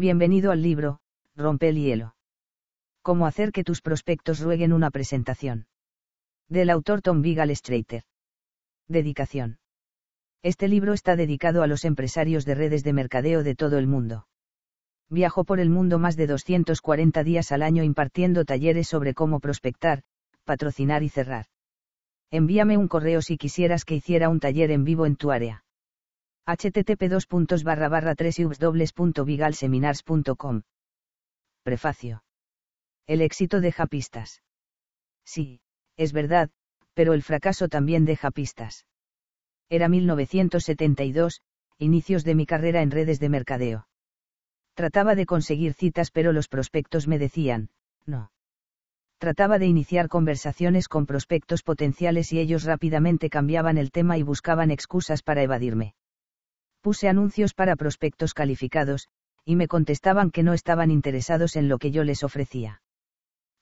Bienvenido al libro, Rompe el hielo. Cómo hacer que tus prospectos rueguen una presentación. Del autor Tom Vigal Strater. Dedicación. Este libro está dedicado a los empresarios de redes de mercadeo de todo el mundo. Viajo por el mundo más de 240 días al año impartiendo talleres sobre cómo prospectar, patrocinar y cerrar. Envíame un correo si quisieras que hiciera un taller en vivo en tu área. Http 2 3 www.vigalseminars.com Prefacio. El éxito deja pistas. Sí, es verdad, pero el fracaso también deja pistas. Era 1972, inicios de mi carrera en redes de mercadeo. Trataba de conseguir citas pero los prospectos me decían, no. Trataba de iniciar conversaciones con prospectos potenciales y ellos rápidamente cambiaban el tema y buscaban excusas para evadirme. Puse anuncios para prospectos calificados, y me contestaban que no estaban interesados en lo que yo les ofrecía.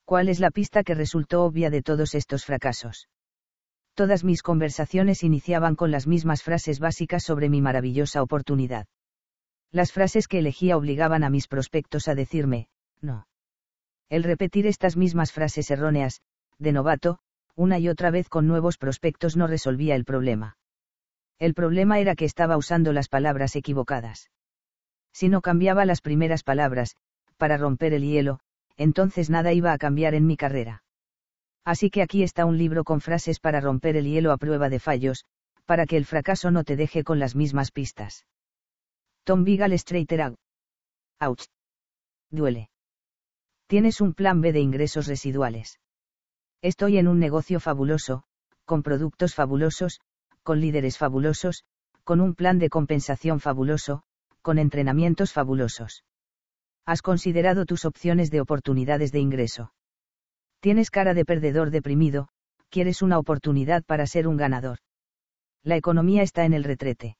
¿Cuál es la pista que resultó obvia de todos estos fracasos? Todas mis conversaciones iniciaban con las mismas frases básicas sobre mi maravillosa oportunidad. Las frases que elegía obligaban a mis prospectos a decirme, no. El repetir estas mismas frases erróneas, de novato, una y otra vez con nuevos prospectos no resolvía el problema. El problema era que estaba usando las palabras equivocadas. Si no cambiaba las primeras palabras, para romper el hielo, entonces nada iba a cambiar en mi carrera. Así que aquí está un libro con frases para romper el hielo a prueba de fallos, para que el fracaso no te deje con las mismas pistas. Tom Vigal Strater Ouch. Duele. Tienes un plan B de ingresos residuales. Estoy en un negocio fabuloso, con productos fabulosos, con líderes fabulosos, con un plan de compensación fabuloso, con entrenamientos fabulosos. Has considerado tus opciones de oportunidades de ingreso. Tienes cara de perdedor deprimido, quieres una oportunidad para ser un ganador. La economía está en el retrete.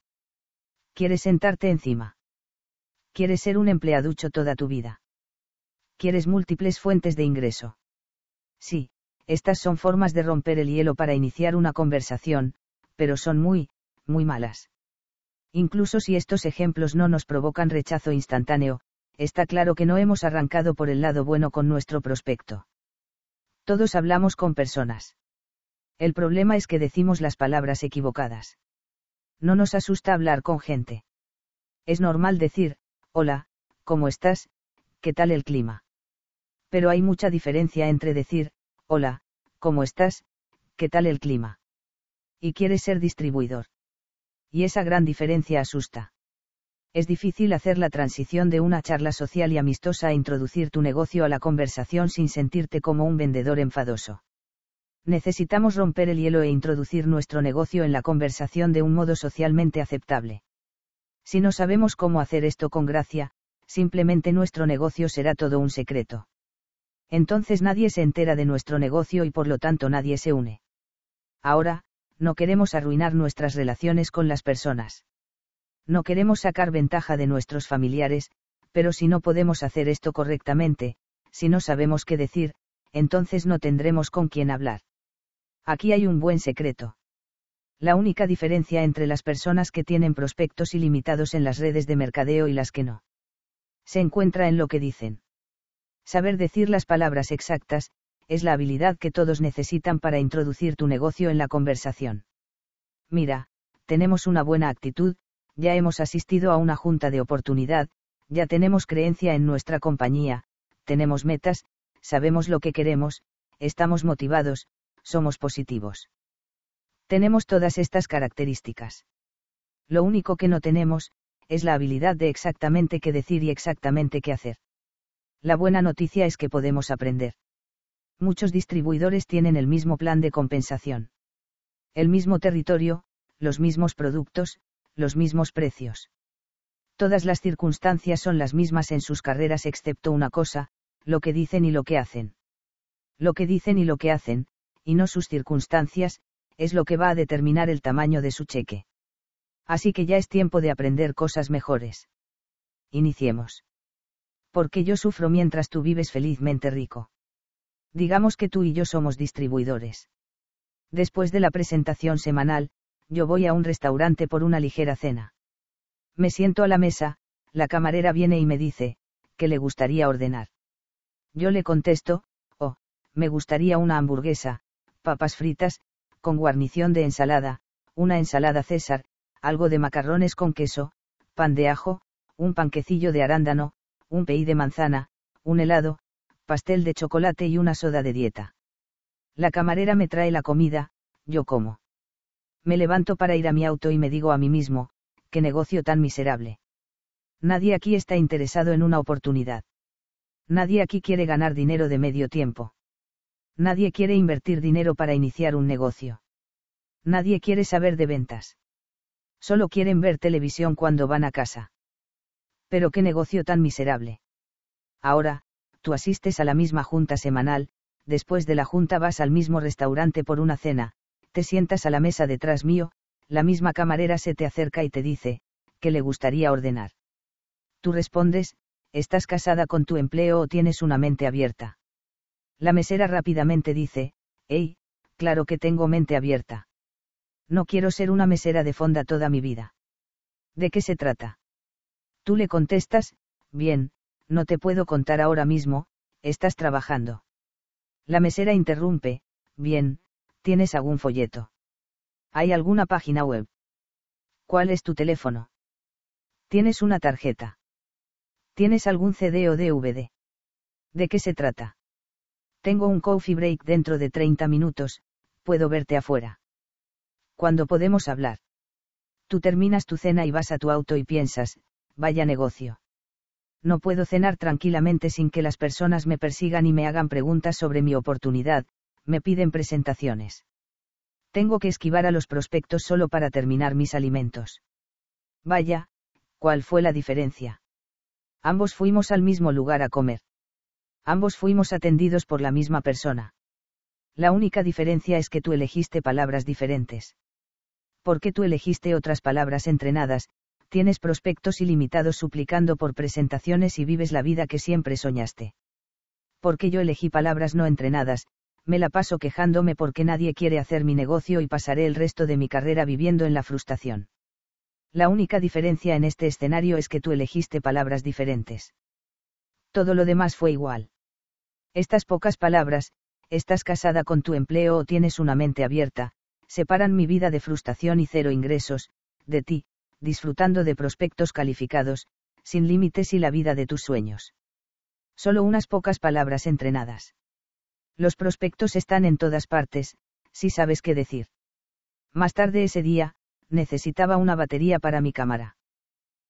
Quieres sentarte encima. Quieres ser un empleaducho toda tu vida quieres múltiples fuentes de ingreso. Sí, estas son formas de romper el hielo para iniciar una conversación, pero son muy, muy malas. Incluso si estos ejemplos no nos provocan rechazo instantáneo, está claro que no hemos arrancado por el lado bueno con nuestro prospecto. Todos hablamos con personas. El problema es que decimos las palabras equivocadas. No nos asusta hablar con gente. Es normal decir, hola, ¿cómo estás? ¿Qué tal el clima? pero hay mucha diferencia entre decir, hola, ¿cómo estás? ¿Qué tal el clima? Y quieres ser distribuidor. Y esa gran diferencia asusta. Es difícil hacer la transición de una charla social y amistosa a introducir tu negocio a la conversación sin sentirte como un vendedor enfadoso. Necesitamos romper el hielo e introducir nuestro negocio en la conversación de un modo socialmente aceptable. Si no sabemos cómo hacer esto con gracia, simplemente nuestro negocio será todo un secreto entonces nadie se entera de nuestro negocio y por lo tanto nadie se une. Ahora, no queremos arruinar nuestras relaciones con las personas. No queremos sacar ventaja de nuestros familiares, pero si no podemos hacer esto correctamente, si no sabemos qué decir, entonces no tendremos con quién hablar. Aquí hay un buen secreto. La única diferencia entre las personas que tienen prospectos ilimitados en las redes de mercadeo y las que no. Se encuentra en lo que dicen. Saber decir las palabras exactas, es la habilidad que todos necesitan para introducir tu negocio en la conversación. Mira, tenemos una buena actitud, ya hemos asistido a una junta de oportunidad, ya tenemos creencia en nuestra compañía, tenemos metas, sabemos lo que queremos, estamos motivados, somos positivos. Tenemos todas estas características. Lo único que no tenemos, es la habilidad de exactamente qué decir y exactamente qué hacer. La buena noticia es que podemos aprender. Muchos distribuidores tienen el mismo plan de compensación. El mismo territorio, los mismos productos, los mismos precios. Todas las circunstancias son las mismas en sus carreras excepto una cosa, lo que dicen y lo que hacen. Lo que dicen y lo que hacen, y no sus circunstancias, es lo que va a determinar el tamaño de su cheque. Así que ya es tiempo de aprender cosas mejores. Iniciemos porque yo sufro mientras tú vives felizmente rico. Digamos que tú y yo somos distribuidores. Después de la presentación semanal, yo voy a un restaurante por una ligera cena. Me siento a la mesa, la camarera viene y me dice, ¿qué le gustaría ordenar? Yo le contesto, oh, me gustaría una hamburguesa, papas fritas, con guarnición de ensalada, una ensalada César, algo de macarrones con queso, pan de ajo, un panquecillo de arándano, un peí de manzana, un helado, pastel de chocolate y una soda de dieta. La camarera me trae la comida, yo como. Me levanto para ir a mi auto y me digo a mí mismo, qué negocio tan miserable. Nadie aquí está interesado en una oportunidad. Nadie aquí quiere ganar dinero de medio tiempo. Nadie quiere invertir dinero para iniciar un negocio. Nadie quiere saber de ventas. Solo quieren ver televisión cuando van a casa. Pero qué negocio tan miserable. Ahora, tú asistes a la misma junta semanal, después de la junta vas al mismo restaurante por una cena, te sientas a la mesa detrás mío, la misma camarera se te acerca y te dice, ¿qué le gustaría ordenar? Tú respondes, ¿estás casada con tu empleo o tienes una mente abierta? La mesera rápidamente dice, hey, claro que tengo mente abierta. No quiero ser una mesera de fonda toda mi vida. ¿De qué se trata? Tú le contestas, bien, no te puedo contar ahora mismo, estás trabajando. La mesera interrumpe, bien, ¿tienes algún folleto? ¿Hay alguna página web? ¿Cuál es tu teléfono? ¿Tienes una tarjeta? ¿Tienes algún CD o DVD? ¿De qué se trata? Tengo un coffee break dentro de 30 minutos, puedo verte afuera. ¿Cuándo podemos hablar? Tú terminas tu cena y vas a tu auto y piensas, vaya negocio. No puedo cenar tranquilamente sin que las personas me persigan y me hagan preguntas sobre mi oportunidad, me piden presentaciones. Tengo que esquivar a los prospectos solo para terminar mis alimentos. Vaya, ¿cuál fue la diferencia? Ambos fuimos al mismo lugar a comer. Ambos fuimos atendidos por la misma persona. La única diferencia es que tú elegiste palabras diferentes. Porque tú elegiste otras palabras entrenadas, tienes prospectos ilimitados suplicando por presentaciones y vives la vida que siempre soñaste. Porque yo elegí palabras no entrenadas, me la paso quejándome porque nadie quiere hacer mi negocio y pasaré el resto de mi carrera viviendo en la frustración. La única diferencia en este escenario es que tú elegiste palabras diferentes. Todo lo demás fue igual. Estas pocas palabras, estás casada con tu empleo o tienes una mente abierta, separan mi vida de frustración y cero ingresos, de ti, disfrutando de prospectos calificados, sin límites y la vida de tus sueños. Solo unas pocas palabras entrenadas. Los prospectos están en todas partes, si sabes qué decir. Más tarde ese día, necesitaba una batería para mi cámara.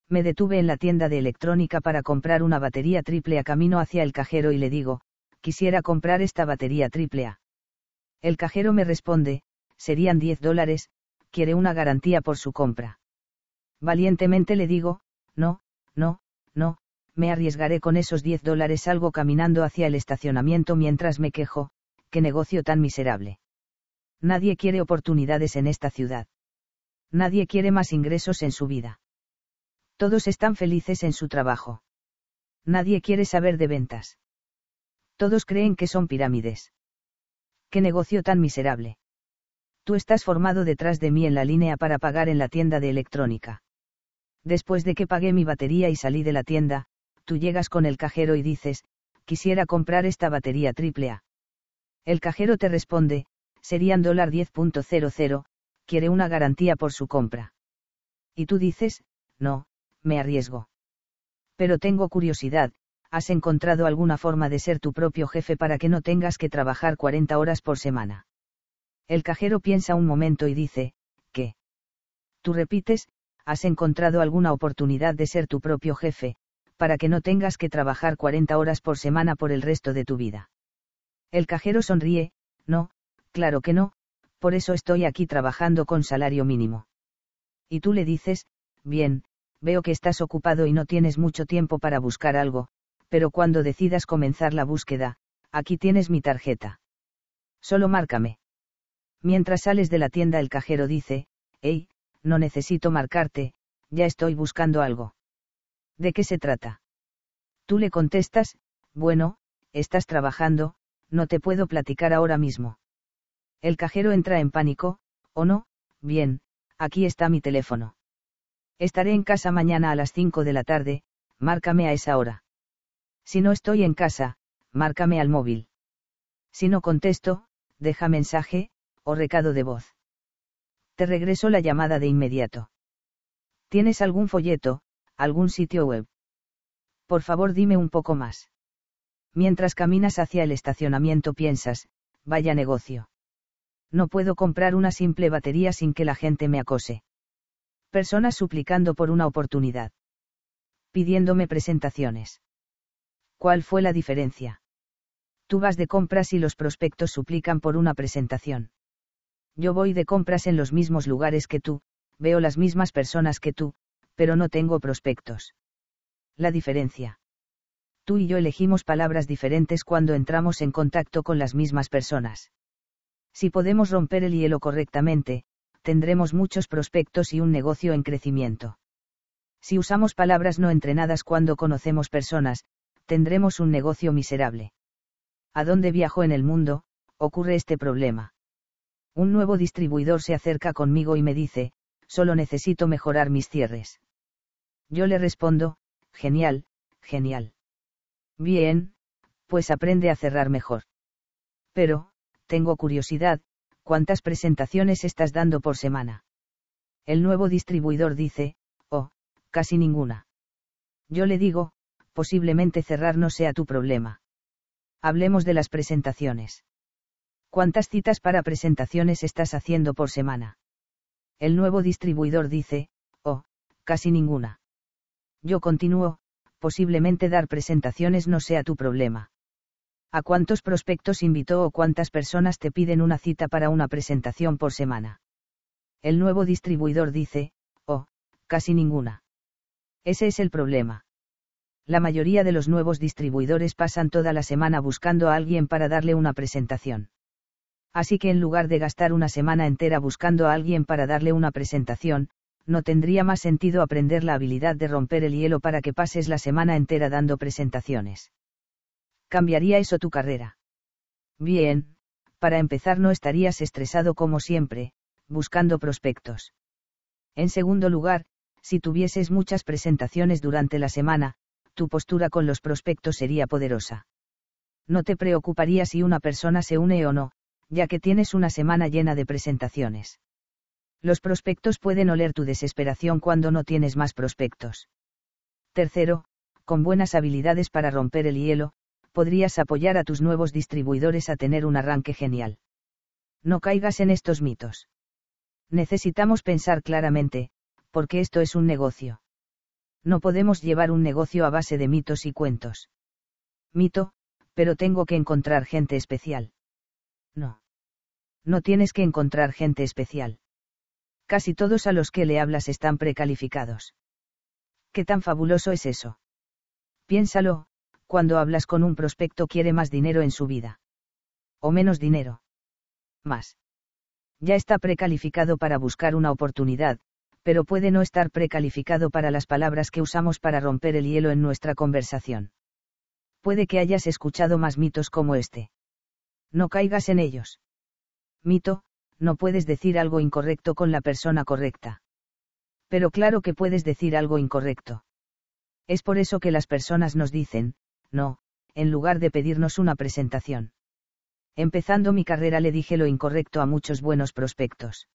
Me detuve en la tienda de electrónica para comprar una batería triple a camino hacia el cajero y le digo, quisiera comprar esta batería triple A. El cajero me responde, serían 10 dólares, quiere una garantía por su compra. Valientemente le digo, no, no, no, me arriesgaré con esos 10 dólares salgo caminando hacia el estacionamiento mientras me quejo, qué negocio tan miserable. Nadie quiere oportunidades en esta ciudad. Nadie quiere más ingresos en su vida. Todos están felices en su trabajo. Nadie quiere saber de ventas. Todos creen que son pirámides. Qué negocio tan miserable. Tú estás formado detrás de mí en la línea para pagar en la tienda de electrónica. Después de que pagué mi batería y salí de la tienda, tú llegas con el cajero y dices, quisiera comprar esta batería AAA. El cajero te responde, serían dólar 10.00, quiere una garantía por su compra. Y tú dices, no, me arriesgo. Pero tengo curiosidad, ¿has encontrado alguna forma de ser tu propio jefe para que no tengas que trabajar 40 horas por semana? El cajero piensa un momento y dice, ¿qué? Tú repites, has encontrado alguna oportunidad de ser tu propio jefe, para que no tengas que trabajar 40 horas por semana por el resto de tu vida. El cajero sonríe, no, claro que no, por eso estoy aquí trabajando con salario mínimo. Y tú le dices, bien, veo que estás ocupado y no tienes mucho tiempo para buscar algo, pero cuando decidas comenzar la búsqueda, aquí tienes mi tarjeta. Solo márcame. Mientras sales de la tienda el cajero dice, hey, no necesito marcarte, ya estoy buscando algo. ¿De qué se trata? Tú le contestas, bueno, estás trabajando, no te puedo platicar ahora mismo. El cajero entra en pánico, ¿o no? Bien, aquí está mi teléfono. Estaré en casa mañana a las 5 de la tarde, márcame a esa hora. Si no estoy en casa, márcame al móvil. Si no contesto, deja mensaje, o recado de voz. Te regreso la llamada de inmediato. ¿Tienes algún folleto, algún sitio web? Por favor dime un poco más. Mientras caminas hacia el estacionamiento piensas, vaya negocio. No puedo comprar una simple batería sin que la gente me acose. Personas suplicando por una oportunidad. Pidiéndome presentaciones. ¿Cuál fue la diferencia? Tú vas de compras y los prospectos suplican por una presentación. Yo voy de compras en los mismos lugares que tú, veo las mismas personas que tú, pero no tengo prospectos. La diferencia. Tú y yo elegimos palabras diferentes cuando entramos en contacto con las mismas personas. Si podemos romper el hielo correctamente, tendremos muchos prospectos y un negocio en crecimiento. Si usamos palabras no entrenadas cuando conocemos personas, tendremos un negocio miserable. ¿A dónde viajo en el mundo? ocurre este problema. Un nuevo distribuidor se acerca conmigo y me dice, solo necesito mejorar mis cierres. Yo le respondo, genial, genial. Bien, pues aprende a cerrar mejor. Pero, tengo curiosidad, ¿cuántas presentaciones estás dando por semana? El nuevo distribuidor dice, oh, casi ninguna. Yo le digo, posiblemente cerrar no sea tu problema. Hablemos de las presentaciones. ¿Cuántas citas para presentaciones estás haciendo por semana? El nuevo distribuidor dice, oh, casi ninguna. Yo continúo, posiblemente dar presentaciones no sea tu problema. ¿A cuántos prospectos invitó o cuántas personas te piden una cita para una presentación por semana? El nuevo distribuidor dice, oh, casi ninguna. Ese es el problema. La mayoría de los nuevos distribuidores pasan toda la semana buscando a alguien para darle una presentación. Así que en lugar de gastar una semana entera buscando a alguien para darle una presentación, no tendría más sentido aprender la habilidad de romper el hielo para que pases la semana entera dando presentaciones. ¿Cambiaría eso tu carrera? Bien, para empezar no estarías estresado como siempre, buscando prospectos. En segundo lugar, si tuvieses muchas presentaciones durante la semana, tu postura con los prospectos sería poderosa. No te preocuparía si una persona se une o no, ya que tienes una semana llena de presentaciones. Los prospectos pueden oler tu desesperación cuando no tienes más prospectos. Tercero, con buenas habilidades para romper el hielo, podrías apoyar a tus nuevos distribuidores a tener un arranque genial. No caigas en estos mitos. Necesitamos pensar claramente, porque esto es un negocio. No podemos llevar un negocio a base de mitos y cuentos. Mito, pero tengo que encontrar gente especial. No. No tienes que encontrar gente especial. Casi todos a los que le hablas están precalificados. ¿Qué tan fabuloso es eso? Piénsalo, cuando hablas con un prospecto quiere más dinero en su vida. O menos dinero. Más. Ya está precalificado para buscar una oportunidad, pero puede no estar precalificado para las palabras que usamos para romper el hielo en nuestra conversación. Puede que hayas escuchado más mitos como este. No caigas en ellos. Mito, no puedes decir algo incorrecto con la persona correcta. Pero claro que puedes decir algo incorrecto. Es por eso que las personas nos dicen, no, en lugar de pedirnos una presentación. Empezando mi carrera le dije lo incorrecto a muchos buenos prospectos.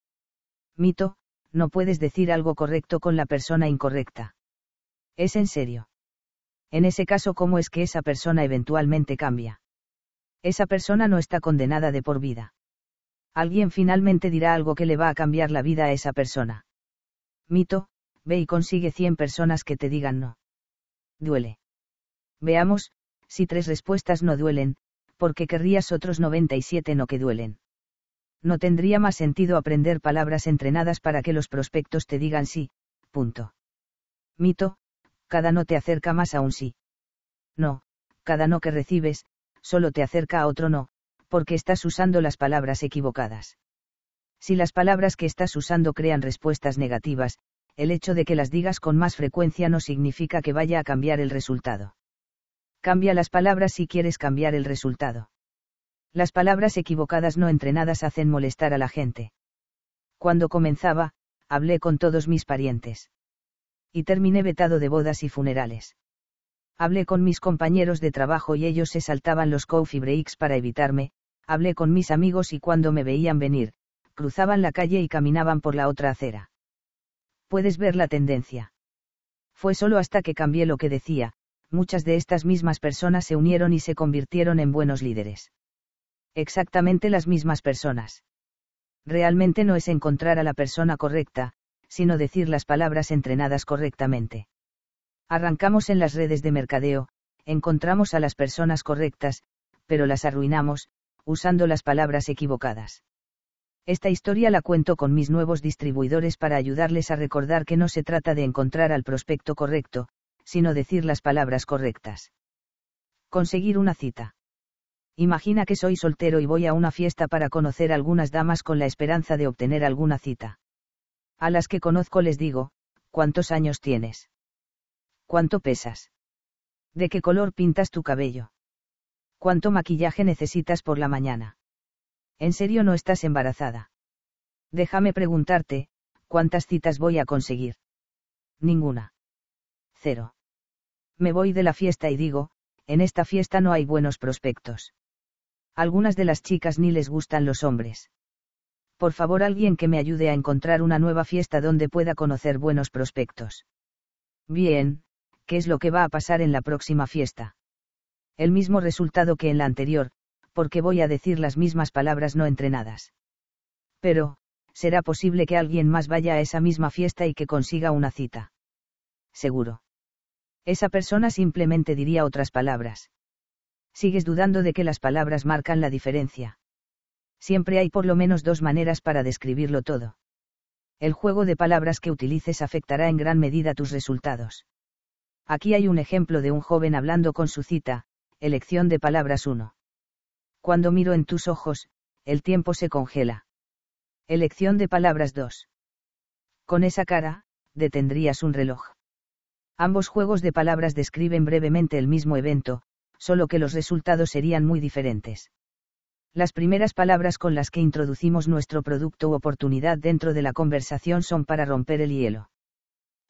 Mito, no puedes decir algo correcto con la persona incorrecta. ¿Es en serio? En ese caso, ¿cómo es que esa persona eventualmente cambia? Esa persona no está condenada de por vida. Alguien finalmente dirá algo que le va a cambiar la vida a esa persona. Mito, ve y consigue 100 personas que te digan no. Duele. Veamos, si tres respuestas no duelen, ¿por qué querrías otros 97 no que duelen? No tendría más sentido aprender palabras entrenadas para que los prospectos te digan sí, punto. Mito, cada no te acerca más a un sí. No, cada no que recibes, solo te acerca a otro no, porque estás usando las palabras equivocadas. Si las palabras que estás usando crean respuestas negativas, el hecho de que las digas con más frecuencia no significa que vaya a cambiar el resultado. Cambia las palabras si quieres cambiar el resultado. Las palabras equivocadas no entrenadas hacen molestar a la gente. Cuando comenzaba, hablé con todos mis parientes. Y terminé vetado de bodas y funerales. Hablé con mis compañeros de trabajo y ellos se saltaban los coffee breaks para evitarme, hablé con mis amigos y cuando me veían venir, cruzaban la calle y caminaban por la otra acera. Puedes ver la tendencia. Fue solo hasta que cambié lo que decía, muchas de estas mismas personas se unieron y se convirtieron en buenos líderes. Exactamente las mismas personas. Realmente no es encontrar a la persona correcta, sino decir las palabras entrenadas correctamente. Arrancamos en las redes de mercadeo, encontramos a las personas correctas, pero las arruinamos, usando las palabras equivocadas. Esta historia la cuento con mis nuevos distribuidores para ayudarles a recordar que no se trata de encontrar al prospecto correcto, sino decir las palabras correctas. Conseguir una cita. Imagina que soy soltero y voy a una fiesta para conocer algunas damas con la esperanza de obtener alguna cita. A las que conozco les digo, ¿cuántos años tienes? ¿Cuánto pesas? ¿De qué color pintas tu cabello? ¿Cuánto maquillaje necesitas por la mañana? ¿En serio no estás embarazada? Déjame preguntarte, ¿cuántas citas voy a conseguir? Ninguna. Cero. Me voy de la fiesta y digo, en esta fiesta no hay buenos prospectos. Algunas de las chicas ni les gustan los hombres. Por favor alguien que me ayude a encontrar una nueva fiesta donde pueda conocer buenos prospectos. Bien, ¿qué es lo que va a pasar en la próxima fiesta? El mismo resultado que en la anterior, porque voy a decir las mismas palabras no entrenadas. Pero, será posible que alguien más vaya a esa misma fiesta y que consiga una cita. Seguro. Esa persona simplemente diría otras palabras. Sigues dudando de que las palabras marcan la diferencia. Siempre hay por lo menos dos maneras para describirlo todo. El juego de palabras que utilices afectará en gran medida tus resultados. Aquí hay un ejemplo de un joven hablando con su cita, elección de palabras 1. Cuando miro en tus ojos, el tiempo se congela. Elección de palabras 2. Con esa cara, detendrías un reloj. Ambos juegos de palabras describen brevemente el mismo evento, solo que los resultados serían muy diferentes. Las primeras palabras con las que introducimos nuestro producto u oportunidad dentro de la conversación son para romper el hielo.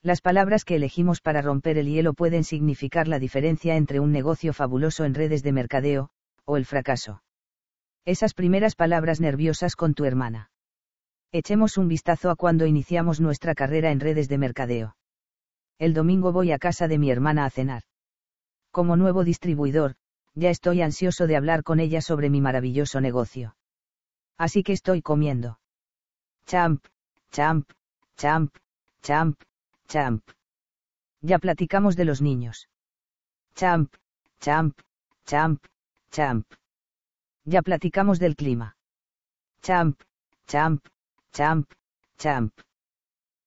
Las palabras que elegimos para romper el hielo pueden significar la diferencia entre un negocio fabuloso en redes de mercadeo, o el fracaso. Esas primeras palabras nerviosas con tu hermana. Echemos un vistazo a cuando iniciamos nuestra carrera en redes de mercadeo. El domingo voy a casa de mi hermana a cenar. Como nuevo distribuidor, ya estoy ansioso de hablar con ella sobre mi maravilloso negocio. Así que estoy comiendo. Champ, champ, champ, champ, champ. Ya platicamos de los niños. Champ, champ, champ, champ. Ya platicamos del clima. Champ, champ, champ, champ.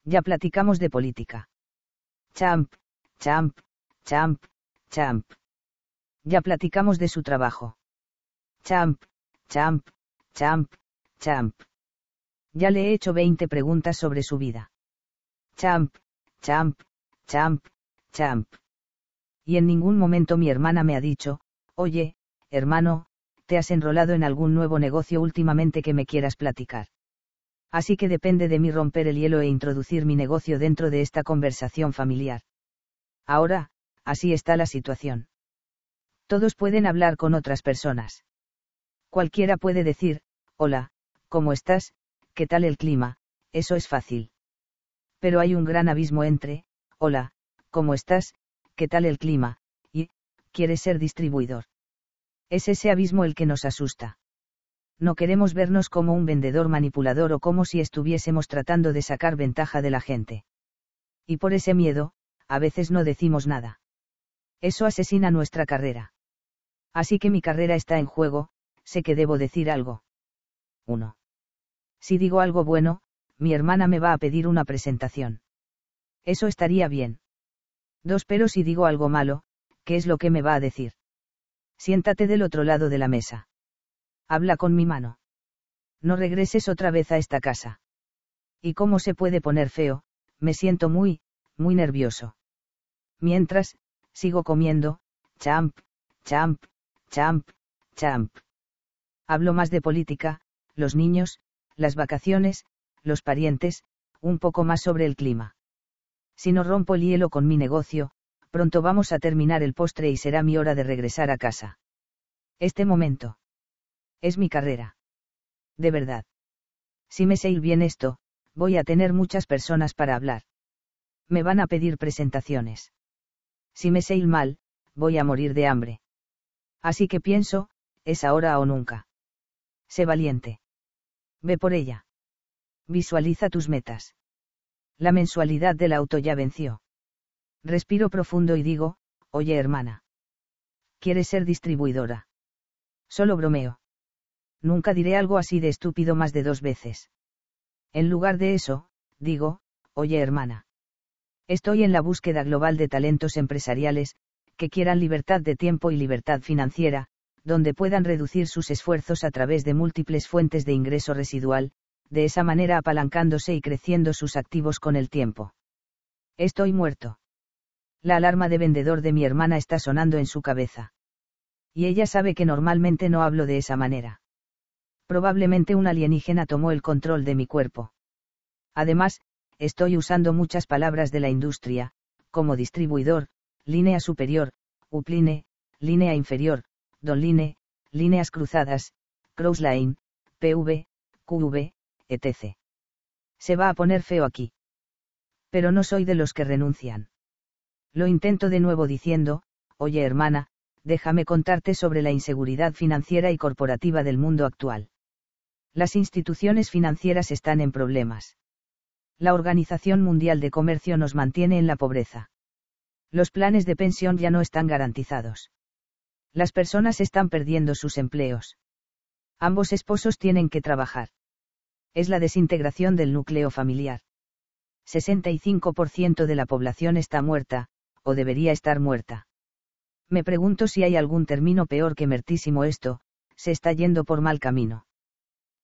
Ya platicamos de política. Champ, champ, champ, champ. Ya platicamos de su trabajo. Champ, champ, champ, champ. Ya le he hecho 20 preguntas sobre su vida. Champ, champ, champ, champ. Y en ningún momento mi hermana me ha dicho, oye, hermano, te has enrolado en algún nuevo negocio últimamente que me quieras platicar. Así que depende de mí romper el hielo e introducir mi negocio dentro de esta conversación familiar. Ahora, así está la situación. Todos pueden hablar con otras personas. Cualquiera puede decir, hola, ¿cómo estás? ¿Qué tal el clima? Eso es fácil. Pero hay un gran abismo entre, hola, ¿cómo estás? ¿Qué tal el clima? y, ¿quieres ser distribuidor? Es ese abismo el que nos asusta. No queremos vernos como un vendedor manipulador o como si estuviésemos tratando de sacar ventaja de la gente. Y por ese miedo, a veces no decimos nada. Eso asesina nuestra carrera. Así que mi carrera está en juego, sé que debo decir algo. 1. Si digo algo bueno, mi hermana me va a pedir una presentación. Eso estaría bien. 2. Pero si digo algo malo, ¿qué es lo que me va a decir? Siéntate del otro lado de la mesa. Habla con mi mano. No regreses otra vez a esta casa. ¿Y cómo se puede poner feo? Me siento muy, muy nervioso. Mientras, sigo comiendo, champ, champ, champ, champ. Hablo más de política, los niños, las vacaciones, los parientes, un poco más sobre el clima. Si no rompo el hielo con mi negocio, Pronto vamos a terminar el postre y será mi hora de regresar a casa. Este momento. Es mi carrera. De verdad. Si me sé ir bien esto, voy a tener muchas personas para hablar. Me van a pedir presentaciones. Si me sé ir mal, voy a morir de hambre. Así que pienso, es ahora o nunca. Sé valiente. Ve por ella. Visualiza tus metas. La mensualidad del auto ya venció. Respiro profundo y digo, oye hermana. ¿Quieres ser distribuidora? Solo bromeo. Nunca diré algo así de estúpido más de dos veces. En lugar de eso, digo, oye hermana. Estoy en la búsqueda global de talentos empresariales, que quieran libertad de tiempo y libertad financiera, donde puedan reducir sus esfuerzos a través de múltiples fuentes de ingreso residual, de esa manera apalancándose y creciendo sus activos con el tiempo. Estoy muerto. La alarma de vendedor de mi hermana está sonando en su cabeza. Y ella sabe que normalmente no hablo de esa manera. Probablemente un alienígena tomó el control de mi cuerpo. Además, estoy usando muchas palabras de la industria, como distribuidor, línea superior, upline, línea inferior, downline, líneas cruzadas, crossline, PV, QV, etc. Se va a poner feo aquí. Pero no soy de los que renuncian. Lo intento de nuevo diciendo, oye hermana, déjame contarte sobre la inseguridad financiera y corporativa del mundo actual. Las instituciones financieras están en problemas. La Organización Mundial de Comercio nos mantiene en la pobreza. Los planes de pensión ya no están garantizados. Las personas están perdiendo sus empleos. Ambos esposos tienen que trabajar es la desintegración del núcleo familiar. 65% de la población está muerta, o debería estar muerta. Me pregunto si hay algún término peor que mertísimo esto, se está yendo por mal camino.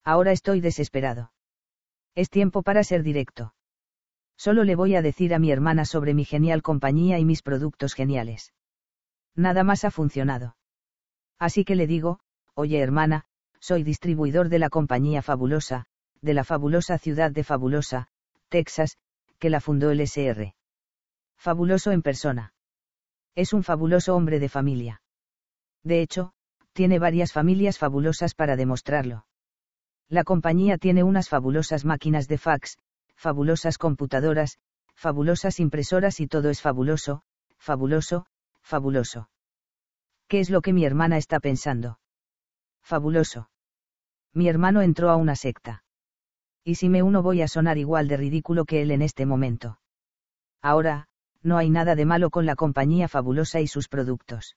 Ahora estoy desesperado. Es tiempo para ser directo. Solo le voy a decir a mi hermana sobre mi genial compañía y mis productos geniales. Nada más ha funcionado. Así que le digo, oye hermana, soy distribuidor de la compañía fabulosa, de la fabulosa ciudad de Fabulosa, Texas, que la fundó el SR. Fabuloso en persona. Es un fabuloso hombre de familia. De hecho, tiene varias familias fabulosas para demostrarlo. La compañía tiene unas fabulosas máquinas de fax, fabulosas computadoras, fabulosas impresoras y todo es fabuloso, fabuloso, fabuloso. ¿Qué es lo que mi hermana está pensando? Fabuloso. Mi hermano entró a una secta. Y si me uno voy a sonar igual de ridículo que él en este momento. Ahora, no hay nada de malo con la compañía fabulosa y sus productos.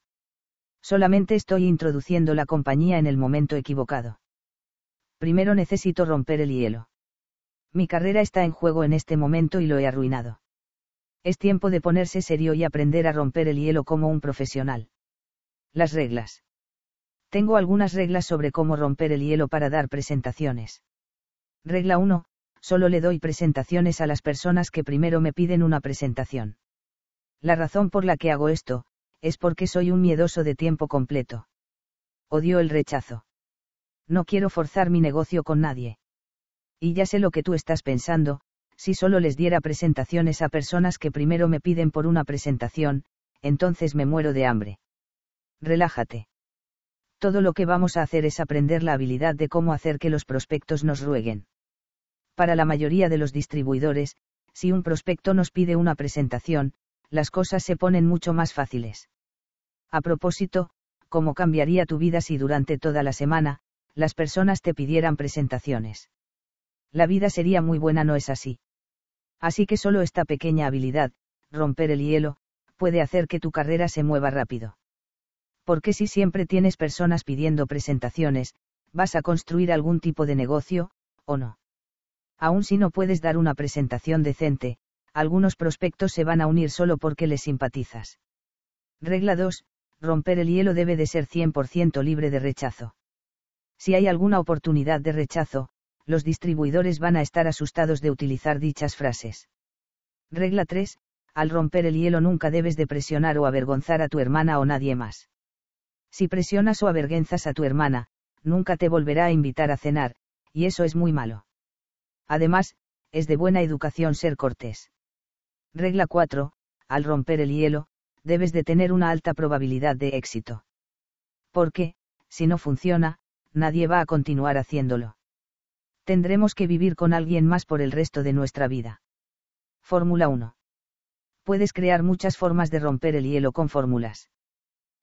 Solamente estoy introduciendo la compañía en el momento equivocado. Primero necesito romper el hielo. Mi carrera está en juego en este momento y lo he arruinado. Es tiempo de ponerse serio y aprender a romper el hielo como un profesional. Las reglas. Tengo algunas reglas sobre cómo romper el hielo para dar presentaciones. Regla 1. Solo le doy presentaciones a las personas que primero me piden una presentación. La razón por la que hago esto, es porque soy un miedoso de tiempo completo. Odio el rechazo. No quiero forzar mi negocio con nadie. Y ya sé lo que tú estás pensando, si solo les diera presentaciones a personas que primero me piden por una presentación, entonces me muero de hambre. Relájate. Todo lo que vamos a hacer es aprender la habilidad de cómo hacer que los prospectos nos rueguen para la mayoría de los distribuidores, si un prospecto nos pide una presentación, las cosas se ponen mucho más fáciles. A propósito, ¿cómo cambiaría tu vida si durante toda la semana, las personas te pidieran presentaciones? La vida sería muy buena, ¿no es así? Así que solo esta pequeña habilidad, romper el hielo, puede hacer que tu carrera se mueva rápido. Porque si siempre tienes personas pidiendo presentaciones, vas a construir algún tipo de negocio, ¿o no? Aun si no puedes dar una presentación decente, algunos prospectos se van a unir solo porque les simpatizas. Regla 2. Romper el hielo debe de ser 100% libre de rechazo. Si hay alguna oportunidad de rechazo, los distribuidores van a estar asustados de utilizar dichas frases. Regla 3. Al romper el hielo nunca debes de presionar o avergonzar a tu hermana o nadie más. Si presionas o avergüenzas a tu hermana, nunca te volverá a invitar a cenar, y eso es muy malo. Además, es de buena educación ser cortés. Regla 4. Al romper el hielo, debes de tener una alta probabilidad de éxito. Porque, si no funciona, nadie va a continuar haciéndolo. Tendremos que vivir con alguien más por el resto de nuestra vida. Fórmula 1. Puedes crear muchas formas de romper el hielo con fórmulas.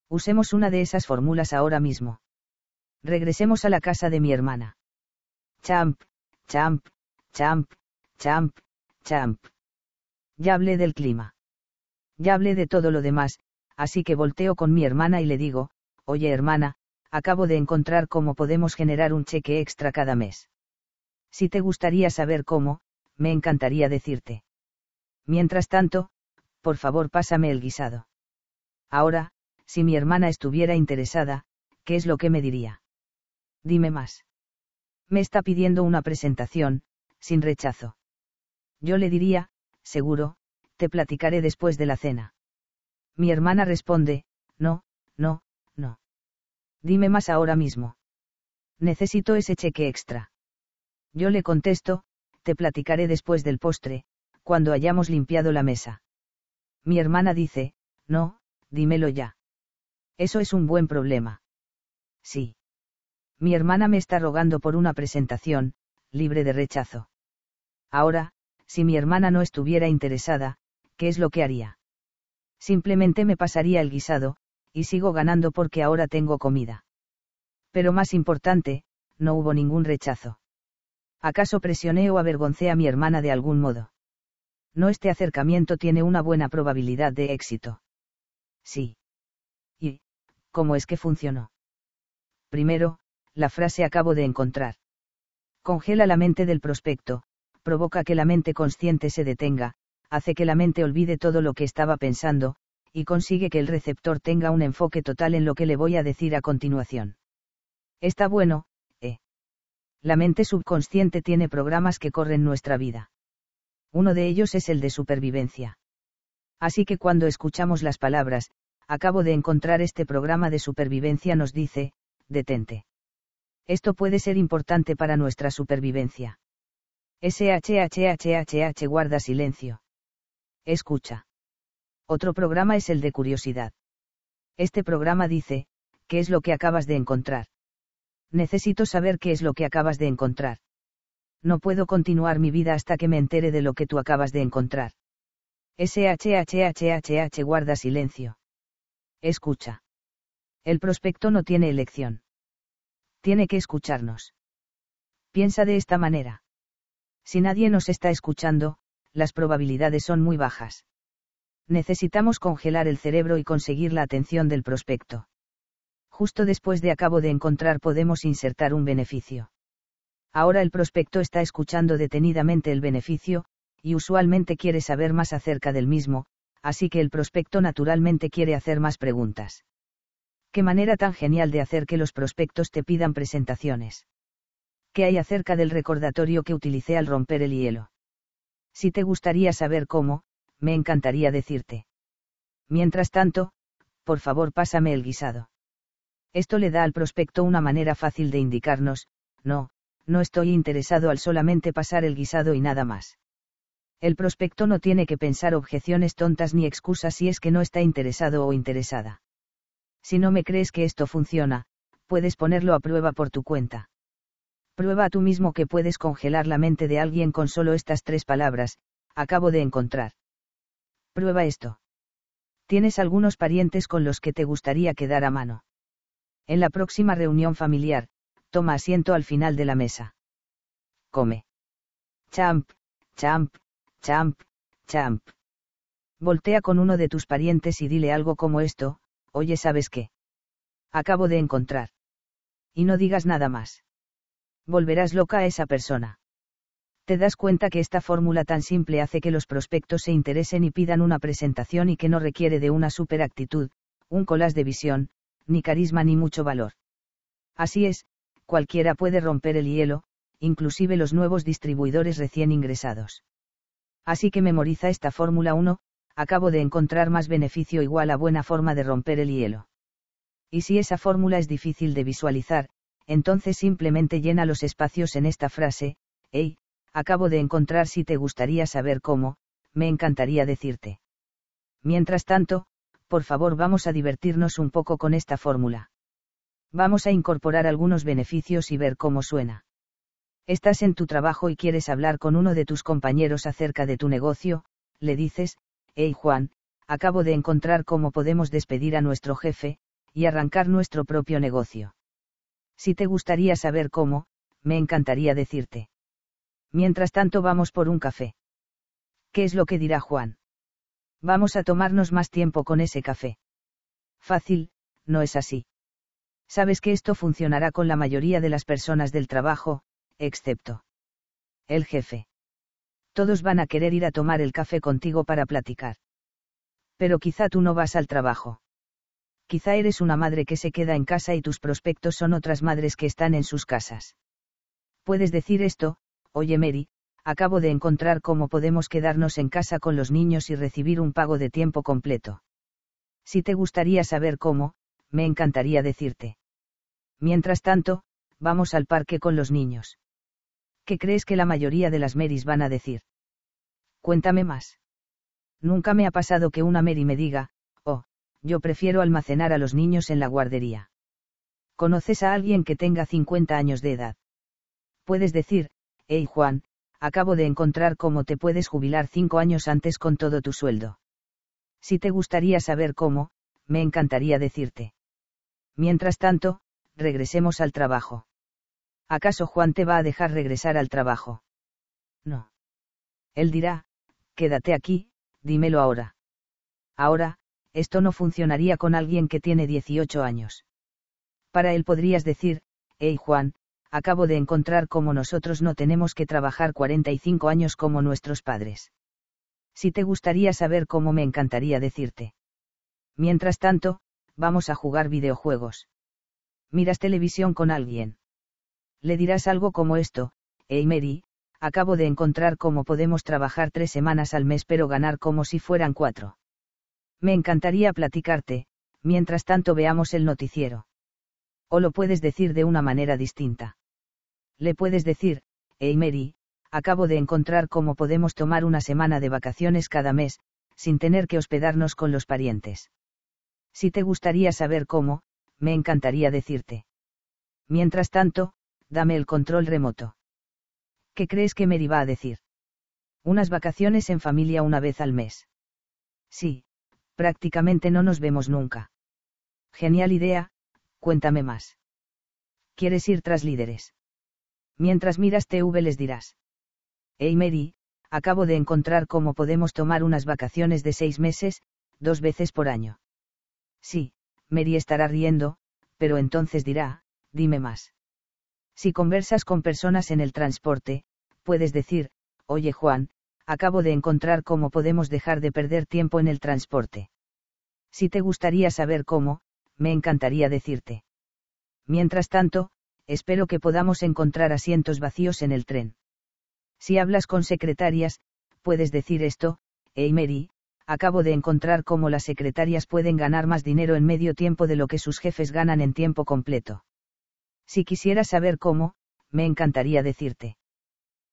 Usemos una de esas fórmulas ahora mismo. Regresemos a la casa de mi hermana. Champ, champ, champ, champ, champ. Ya hablé del clima. Ya hablé de todo lo demás, así que volteo con mi hermana y le digo, oye hermana, acabo de encontrar cómo podemos generar un cheque extra cada mes. Si te gustaría saber cómo, me encantaría decirte. Mientras tanto, por favor pásame el guisado. Ahora, si mi hermana estuviera interesada, ¿qué es lo que me diría? Dime más. Me está pidiendo una presentación, sin rechazo. Yo le diría, seguro, te platicaré después de la cena. Mi hermana responde, no, no, no. Dime más ahora mismo. Necesito ese cheque extra. Yo le contesto, te platicaré después del postre, cuando hayamos limpiado la mesa. Mi hermana dice, no, dímelo ya. Eso es un buen problema. Sí. Mi hermana me está rogando por una presentación, libre de rechazo. Ahora, si mi hermana no estuviera interesada, ¿qué es lo que haría? Simplemente me pasaría el guisado, y sigo ganando porque ahora tengo comida. Pero más importante, no hubo ningún rechazo. ¿Acaso presioné o avergoncé a mi hermana de algún modo? No este acercamiento tiene una buena probabilidad de éxito. Sí. ¿Y cómo es que funcionó? Primero, la frase acabo de encontrar. Congela la mente del prospecto, provoca que la mente consciente se detenga, hace que la mente olvide todo lo que estaba pensando, y consigue que el receptor tenga un enfoque total en lo que le voy a decir a continuación. Está bueno, ¿eh? La mente subconsciente tiene programas que corren nuestra vida. Uno de ellos es el de supervivencia. Así que cuando escuchamos las palabras, acabo de encontrar este programa de supervivencia nos dice, detente. Esto puede ser importante para nuestra supervivencia. SHHHH guarda silencio. Escucha. Otro programa es el de curiosidad. Este programa dice, ¿qué es lo que acabas de encontrar? Necesito saber qué es lo que acabas de encontrar. No puedo continuar mi vida hasta que me entere de lo que tú acabas de encontrar. SHHHH guarda silencio. Escucha. El prospecto no tiene elección. Tiene que escucharnos. Piensa de esta manera. Si nadie nos está escuchando, las probabilidades son muy bajas. Necesitamos congelar el cerebro y conseguir la atención del prospecto. Justo después de acabo de encontrar podemos insertar un beneficio. Ahora el prospecto está escuchando detenidamente el beneficio, y usualmente quiere saber más acerca del mismo, así que el prospecto naturalmente quiere hacer más preguntas. Qué manera tan genial de hacer que los prospectos te pidan presentaciones. ¿Qué hay acerca del recordatorio que utilicé al romper el hielo? Si te gustaría saber cómo, me encantaría decirte. Mientras tanto, por favor pásame el guisado. Esto le da al prospecto una manera fácil de indicarnos, no, no estoy interesado al solamente pasar el guisado y nada más. El prospecto no tiene que pensar objeciones tontas ni excusas si es que no está interesado o interesada. Si no me crees que esto funciona, puedes ponerlo a prueba por tu cuenta. Prueba tú mismo que puedes congelar la mente de alguien con solo estas tres palabras, acabo de encontrar. Prueba esto. Tienes algunos parientes con los que te gustaría quedar a mano. En la próxima reunión familiar, toma asiento al final de la mesa. Come. Champ, champ, champ, champ. Voltea con uno de tus parientes y dile algo como esto, oye, ¿sabes qué? Acabo de encontrar. Y no digas nada más volverás loca a esa persona. Te das cuenta que esta fórmula tan simple hace que los prospectos se interesen y pidan una presentación y que no requiere de una superactitud, un colas de visión, ni carisma ni mucho valor. Así es, cualquiera puede romper el hielo, inclusive los nuevos distribuidores recién ingresados. Así que memoriza esta fórmula 1, acabo de encontrar más beneficio igual a buena forma de romper el hielo. Y si esa fórmula es difícil de visualizar, entonces simplemente llena los espacios en esta frase, hey, acabo de encontrar si te gustaría saber cómo, me encantaría decirte. Mientras tanto, por favor vamos a divertirnos un poco con esta fórmula. Vamos a incorporar algunos beneficios y ver cómo suena. Estás en tu trabajo y quieres hablar con uno de tus compañeros acerca de tu negocio, le dices, hey Juan, acabo de encontrar cómo podemos despedir a nuestro jefe, y arrancar nuestro propio negocio. Si te gustaría saber cómo, me encantaría decirte. Mientras tanto vamos por un café. ¿Qué es lo que dirá Juan? Vamos a tomarnos más tiempo con ese café. Fácil, no es así. Sabes que esto funcionará con la mayoría de las personas del trabajo, excepto el jefe. Todos van a querer ir a tomar el café contigo para platicar. Pero quizá tú no vas al trabajo. Quizá eres una madre que se queda en casa y tus prospectos son otras madres que están en sus casas. Puedes decir esto, oye Mary, acabo de encontrar cómo podemos quedarnos en casa con los niños y recibir un pago de tiempo completo. Si te gustaría saber cómo, me encantaría decirte. Mientras tanto, vamos al parque con los niños. ¿Qué crees que la mayoría de las Marys van a decir? Cuéntame más. Nunca me ha pasado que una Mary me diga, yo prefiero almacenar a los niños en la guardería. ¿Conoces a alguien que tenga 50 años de edad? Puedes decir, hey Juan, acabo de encontrar cómo te puedes jubilar cinco años antes con todo tu sueldo. Si te gustaría saber cómo, me encantaría decirte. Mientras tanto, regresemos al trabajo. ¿Acaso Juan te va a dejar regresar al trabajo? No. Él dirá, quédate aquí, dímelo ahora. Ahora, esto no funcionaría con alguien que tiene 18 años. Para él podrías decir, hey Juan, acabo de encontrar cómo nosotros no tenemos que trabajar 45 años como nuestros padres. Si te gustaría saber cómo me encantaría decirte. Mientras tanto, vamos a jugar videojuegos. Miras televisión con alguien. Le dirás algo como esto, hey Mary, acabo de encontrar cómo podemos trabajar tres semanas al mes pero ganar como si fueran cuatro. Me encantaría platicarte, mientras tanto veamos el noticiero. O lo puedes decir de una manera distinta. Le puedes decir, hey Mary, acabo de encontrar cómo podemos tomar una semana de vacaciones cada mes, sin tener que hospedarnos con los parientes. Si te gustaría saber cómo, me encantaría decirte. Mientras tanto, dame el control remoto. ¿Qué crees que Mary va a decir? Unas vacaciones en familia una vez al mes. Sí, prácticamente no nos vemos nunca. Genial idea, cuéntame más. ¿Quieres ir tras líderes? Mientras miras TV les dirás. Hey Mary, acabo de encontrar cómo podemos tomar unas vacaciones de seis meses, dos veces por año. Sí, Mary estará riendo, pero entonces dirá, dime más. Si conversas con personas en el transporte, puedes decir, oye Juan, acabo de encontrar cómo podemos dejar de perder tiempo en el transporte. Si te gustaría saber cómo, me encantaría decirte. Mientras tanto, espero que podamos encontrar asientos vacíos en el tren. Si hablas con secretarias, puedes decir esto, hey Mary, acabo de encontrar cómo las secretarias pueden ganar más dinero en medio tiempo de lo que sus jefes ganan en tiempo completo. Si quisieras saber cómo, me encantaría decirte.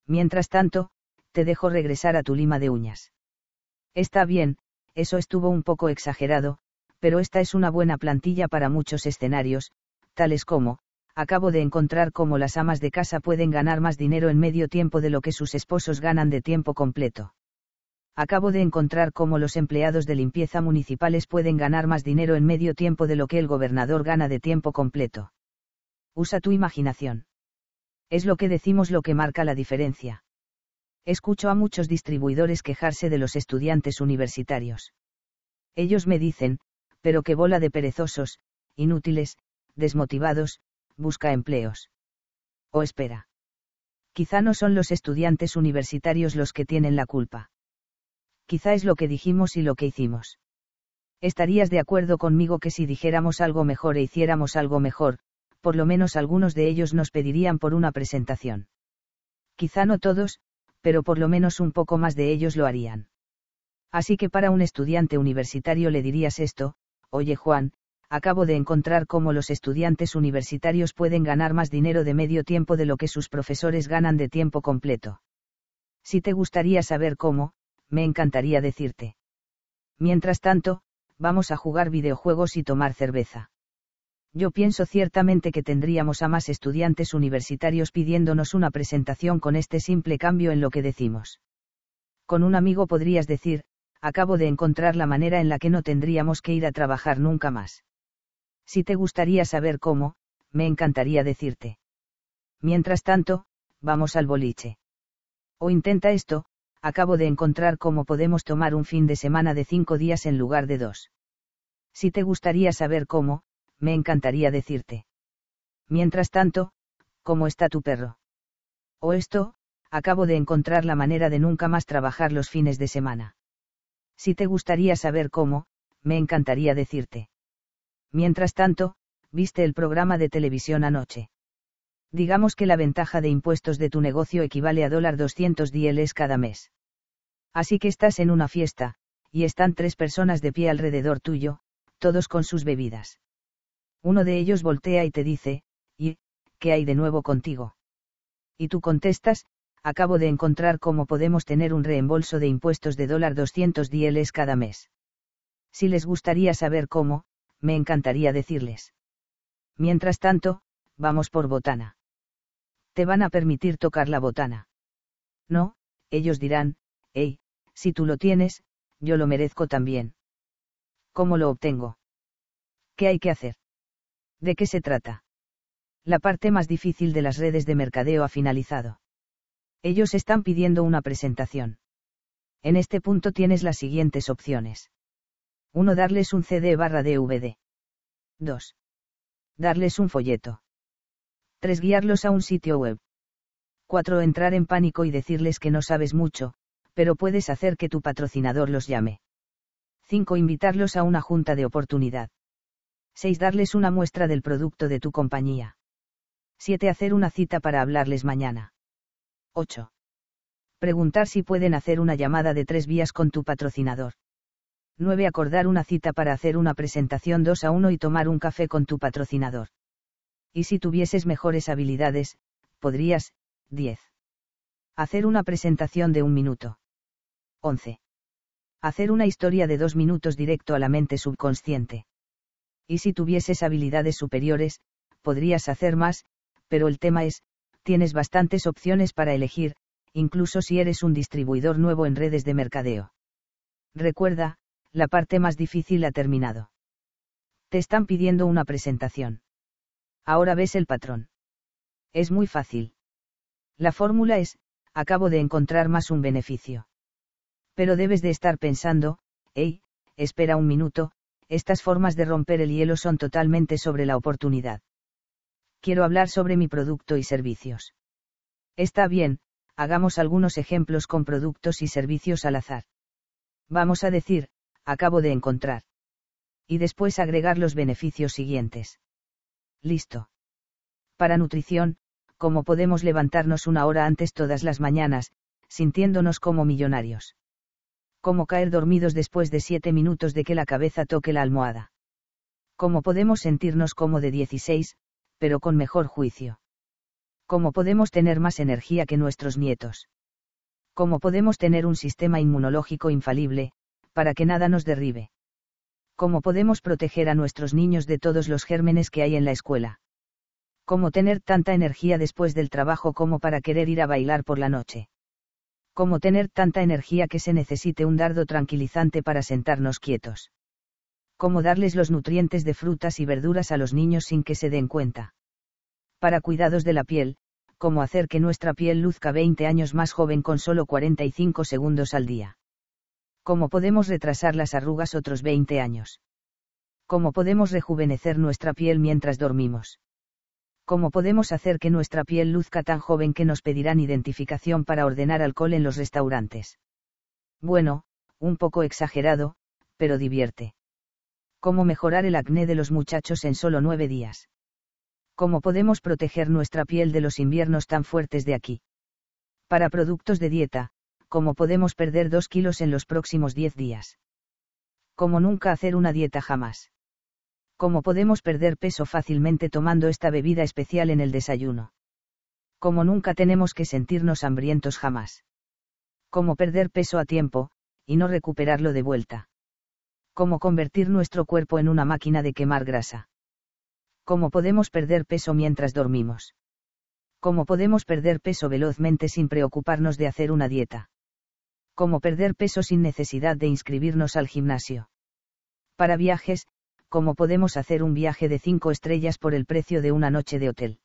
Mientras tanto, te dejo regresar a tu lima de uñas. Está bien, eso estuvo un poco exagerado, pero esta es una buena plantilla para muchos escenarios, tales como, acabo de encontrar cómo las amas de casa pueden ganar más dinero en medio tiempo de lo que sus esposos ganan de tiempo completo. Acabo de encontrar cómo los empleados de limpieza municipales pueden ganar más dinero en medio tiempo de lo que el gobernador gana de tiempo completo. Usa tu imaginación. Es lo que decimos lo que marca la diferencia. Escucho a muchos distribuidores quejarse de los estudiantes universitarios. Ellos me dicen, pero qué bola de perezosos, inútiles, desmotivados, busca empleos. O espera. Quizá no son los estudiantes universitarios los que tienen la culpa. Quizá es lo que dijimos y lo que hicimos. Estarías de acuerdo conmigo que si dijéramos algo mejor e hiciéramos algo mejor, por lo menos algunos de ellos nos pedirían por una presentación. Quizá no todos, pero por lo menos un poco más de ellos lo harían. Así que para un estudiante universitario le dirías esto, oye Juan, acabo de encontrar cómo los estudiantes universitarios pueden ganar más dinero de medio tiempo de lo que sus profesores ganan de tiempo completo. Si te gustaría saber cómo, me encantaría decirte. Mientras tanto, vamos a jugar videojuegos y tomar cerveza. Yo pienso ciertamente que tendríamos a más estudiantes universitarios pidiéndonos una presentación con este simple cambio en lo que decimos. Con un amigo podrías decir, acabo de encontrar la manera en la que no tendríamos que ir a trabajar nunca más. Si te gustaría saber cómo, me encantaría decirte. Mientras tanto, vamos al boliche. O intenta esto, acabo de encontrar cómo podemos tomar un fin de semana de cinco días en lugar de dos. Si te gustaría saber cómo, me encantaría decirte. Mientras tanto, ¿cómo está tu perro? O esto, acabo de encontrar la manera de nunca más trabajar los fines de semana. Si te gustaría saber cómo, me encantaría decirte. Mientras tanto, viste el programa de televisión anoche. Digamos que la ventaja de impuestos de tu negocio equivale a dólar 200 dieles cada mes. Así que estás en una fiesta, y están tres personas de pie alrededor tuyo, todos con sus bebidas. Uno de ellos voltea y te dice, ¿y, qué hay de nuevo contigo? Y tú contestas, acabo de encontrar cómo podemos tener un reembolso de impuestos de dólar 200 dieles cada mes. Si les gustaría saber cómo, me encantaría decirles. Mientras tanto, vamos por botana. Te van a permitir tocar la botana. No, ellos dirán, hey, si tú lo tienes, yo lo merezco también. ¿Cómo lo obtengo? ¿Qué hay que hacer? ¿De qué se trata? La parte más difícil de las redes de mercadeo ha finalizado. Ellos están pidiendo una presentación. En este punto tienes las siguientes opciones. 1. Darles un CD barra DVD. 2. Darles un folleto. 3. Guiarlos a un sitio web. 4. Entrar en pánico y decirles que no sabes mucho, pero puedes hacer que tu patrocinador los llame. 5. Invitarlos a una junta de oportunidad. 6. Darles una muestra del producto de tu compañía. 7. Hacer una cita para hablarles mañana. 8. Preguntar si pueden hacer una llamada de tres vías con tu patrocinador. 9. Acordar una cita para hacer una presentación 2 a 1 y tomar un café con tu patrocinador. Y si tuvieses mejores habilidades, podrías, 10. Hacer una presentación de un minuto. 11. Hacer una historia de dos minutos directo a la mente subconsciente. Y si tuvieses habilidades superiores, podrías hacer más, pero el tema es, tienes bastantes opciones para elegir, incluso si eres un distribuidor nuevo en redes de mercadeo. Recuerda, la parte más difícil ha terminado. Te están pidiendo una presentación. Ahora ves el patrón. Es muy fácil. La fórmula es, acabo de encontrar más un beneficio. Pero debes de estar pensando, hey, espera un minuto, estas formas de romper el hielo son totalmente sobre la oportunidad quiero hablar sobre mi producto y servicios. Está bien, hagamos algunos ejemplos con productos y servicios al azar. Vamos a decir, acabo de encontrar. Y después agregar los beneficios siguientes. Listo. Para nutrición, ¿cómo podemos levantarnos una hora antes todas las mañanas, sintiéndonos como millonarios? ¿Cómo caer dormidos después de siete minutos de que la cabeza toque la almohada? ¿Cómo podemos sentirnos como de 16, pero con mejor juicio. ¿Cómo podemos tener más energía que nuestros nietos? ¿Cómo podemos tener un sistema inmunológico infalible, para que nada nos derribe? ¿Cómo podemos proteger a nuestros niños de todos los gérmenes que hay en la escuela? ¿Cómo tener tanta energía después del trabajo como para querer ir a bailar por la noche? ¿Cómo tener tanta energía que se necesite un dardo tranquilizante para sentarnos quietos? cómo darles los nutrientes de frutas y verduras a los niños sin que se den cuenta. Para cuidados de la piel, cómo hacer que nuestra piel luzca 20 años más joven con solo 45 segundos al día. Cómo podemos retrasar las arrugas otros 20 años. Cómo podemos rejuvenecer nuestra piel mientras dormimos. ¿Cómo podemos hacer que nuestra piel luzca tan joven que nos pedirán identificación para ordenar alcohol en los restaurantes? Bueno, un poco exagerado, pero divierte. Cómo mejorar el acné de los muchachos en solo nueve días. Cómo podemos proteger nuestra piel de los inviernos tan fuertes de aquí. Para productos de dieta, cómo podemos perder dos kilos en los próximos diez días. Cómo nunca hacer una dieta jamás. Cómo podemos perder peso fácilmente tomando esta bebida especial en el desayuno. Cómo nunca tenemos que sentirnos hambrientos jamás. Cómo perder peso a tiempo, y no recuperarlo de vuelta Cómo convertir nuestro cuerpo en una máquina de quemar grasa. Cómo podemos perder peso mientras dormimos. Cómo podemos perder peso velozmente sin preocuparnos de hacer una dieta. Cómo perder peso sin necesidad de inscribirnos al gimnasio. Para viajes, cómo podemos hacer un viaje de 5 estrellas por el precio de una noche de hotel.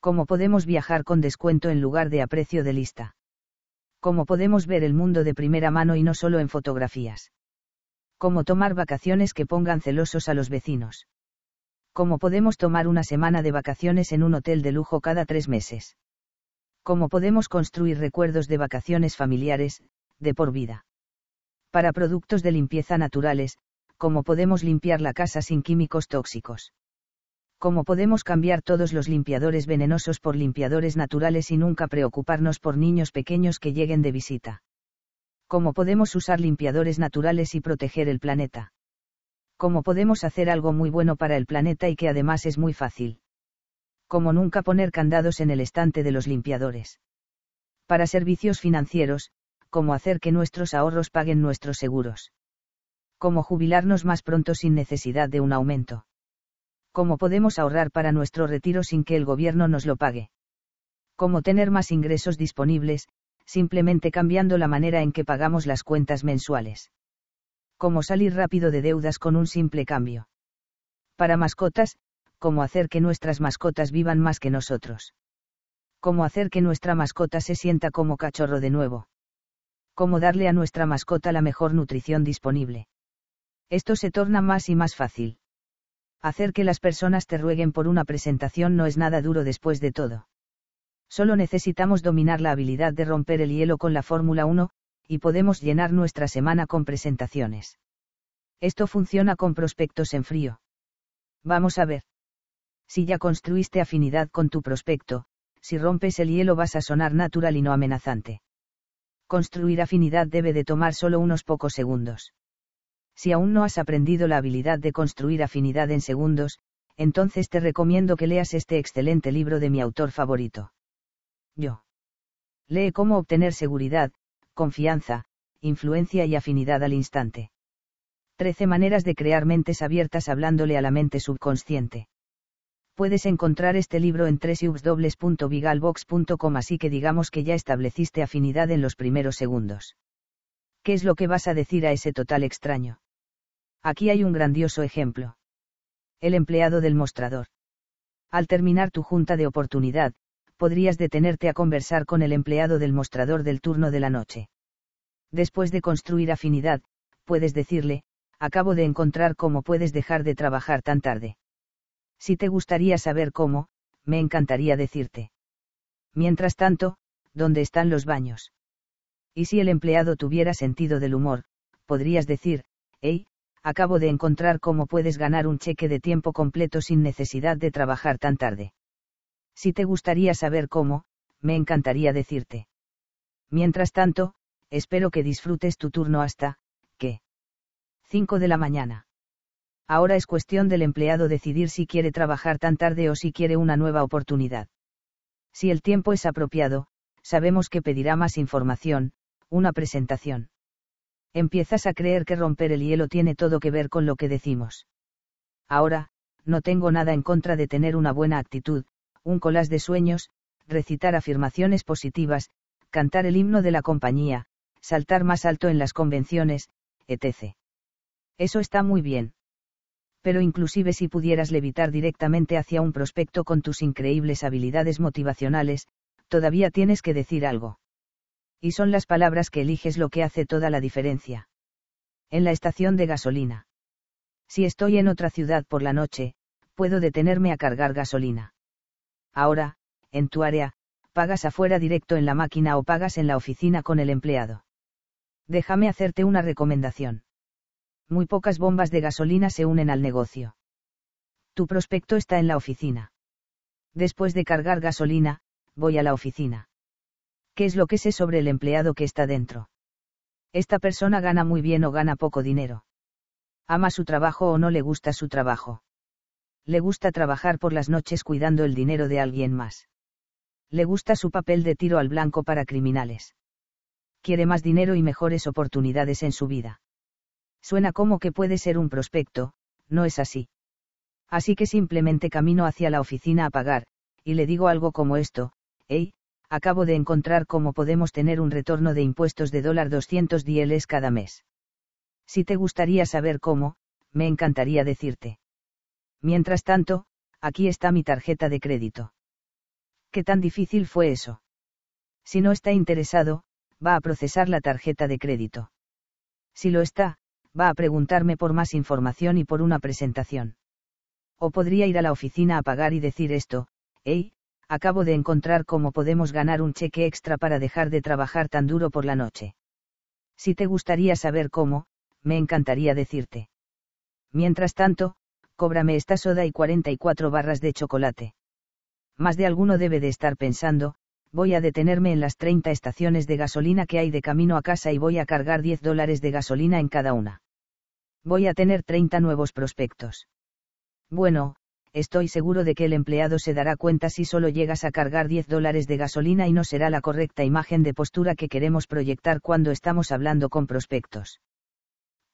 Cómo podemos viajar con descuento en lugar de a precio de lista. Cómo podemos ver el mundo de primera mano y no solo en fotografías. Cómo tomar vacaciones que pongan celosos a los vecinos. Cómo podemos tomar una semana de vacaciones en un hotel de lujo cada tres meses. Cómo podemos construir recuerdos de vacaciones familiares, de por vida. Para productos de limpieza naturales, cómo podemos limpiar la casa sin químicos tóxicos. Cómo podemos cambiar todos los limpiadores venenosos por limpiadores naturales y nunca preocuparnos por niños pequeños que lleguen de visita cómo podemos usar limpiadores naturales y proteger el planeta. Cómo podemos hacer algo muy bueno para el planeta y que además es muy fácil. Cómo nunca poner candados en el estante de los limpiadores. Para servicios financieros, cómo hacer que nuestros ahorros paguen nuestros seguros. Cómo jubilarnos más pronto sin necesidad de un aumento. Cómo podemos ahorrar para nuestro retiro sin que el gobierno nos lo pague. Cómo tener más ingresos disponibles, simplemente cambiando la manera en que pagamos las cuentas mensuales. Cómo salir rápido de deudas con un simple cambio. Para mascotas, cómo hacer que nuestras mascotas vivan más que nosotros. Cómo hacer que nuestra mascota se sienta como cachorro de nuevo. Cómo darle a nuestra mascota la mejor nutrición disponible. Esto se torna más y más fácil. Hacer que las personas te rueguen por una presentación no es nada duro después de todo. Solo necesitamos dominar la habilidad de romper el hielo con la Fórmula 1, y podemos llenar nuestra semana con presentaciones. Esto funciona con prospectos en frío. Vamos a ver. Si ya construiste afinidad con tu prospecto, si rompes el hielo vas a sonar natural y no amenazante. Construir afinidad debe de tomar solo unos pocos segundos. Si aún no has aprendido la habilidad de construir afinidad en segundos, entonces te recomiendo que leas este excelente libro de mi autor favorito. Yo. Lee cómo obtener seguridad, confianza, influencia y afinidad al instante. Trece maneras de crear mentes abiertas hablándole a la mente subconsciente. Puedes encontrar este libro en www.vigalbox.com así que digamos que ya estableciste afinidad en los primeros segundos. ¿Qué es lo que vas a decir a ese total extraño? Aquí hay un grandioso ejemplo. El empleado del mostrador. Al terminar tu junta de oportunidad, podrías detenerte a conversar con el empleado del mostrador del turno de la noche. Después de construir afinidad, puedes decirle, acabo de encontrar cómo puedes dejar de trabajar tan tarde. Si te gustaría saber cómo, me encantaría decirte. Mientras tanto, ¿dónde están los baños? Y si el empleado tuviera sentido del humor, podrías decir, hey, acabo de encontrar cómo puedes ganar un cheque de tiempo completo sin necesidad de trabajar tan tarde. Si te gustaría saber cómo, me encantaría decirte. Mientras tanto, espero que disfrutes tu turno hasta, ¿qué? 5 de la mañana. Ahora es cuestión del empleado decidir si quiere trabajar tan tarde o si quiere una nueva oportunidad. Si el tiempo es apropiado, sabemos que pedirá más información, una presentación. Empiezas a creer que romper el hielo tiene todo que ver con lo que decimos. Ahora, no tengo nada en contra de tener una buena actitud, un collage de sueños, recitar afirmaciones positivas, cantar el himno de la compañía, saltar más alto en las convenciones, etc. Eso está muy bien. Pero inclusive si pudieras levitar directamente hacia un prospecto con tus increíbles habilidades motivacionales, todavía tienes que decir algo. Y son las palabras que eliges lo que hace toda la diferencia. En la estación de gasolina. Si estoy en otra ciudad por la noche, puedo detenerme a cargar gasolina. Ahora, en tu área, pagas afuera directo en la máquina o pagas en la oficina con el empleado. Déjame hacerte una recomendación. Muy pocas bombas de gasolina se unen al negocio. Tu prospecto está en la oficina. Después de cargar gasolina, voy a la oficina. ¿Qué es lo que sé sobre el empleado que está dentro? Esta persona gana muy bien o gana poco dinero. Ama su trabajo o no le gusta su trabajo. Le gusta trabajar por las noches cuidando el dinero de alguien más. Le gusta su papel de tiro al blanco para criminales. Quiere más dinero y mejores oportunidades en su vida. Suena como que puede ser un prospecto, no es así. Así que simplemente camino hacia la oficina a pagar, y le digo algo como esto, hey, acabo de encontrar cómo podemos tener un retorno de impuestos de dólar 200 dieles cada mes. Si te gustaría saber cómo, me encantaría decirte. Mientras tanto, aquí está mi tarjeta de crédito. ¿Qué tan difícil fue eso? Si no está interesado, va a procesar la tarjeta de crédito. Si lo está, va a preguntarme por más información y por una presentación. O podría ir a la oficina a pagar y decir esto, hey, acabo de encontrar cómo podemos ganar un cheque extra para dejar de trabajar tan duro por la noche. Si te gustaría saber cómo, me encantaría decirte. Mientras tanto, cóbrame esta soda y 44 barras de chocolate. Más de alguno debe de estar pensando, voy a detenerme en las 30 estaciones de gasolina que hay de camino a casa y voy a cargar 10 dólares de gasolina en cada una. Voy a tener 30 nuevos prospectos. Bueno, estoy seguro de que el empleado se dará cuenta si solo llegas a cargar 10 dólares de gasolina y no será la correcta imagen de postura que queremos proyectar cuando estamos hablando con prospectos.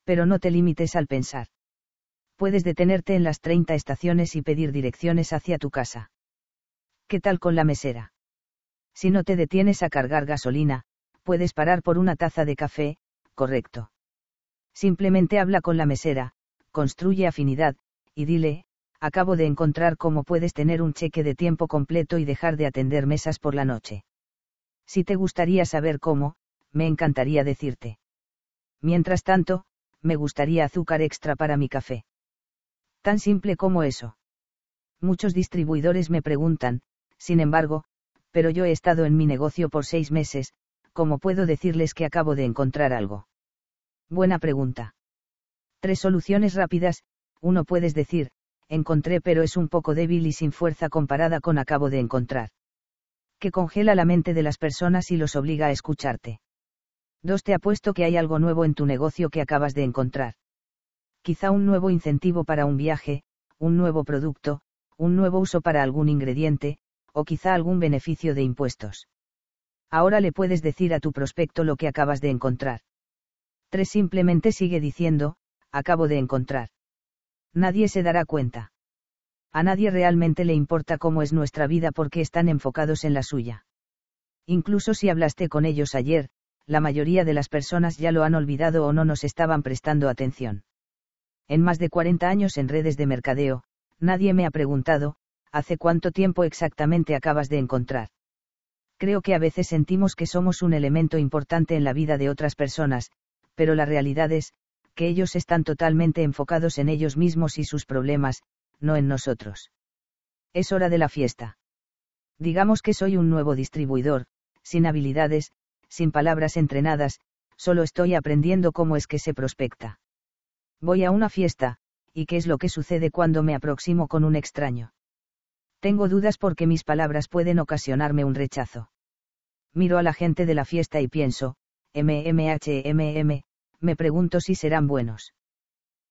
Pero no te limites al pensar. Puedes detenerte en las 30 estaciones y pedir direcciones hacia tu casa. ¿Qué tal con la mesera? Si no te detienes a cargar gasolina, puedes parar por una taza de café, correcto. Simplemente habla con la mesera, construye afinidad, y dile, acabo de encontrar cómo puedes tener un cheque de tiempo completo y dejar de atender mesas por la noche. Si te gustaría saber cómo, me encantaría decirte. Mientras tanto, me gustaría azúcar extra para mi café. Tan simple como eso. Muchos distribuidores me preguntan, sin embargo, pero yo he estado en mi negocio por seis meses, ¿cómo puedo decirles que acabo de encontrar algo? Buena pregunta. Tres soluciones rápidas, uno puedes decir, encontré pero es un poco débil y sin fuerza comparada con acabo de encontrar. Que congela la mente de las personas y los obliga a escucharte. 2. Te apuesto que hay algo nuevo en tu negocio que acabas de encontrar. Quizá un nuevo incentivo para un viaje, un nuevo producto, un nuevo uso para algún ingrediente, o quizá algún beneficio de impuestos. Ahora le puedes decir a tu prospecto lo que acabas de encontrar. 3. Simplemente sigue diciendo, acabo de encontrar nadie se dará cuenta. A nadie realmente le importa cómo es nuestra vida porque están enfocados en la suya. Incluso si hablaste con ellos ayer, la mayoría de las personas ya lo han olvidado o no nos estaban prestando atención. En más de 40 años en redes de mercadeo, nadie me ha preguntado, ¿hace cuánto tiempo exactamente acabas de encontrar? Creo que a veces sentimos que somos un elemento importante en la vida de otras personas, pero la realidad es, que ellos están totalmente enfocados en ellos mismos y sus problemas, no en nosotros. Es hora de la fiesta. Digamos que soy un nuevo distribuidor, sin habilidades, sin palabras entrenadas, solo estoy aprendiendo cómo es que se prospecta. Voy a una fiesta, ¿y qué es lo que sucede cuando me aproximo con un extraño? Tengo dudas porque mis palabras pueden ocasionarme un rechazo. Miro a la gente de la fiesta y pienso, MMHMM, me pregunto si serán buenos.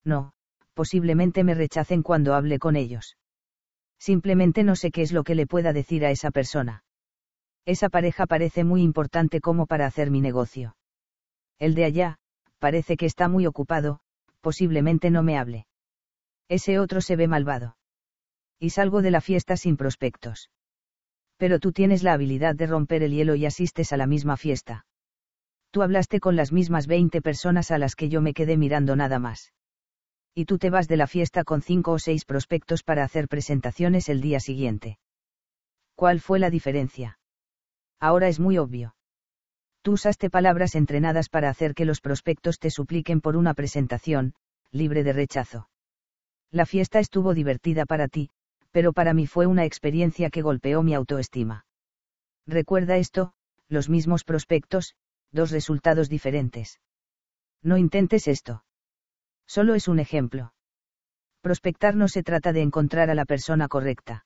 No, posiblemente me rechacen cuando hable con ellos. Simplemente no sé qué es lo que le pueda decir a esa persona. Esa pareja parece muy importante como para hacer mi negocio. El de allá, parece que está muy ocupado, posiblemente no me hable. Ese otro se ve malvado. Y salgo de la fiesta sin prospectos. Pero tú tienes la habilidad de romper el hielo y asistes a la misma fiesta tú hablaste con las mismas 20 personas a las que yo me quedé mirando nada más. Y tú te vas de la fiesta con cinco o seis prospectos para hacer presentaciones el día siguiente. ¿Cuál fue la diferencia? Ahora es muy obvio. Tú usaste palabras entrenadas para hacer que los prospectos te supliquen por una presentación, libre de rechazo. La fiesta estuvo divertida para ti, pero para mí fue una experiencia que golpeó mi autoestima. Recuerda esto, los mismos prospectos, dos resultados diferentes. No intentes esto. Solo es un ejemplo. Prospectar no se trata de encontrar a la persona correcta.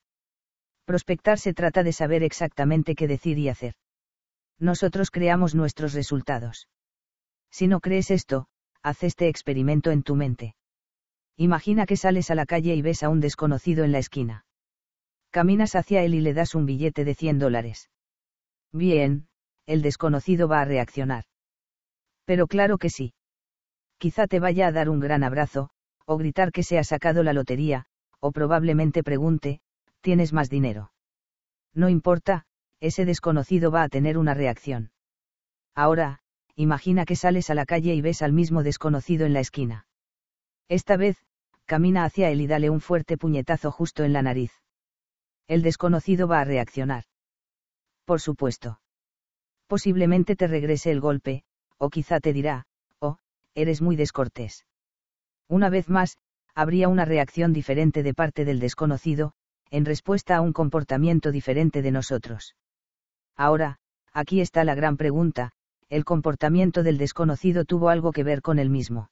Prospectar se trata de saber exactamente qué decir y hacer. Nosotros creamos nuestros resultados. Si no crees esto, haz este experimento en tu mente. Imagina que sales a la calle y ves a un desconocido en la esquina. Caminas hacia él y le das un billete de 100 dólares. Bien, el desconocido va a reaccionar. Pero claro que sí. Quizá te vaya a dar un gran abrazo, o gritar que se ha sacado la lotería, o probablemente pregunte, ¿tienes más dinero? No importa, ese desconocido va a tener una reacción. Ahora, imagina que sales a la calle y ves al mismo desconocido en la esquina. Esta vez, camina hacia él y dale un fuerte puñetazo justo en la nariz. El desconocido va a reaccionar. Por supuesto. Posiblemente te regrese el golpe, o quizá te dirá, oh, eres muy descortés. Una vez más, habría una reacción diferente de parte del desconocido, en respuesta a un comportamiento diferente de nosotros. Ahora, aquí está la gran pregunta, ¿el comportamiento del desconocido tuvo algo que ver con él mismo?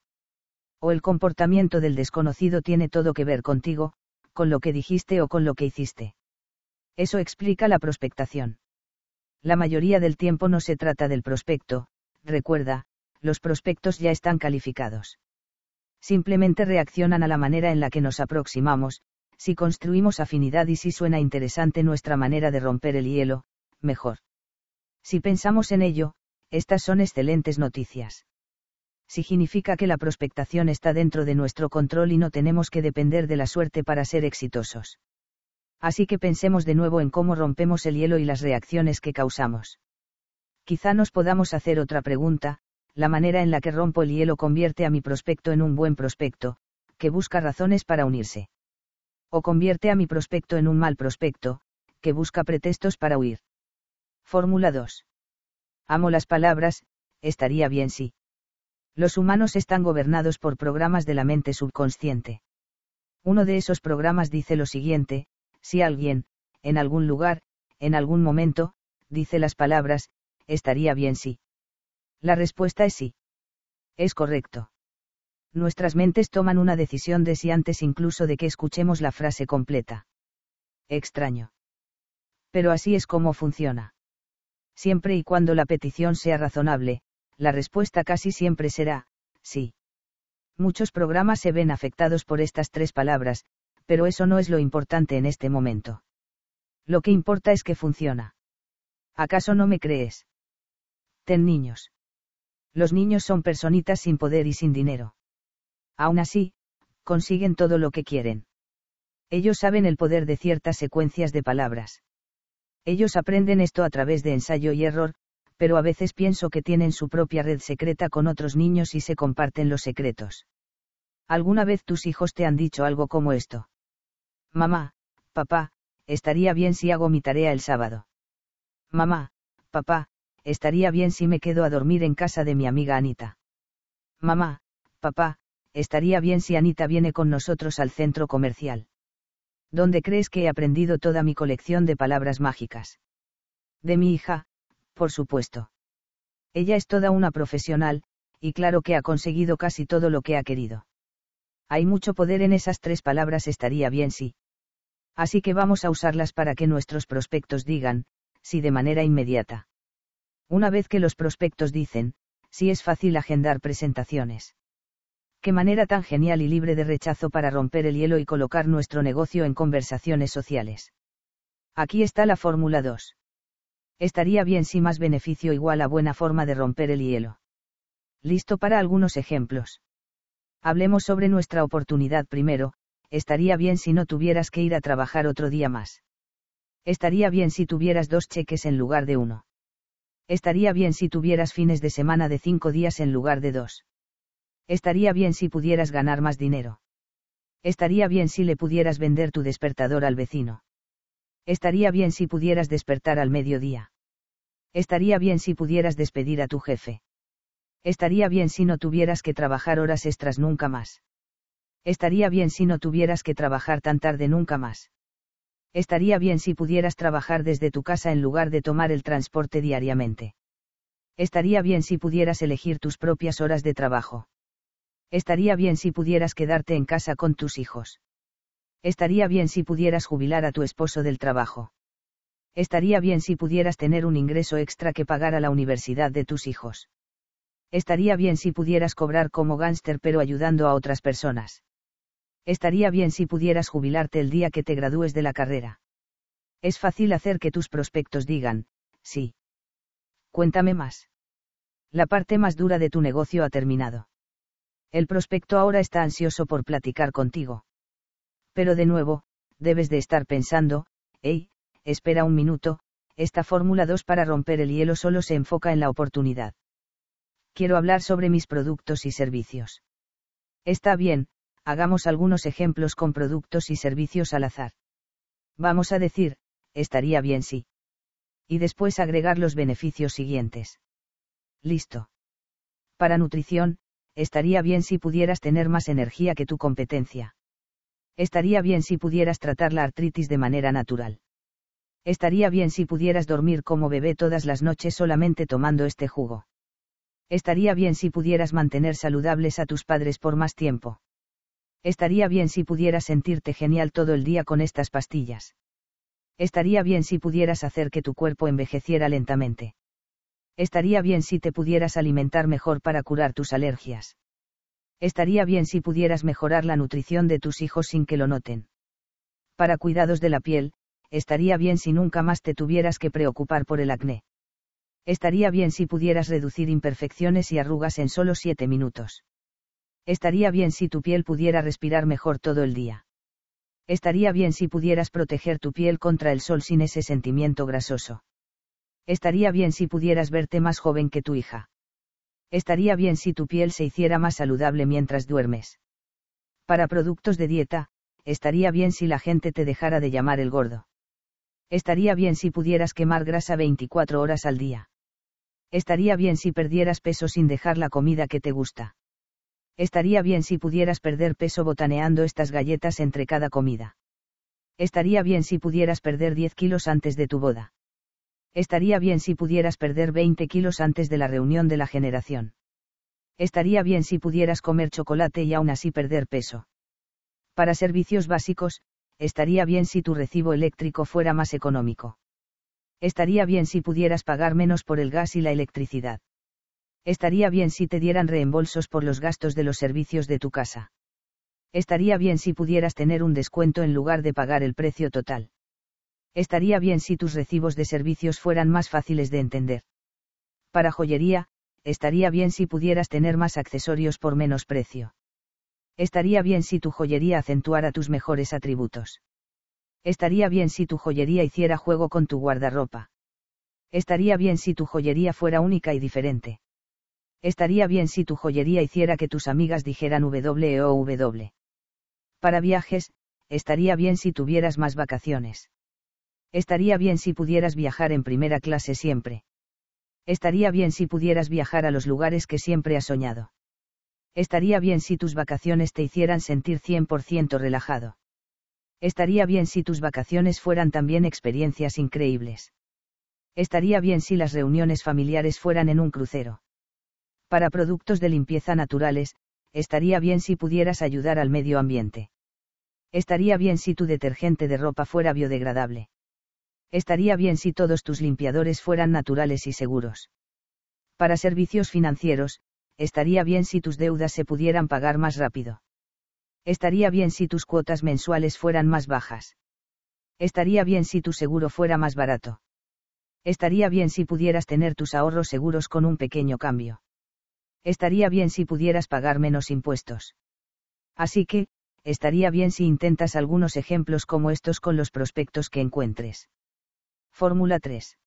¿O el comportamiento del desconocido tiene todo que ver contigo, con lo que dijiste o con lo que hiciste? Eso explica la prospectación. La mayoría del tiempo no se trata del prospecto, recuerda, los prospectos ya están calificados. Simplemente reaccionan a la manera en la que nos aproximamos, si construimos afinidad y si suena interesante nuestra manera de romper el hielo, mejor. Si pensamos en ello, estas son excelentes noticias. Significa que la prospectación está dentro de nuestro control y no tenemos que depender de la suerte para ser exitosos. Así que pensemos de nuevo en cómo rompemos el hielo y las reacciones que causamos. Quizá nos podamos hacer otra pregunta, la manera en la que rompo el hielo convierte a mi prospecto en un buen prospecto, que busca razones para unirse. O convierte a mi prospecto en un mal prospecto, que busca pretextos para huir. Fórmula 2. Amo las palabras, estaría bien si. Los humanos están gobernados por programas de la mente subconsciente. Uno de esos programas dice lo siguiente, si alguien, en algún lugar, en algún momento, dice las palabras, estaría bien si. La respuesta es sí. Es correcto. Nuestras mentes toman una decisión de sí antes incluso de que escuchemos la frase completa. Extraño. Pero así es como funciona. Siempre y cuando la petición sea razonable, la respuesta casi siempre será, sí. Muchos programas se ven afectados por estas tres palabras, pero eso no es lo importante en este momento. Lo que importa es que funciona. ¿Acaso no me crees? Ten niños. Los niños son personitas sin poder y sin dinero. Aún así, consiguen todo lo que quieren. Ellos saben el poder de ciertas secuencias de palabras. Ellos aprenden esto a través de ensayo y error, pero a veces pienso que tienen su propia red secreta con otros niños y se comparten los secretos. ¿Alguna vez tus hijos te han dicho algo como esto? Mamá, papá, estaría bien si hago mi tarea el sábado. Mamá, papá, estaría bien si me quedo a dormir en casa de mi amiga Anita. Mamá, papá, estaría bien si Anita viene con nosotros al centro comercial. ¿Dónde crees que he aprendido toda mi colección de palabras mágicas? De mi hija, por supuesto. Ella es toda una profesional, y claro que ha conseguido casi todo lo que ha querido. Hay mucho poder en esas tres palabras estaría bien sí. Así que vamos a usarlas para que nuestros prospectos digan, sí de manera inmediata. Una vez que los prospectos dicen, sí es fácil agendar presentaciones. Qué manera tan genial y libre de rechazo para romper el hielo y colocar nuestro negocio en conversaciones sociales. Aquí está la fórmula 2. Estaría bien si más beneficio igual a buena forma de romper el hielo. Listo para algunos ejemplos. Hablemos sobre nuestra oportunidad primero, estaría bien si no tuvieras que ir a trabajar otro día más. Estaría bien si tuvieras dos cheques en lugar de uno. Estaría bien si tuvieras fines de semana de cinco días en lugar de dos. Estaría bien si pudieras ganar más dinero. Estaría bien si le pudieras vender tu despertador al vecino. Estaría bien si pudieras despertar al mediodía. Estaría bien si pudieras despedir a tu jefe. Estaría bien si no tuvieras que trabajar horas extras nunca más. Estaría bien si no tuvieras que trabajar tan tarde nunca más. Estaría bien si pudieras trabajar desde tu casa en lugar de tomar el transporte diariamente. Estaría bien si pudieras elegir tus propias horas de trabajo. Estaría bien si pudieras quedarte en casa con tus hijos. Estaría bien si pudieras jubilar a tu esposo del trabajo. Estaría bien si pudieras tener un ingreso extra que pagar a la universidad de tus hijos. Estaría bien si pudieras cobrar como gánster pero ayudando a otras personas. Estaría bien si pudieras jubilarte el día que te gradúes de la carrera. Es fácil hacer que tus prospectos digan, sí. Cuéntame más. La parte más dura de tu negocio ha terminado. El prospecto ahora está ansioso por platicar contigo. Pero de nuevo, debes de estar pensando, hey, espera un minuto, esta fórmula 2 para romper el hielo solo se enfoca en la oportunidad. Quiero hablar sobre mis productos y servicios. Está bien, hagamos algunos ejemplos con productos y servicios al azar. Vamos a decir, estaría bien si. Y después agregar los beneficios siguientes. Listo. Para nutrición, estaría bien si pudieras tener más energía que tu competencia. Estaría bien si pudieras tratar la artritis de manera natural. Estaría bien si pudieras dormir como bebé todas las noches solamente tomando este jugo. Estaría bien si pudieras mantener saludables a tus padres por más tiempo. Estaría bien si pudieras sentirte genial todo el día con estas pastillas. Estaría bien si pudieras hacer que tu cuerpo envejeciera lentamente. Estaría bien si te pudieras alimentar mejor para curar tus alergias. Estaría bien si pudieras mejorar la nutrición de tus hijos sin que lo noten. Para cuidados de la piel, estaría bien si nunca más te tuvieras que preocupar por el acné. Estaría bien si pudieras reducir imperfecciones y arrugas en solo 7 minutos. Estaría bien si tu piel pudiera respirar mejor todo el día. Estaría bien si pudieras proteger tu piel contra el sol sin ese sentimiento grasoso. Estaría bien si pudieras verte más joven que tu hija. Estaría bien si tu piel se hiciera más saludable mientras duermes. Para productos de dieta, estaría bien si la gente te dejara de llamar el gordo. Estaría bien si pudieras quemar grasa 24 horas al día. Estaría bien si perdieras peso sin dejar la comida que te gusta. Estaría bien si pudieras perder peso botaneando estas galletas entre cada comida. Estaría bien si pudieras perder 10 kilos antes de tu boda. Estaría bien si pudieras perder 20 kilos antes de la reunión de la generación. Estaría bien si pudieras comer chocolate y aún así perder peso. Para servicios básicos, estaría bien si tu recibo eléctrico fuera más económico. Estaría bien si pudieras pagar menos por el gas y la electricidad. Estaría bien si te dieran reembolsos por los gastos de los servicios de tu casa. Estaría bien si pudieras tener un descuento en lugar de pagar el precio total. Estaría bien si tus recibos de servicios fueran más fáciles de entender. Para joyería, estaría bien si pudieras tener más accesorios por menos precio. Estaría bien si tu joyería acentuara tus mejores atributos. Estaría bien si tu joyería hiciera juego con tu guardarropa. Estaría bien si tu joyería fuera única y diferente. Estaría bien si tu joyería hiciera que tus amigas dijeran W o W. Para viajes, estaría bien si tuvieras más vacaciones. Estaría bien si pudieras viajar en primera clase siempre. Estaría bien si pudieras viajar a los lugares que siempre has soñado. Estaría bien si tus vacaciones te hicieran sentir 100% relajado. Estaría bien si tus vacaciones fueran también experiencias increíbles. Estaría bien si las reuniones familiares fueran en un crucero. Para productos de limpieza naturales, estaría bien si pudieras ayudar al medio ambiente. Estaría bien si tu detergente de ropa fuera biodegradable. Estaría bien si todos tus limpiadores fueran naturales y seguros. Para servicios financieros, estaría bien si tus deudas se pudieran pagar más rápido. Estaría bien si tus cuotas mensuales fueran más bajas. Estaría bien si tu seguro fuera más barato. Estaría bien si pudieras tener tus ahorros seguros con un pequeño cambio. Estaría bien si pudieras pagar menos impuestos. Así que, estaría bien si intentas algunos ejemplos como estos con los prospectos que encuentres. Fórmula 3.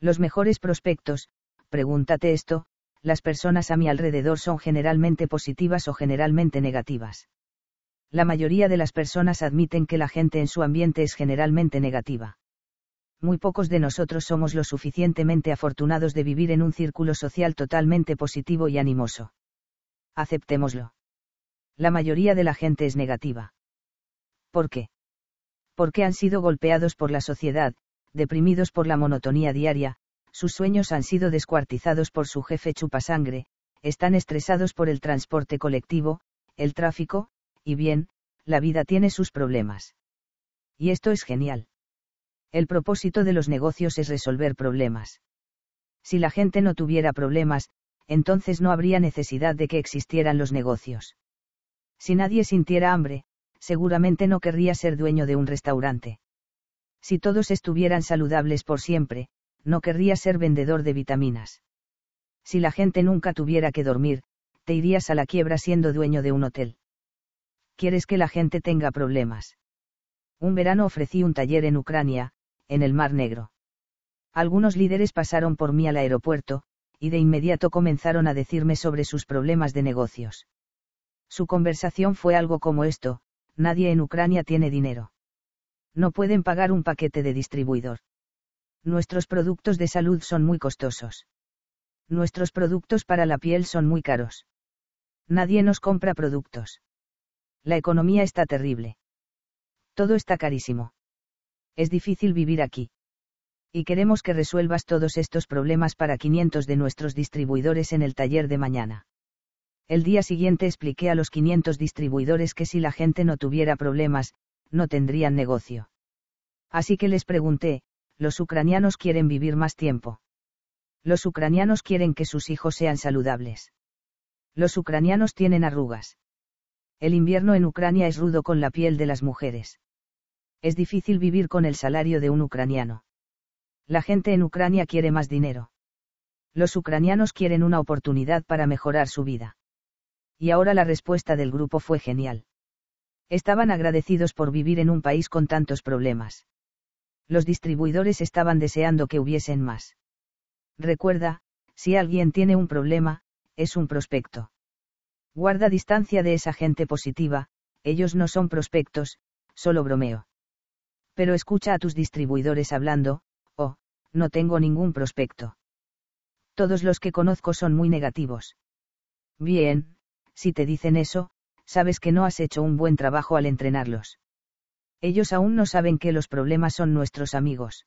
Los mejores prospectos, pregúntate esto, las personas a mi alrededor son generalmente positivas o generalmente negativas. La mayoría de las personas admiten que la gente en su ambiente es generalmente negativa. Muy pocos de nosotros somos lo suficientemente afortunados de vivir en un círculo social totalmente positivo y animoso. Aceptémoslo. La mayoría de la gente es negativa. ¿Por qué? Porque han sido golpeados por la sociedad, deprimidos por la monotonía diaria, sus sueños han sido descuartizados por su jefe chupasangre, están estresados por el transporte colectivo, el tráfico, y bien, la vida tiene sus problemas. Y esto es genial. El propósito de los negocios es resolver problemas. Si la gente no tuviera problemas, entonces no habría necesidad de que existieran los negocios. Si nadie sintiera hambre, seguramente no querría ser dueño de un restaurante. Si todos estuvieran saludables por siempre, no querría ser vendedor de vitaminas. Si la gente nunca tuviera que dormir, te irías a la quiebra siendo dueño de un hotel. ¿Quieres que la gente tenga problemas? Un verano ofrecí un taller en Ucrania, en el Mar Negro. Algunos líderes pasaron por mí al aeropuerto, y de inmediato comenzaron a decirme sobre sus problemas de negocios. Su conversación fue algo como esto, nadie en Ucrania tiene dinero. No pueden pagar un paquete de distribuidor. Nuestros productos de salud son muy costosos. Nuestros productos para la piel son muy caros. Nadie nos compra productos. La economía está terrible. Todo está carísimo. Es difícil vivir aquí. Y queremos que resuelvas todos estos problemas para 500 de nuestros distribuidores en el taller de mañana. El día siguiente expliqué a los 500 distribuidores que si la gente no tuviera problemas, no tendrían negocio. Así que les pregunté, los ucranianos quieren vivir más tiempo. Los ucranianos quieren que sus hijos sean saludables. Los ucranianos tienen arrugas. El invierno en Ucrania es rudo con la piel de las mujeres. Es difícil vivir con el salario de un ucraniano. La gente en Ucrania quiere más dinero. Los ucranianos quieren una oportunidad para mejorar su vida. Y ahora la respuesta del grupo fue genial. Estaban agradecidos por vivir en un país con tantos problemas. Los distribuidores estaban deseando que hubiesen más. Recuerda, si alguien tiene un problema, es un prospecto. Guarda distancia de esa gente positiva, ellos no son prospectos, solo bromeo. Pero escucha a tus distribuidores hablando, oh, no tengo ningún prospecto. Todos los que conozco son muy negativos. Bien, si te dicen eso, sabes que no has hecho un buen trabajo al entrenarlos. Ellos aún no saben que los problemas son nuestros amigos.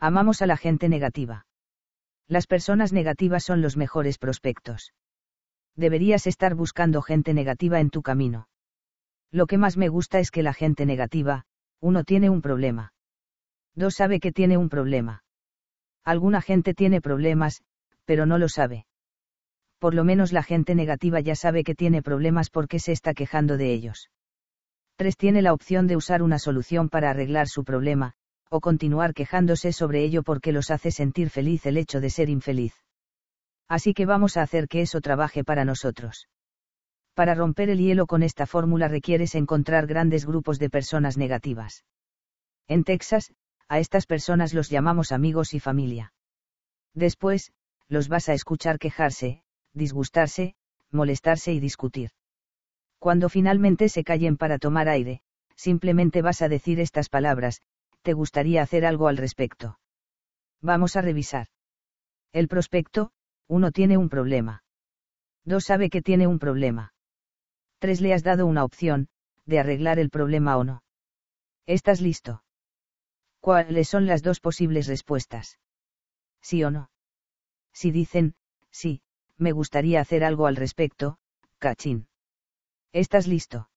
Amamos a la gente negativa. Las personas negativas son los mejores prospectos. Deberías estar buscando gente negativa en tu camino. Lo que más me gusta es que la gente negativa, uno tiene un problema. Dos sabe que tiene un problema. Alguna gente tiene problemas, pero no lo sabe. Por lo menos la gente negativa ya sabe que tiene problemas porque se está quejando de ellos. Tres tiene la opción de usar una solución para arreglar su problema, o continuar quejándose sobre ello porque los hace sentir feliz el hecho de ser infeliz. Así que vamos a hacer que eso trabaje para nosotros. Para romper el hielo con esta fórmula requieres encontrar grandes grupos de personas negativas. En Texas, a estas personas los llamamos amigos y familia. Después, los vas a escuchar quejarse, disgustarse, molestarse y discutir. Cuando finalmente se callen para tomar aire, simplemente vas a decir estas palabras, te gustaría hacer algo al respecto. Vamos a revisar. El prospecto, uno tiene un problema. Dos sabe que tiene un problema. Tres le has dado una opción, de arreglar el problema o no. ¿Estás listo? ¿Cuáles son las dos posibles respuestas? ¿Sí o no? Si dicen, sí, me gustaría hacer algo al respecto, cachín. ¿Estás listo?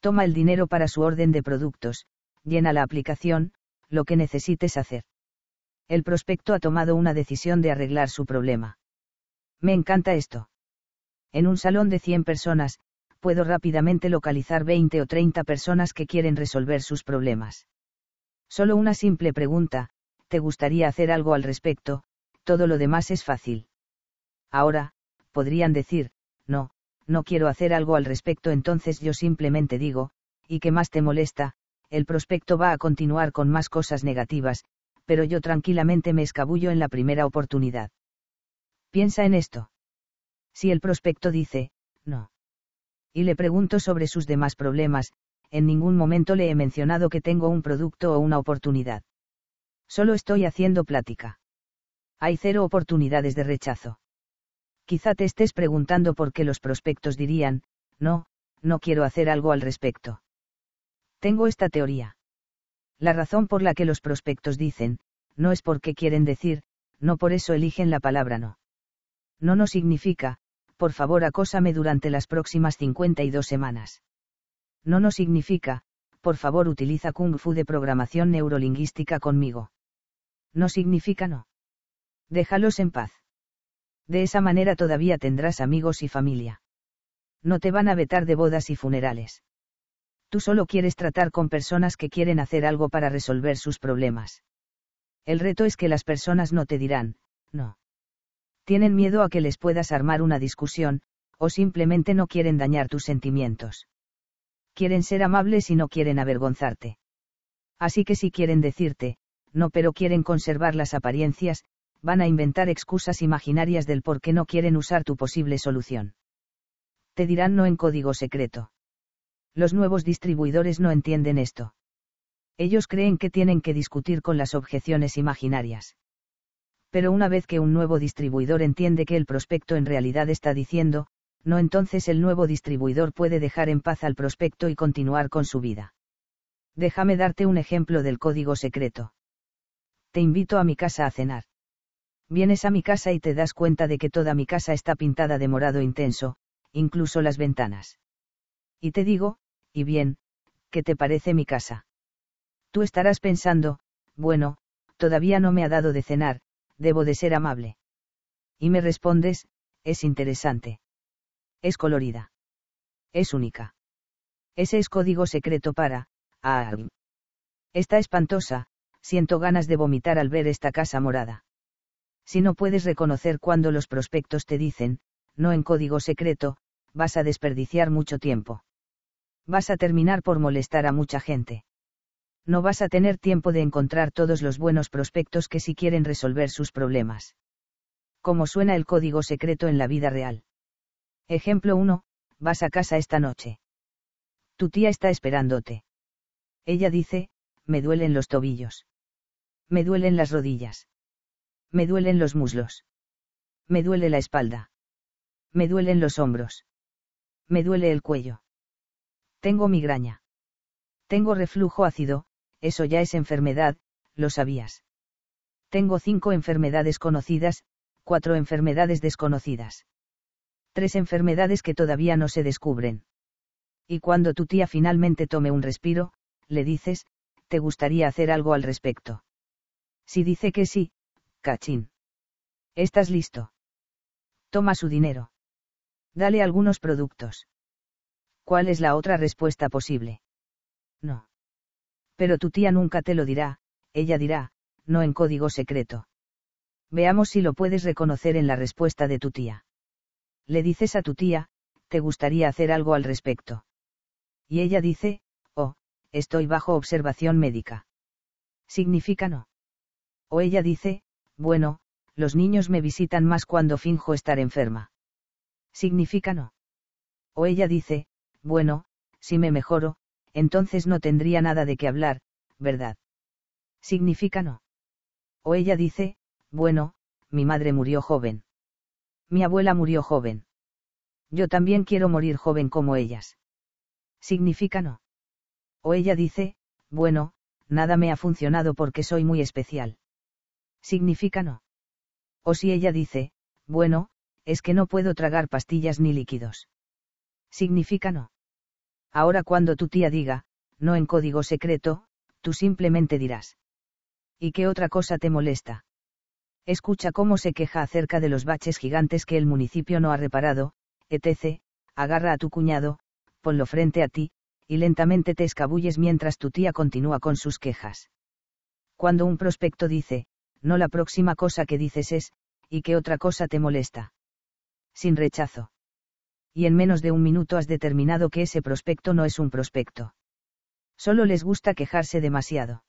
Toma el dinero para su orden de productos, llena la aplicación, lo que necesites hacer. El prospecto ha tomado una decisión de arreglar su problema. Me encanta esto. En un salón de 100 personas, puedo rápidamente localizar 20 o 30 personas que quieren resolver sus problemas. Solo una simple pregunta, ¿te gustaría hacer algo al respecto? Todo lo demás es fácil. Ahora, podrían decir, no, no quiero hacer algo al respecto, entonces yo simplemente digo, ¿y qué más te molesta? el prospecto va a continuar con más cosas negativas, pero yo tranquilamente me escabullo en la primera oportunidad. Piensa en esto. Si el prospecto dice, no. Y le pregunto sobre sus demás problemas, en ningún momento le he mencionado que tengo un producto o una oportunidad. Solo estoy haciendo plática. Hay cero oportunidades de rechazo. Quizá te estés preguntando por qué los prospectos dirían, no, no quiero hacer algo al respecto. Tengo esta teoría. La razón por la que los prospectos dicen, no es porque quieren decir, no por eso eligen la palabra no. No no significa, por favor acósame durante las próximas 52 semanas. No no significa, por favor utiliza Kung Fu de programación neurolingüística conmigo. No significa no. Déjalos en paz. De esa manera todavía tendrás amigos y familia. No te van a vetar de bodas y funerales. Tú solo quieres tratar con personas que quieren hacer algo para resolver sus problemas. El reto es que las personas no te dirán, no. Tienen miedo a que les puedas armar una discusión, o simplemente no quieren dañar tus sentimientos. Quieren ser amables y no quieren avergonzarte. Así que si quieren decirte, no pero quieren conservar las apariencias, van a inventar excusas imaginarias del por qué no quieren usar tu posible solución. Te dirán no en código secreto. Los nuevos distribuidores no entienden esto. Ellos creen que tienen que discutir con las objeciones imaginarias. Pero una vez que un nuevo distribuidor entiende que el prospecto en realidad está diciendo, no entonces el nuevo distribuidor puede dejar en paz al prospecto y continuar con su vida. Déjame darte un ejemplo del código secreto. Te invito a mi casa a cenar. Vienes a mi casa y te das cuenta de que toda mi casa está pintada de morado intenso, incluso las ventanas. Y te digo, y bien, ¿qué te parece mi casa? Tú estarás pensando, bueno, todavía no me ha dado de cenar, debo de ser amable. Y me respondes, es interesante. Es colorida. Es única. Ese es código secreto para, ah, Está espantosa, siento ganas de vomitar al ver esta casa morada. Si no puedes reconocer cuando los prospectos te dicen, no en código secreto, vas a desperdiciar mucho tiempo. Vas a terminar por molestar a mucha gente. No vas a tener tiempo de encontrar todos los buenos prospectos que sí quieren resolver sus problemas. ¿Cómo suena el código secreto en la vida real? Ejemplo 1, vas a casa esta noche. Tu tía está esperándote. Ella dice, me duelen los tobillos. Me duelen las rodillas. Me duelen los muslos. Me duele la espalda. Me duelen los hombros. Me duele el cuello. Tengo migraña. Tengo reflujo ácido, eso ya es enfermedad, lo sabías. Tengo cinco enfermedades conocidas, cuatro enfermedades desconocidas tres enfermedades que todavía no se descubren. Y cuando tu tía finalmente tome un respiro, le dices, ¿te gustaría hacer algo al respecto? Si dice que sí, cachín. ¿Estás listo? Toma su dinero. Dale algunos productos. ¿Cuál es la otra respuesta posible? No. Pero tu tía nunca te lo dirá, ella dirá, no en código secreto. Veamos si lo puedes reconocer en la respuesta de tu tía le dices a tu tía, ¿te gustaría hacer algo al respecto? Y ella dice, oh, estoy bajo observación médica. Significa no. O ella dice, bueno, los niños me visitan más cuando finjo estar enferma. Significa no. O ella dice, bueno, si me mejoro, entonces no tendría nada de qué hablar, ¿verdad? Significa no. O ella dice, bueno, mi madre murió joven. Mi abuela murió joven. Yo también quiero morir joven como ellas. Significa no. O ella dice, bueno, nada me ha funcionado porque soy muy especial. Significa no. O si ella dice, bueno, es que no puedo tragar pastillas ni líquidos. Significa no. Ahora cuando tu tía diga, no en código secreto, tú simplemente dirás. ¿Y qué otra cosa te molesta? Escucha cómo se queja acerca de los baches gigantes que el municipio no ha reparado, etc., agarra a tu cuñado, ponlo frente a ti, y lentamente te escabulles mientras tu tía continúa con sus quejas. Cuando un prospecto dice, no la próxima cosa que dices es, ¿y qué otra cosa te molesta? Sin rechazo. Y en menos de un minuto has determinado que ese prospecto no es un prospecto. Solo les gusta quejarse demasiado.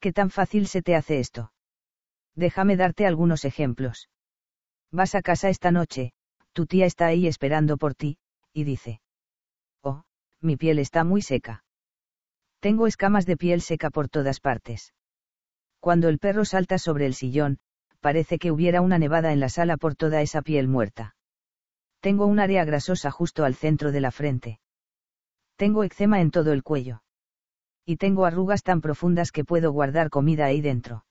¿Qué tan fácil se te hace esto? Déjame darte algunos ejemplos. Vas a casa esta noche, tu tía está ahí esperando por ti, y dice. Oh, mi piel está muy seca. Tengo escamas de piel seca por todas partes. Cuando el perro salta sobre el sillón, parece que hubiera una nevada en la sala por toda esa piel muerta. Tengo un área grasosa justo al centro de la frente. Tengo eczema en todo el cuello. Y tengo arrugas tan profundas que puedo guardar comida ahí dentro.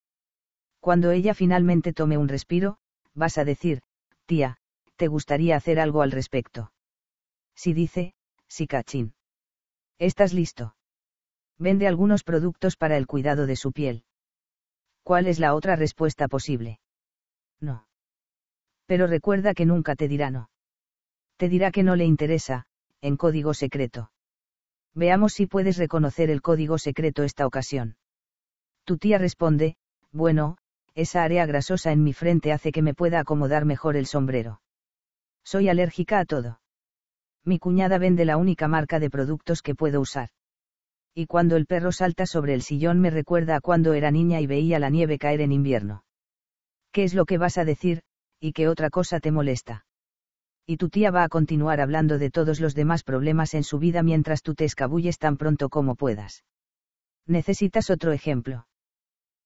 Cuando ella finalmente tome un respiro, vas a decir, tía, ¿te gustaría hacer algo al respecto? Si dice, sí cachín. ¿Estás listo? Vende algunos productos para el cuidado de su piel. ¿Cuál es la otra respuesta posible? No. Pero recuerda que nunca te dirá no. Te dirá que no le interesa, en código secreto. Veamos si puedes reconocer el código secreto esta ocasión. Tu tía responde, bueno, esa área grasosa en mi frente hace que me pueda acomodar mejor el sombrero. Soy alérgica a todo. Mi cuñada vende la única marca de productos que puedo usar. Y cuando el perro salta sobre el sillón me recuerda a cuando era niña y veía la nieve caer en invierno. ¿Qué es lo que vas a decir, y qué otra cosa te molesta? Y tu tía va a continuar hablando de todos los demás problemas en su vida mientras tú te escabulles tan pronto como puedas. Necesitas otro ejemplo.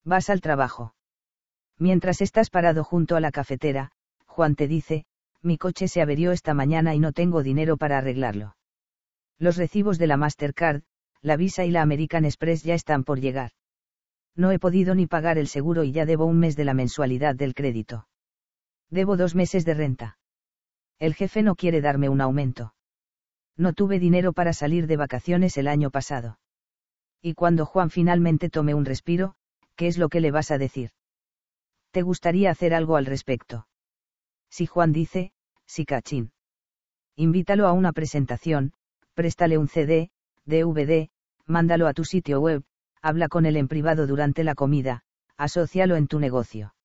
Vas al trabajo. Mientras estás parado junto a la cafetera, Juan te dice, mi coche se averió esta mañana y no tengo dinero para arreglarlo. Los recibos de la Mastercard, la Visa y la American Express ya están por llegar. No he podido ni pagar el seguro y ya debo un mes de la mensualidad del crédito. Debo dos meses de renta. El jefe no quiere darme un aumento. No tuve dinero para salir de vacaciones el año pasado. Y cuando Juan finalmente tome un respiro, ¿qué es lo que le vas a decir? ¿Te gustaría hacer algo al respecto? Si Juan dice, sí cachín. Invítalo a una presentación, préstale un CD, DVD, mándalo a tu sitio web, habla con él en privado durante la comida, asócialo en tu negocio.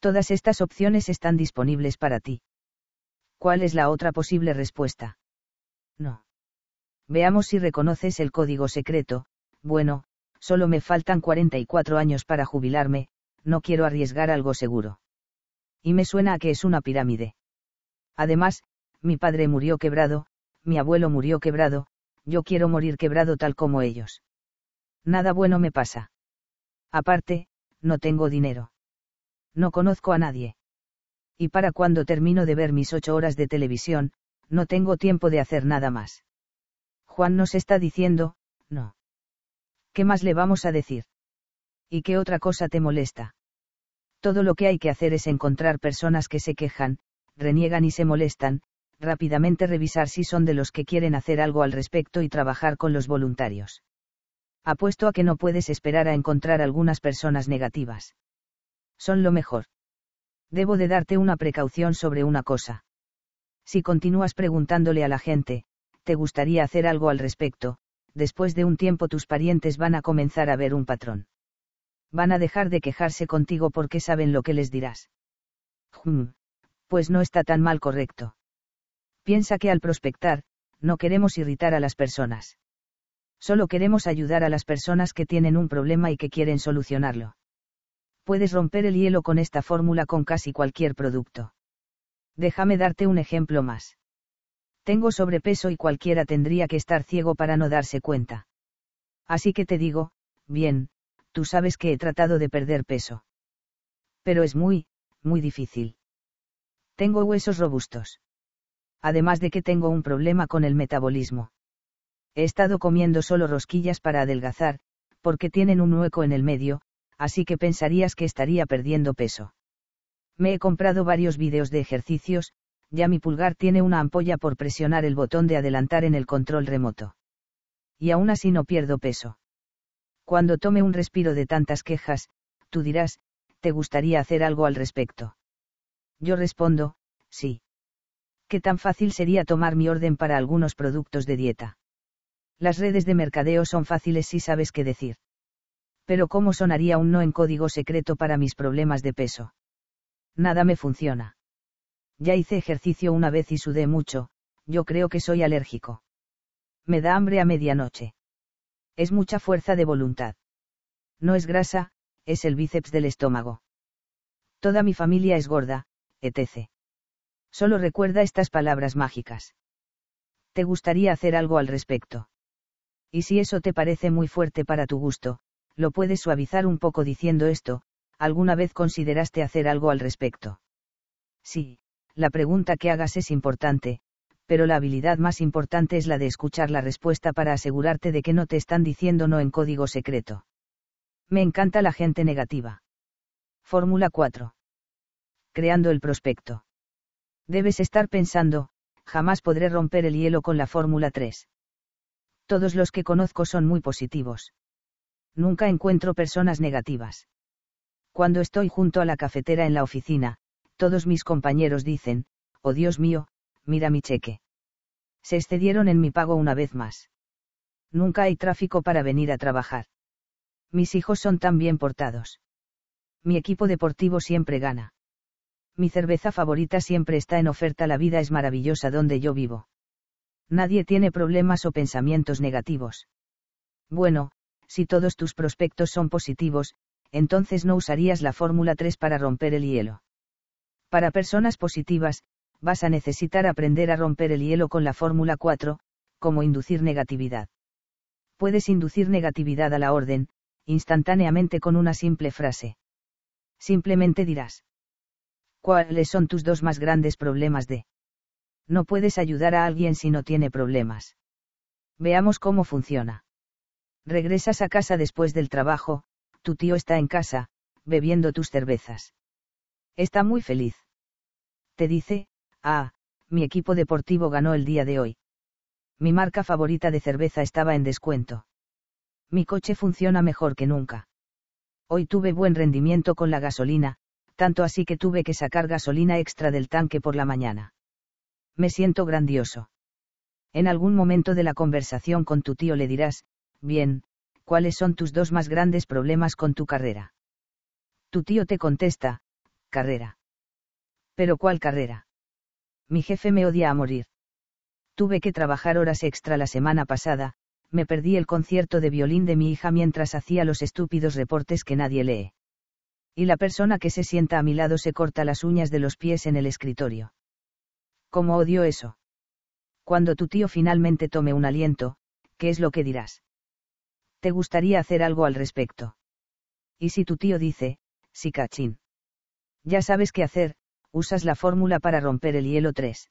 Todas estas opciones están disponibles para ti. ¿Cuál es la otra posible respuesta? No. Veamos si reconoces el código secreto, bueno, solo me faltan 44 años para jubilarme, no quiero arriesgar algo seguro. Y me suena a que es una pirámide. Además, mi padre murió quebrado, mi abuelo murió quebrado, yo quiero morir quebrado tal como ellos. Nada bueno me pasa. Aparte, no tengo dinero. No conozco a nadie. Y para cuando termino de ver mis ocho horas de televisión, no tengo tiempo de hacer nada más. Juan nos está diciendo, no. ¿Qué más le vamos a decir? ¿Y qué otra cosa te molesta? Todo lo que hay que hacer es encontrar personas que se quejan, reniegan y se molestan, rápidamente revisar si son de los que quieren hacer algo al respecto y trabajar con los voluntarios. Apuesto a que no puedes esperar a encontrar algunas personas negativas. Son lo mejor. Debo de darte una precaución sobre una cosa. Si continúas preguntándole a la gente, ¿te gustaría hacer algo al respecto? Después de un tiempo tus parientes van a comenzar a ver un patrón van a dejar de quejarse contigo porque saben lo que les dirás. Hmm, pues no está tan mal correcto. Piensa que al prospectar, no queremos irritar a las personas. Solo queremos ayudar a las personas que tienen un problema y que quieren solucionarlo. Puedes romper el hielo con esta fórmula con casi cualquier producto. Déjame darte un ejemplo más. Tengo sobrepeso y cualquiera tendría que estar ciego para no darse cuenta. Así que te digo, bien, tú sabes que he tratado de perder peso. Pero es muy, muy difícil. Tengo huesos robustos. Además de que tengo un problema con el metabolismo. He estado comiendo solo rosquillas para adelgazar, porque tienen un hueco en el medio, así que pensarías que estaría perdiendo peso. Me he comprado varios vídeos de ejercicios, ya mi pulgar tiene una ampolla por presionar el botón de adelantar en el control remoto. Y aún así no pierdo peso. Cuando tome un respiro de tantas quejas, tú dirás, ¿te gustaría hacer algo al respecto? Yo respondo, sí. ¿Qué tan fácil sería tomar mi orden para algunos productos de dieta? Las redes de mercadeo son fáciles si sabes qué decir. Pero ¿cómo sonaría un no en código secreto para mis problemas de peso? Nada me funciona. Ya hice ejercicio una vez y sudé mucho, yo creo que soy alérgico. Me da hambre a medianoche. Es mucha fuerza de voluntad. No es grasa, es el bíceps del estómago. Toda mi familia es gorda, etc. Solo recuerda estas palabras mágicas. ¿Te gustaría hacer algo al respecto? Y si eso te parece muy fuerte para tu gusto, lo puedes suavizar un poco diciendo esto, ¿alguna vez consideraste hacer algo al respecto? Sí, la pregunta que hagas es importante, pero la habilidad más importante es la de escuchar la respuesta para asegurarte de que no te están diciendo no en código secreto. Me encanta la gente negativa. Fórmula 4. Creando el prospecto. Debes estar pensando, jamás podré romper el hielo con la fórmula 3. Todos los que conozco son muy positivos. Nunca encuentro personas negativas. Cuando estoy junto a la cafetera en la oficina, todos mis compañeros dicen, oh Dios mío, mira mi cheque. Se excedieron en mi pago una vez más. Nunca hay tráfico para venir a trabajar. Mis hijos son tan bien portados. Mi equipo deportivo siempre gana. Mi cerveza favorita siempre está en oferta, la vida es maravillosa donde yo vivo. Nadie tiene problemas o pensamientos negativos. Bueno, si todos tus prospectos son positivos, entonces no usarías la fórmula 3 para romper el hielo. Para personas positivas, vas a necesitar aprender a romper el hielo con la fórmula 4, como inducir negatividad. Puedes inducir negatividad a la orden, instantáneamente con una simple frase. Simplemente dirás. ¿Cuáles son tus dos más grandes problemas de? No puedes ayudar a alguien si no tiene problemas. Veamos cómo funciona. Regresas a casa después del trabajo, tu tío está en casa, bebiendo tus cervezas. Está muy feliz. Te dice, ah, mi equipo deportivo ganó el día de hoy. Mi marca favorita de cerveza estaba en descuento. Mi coche funciona mejor que nunca. Hoy tuve buen rendimiento con la gasolina, tanto así que tuve que sacar gasolina extra del tanque por la mañana. Me siento grandioso. En algún momento de la conversación con tu tío le dirás, bien, ¿cuáles son tus dos más grandes problemas con tu carrera? Tu tío te contesta, carrera. ¿Pero cuál carrera? Mi jefe me odia a morir. Tuve que trabajar horas extra la semana pasada, me perdí el concierto de violín de mi hija mientras hacía los estúpidos reportes que nadie lee. Y la persona que se sienta a mi lado se corta las uñas de los pies en el escritorio. ¿Cómo odio eso? Cuando tu tío finalmente tome un aliento, ¿qué es lo que dirás? ¿Te gustaría hacer algo al respecto? Y si tu tío dice, sí cachín. Ya sabes qué hacer, usas la fórmula para romper el hielo 3.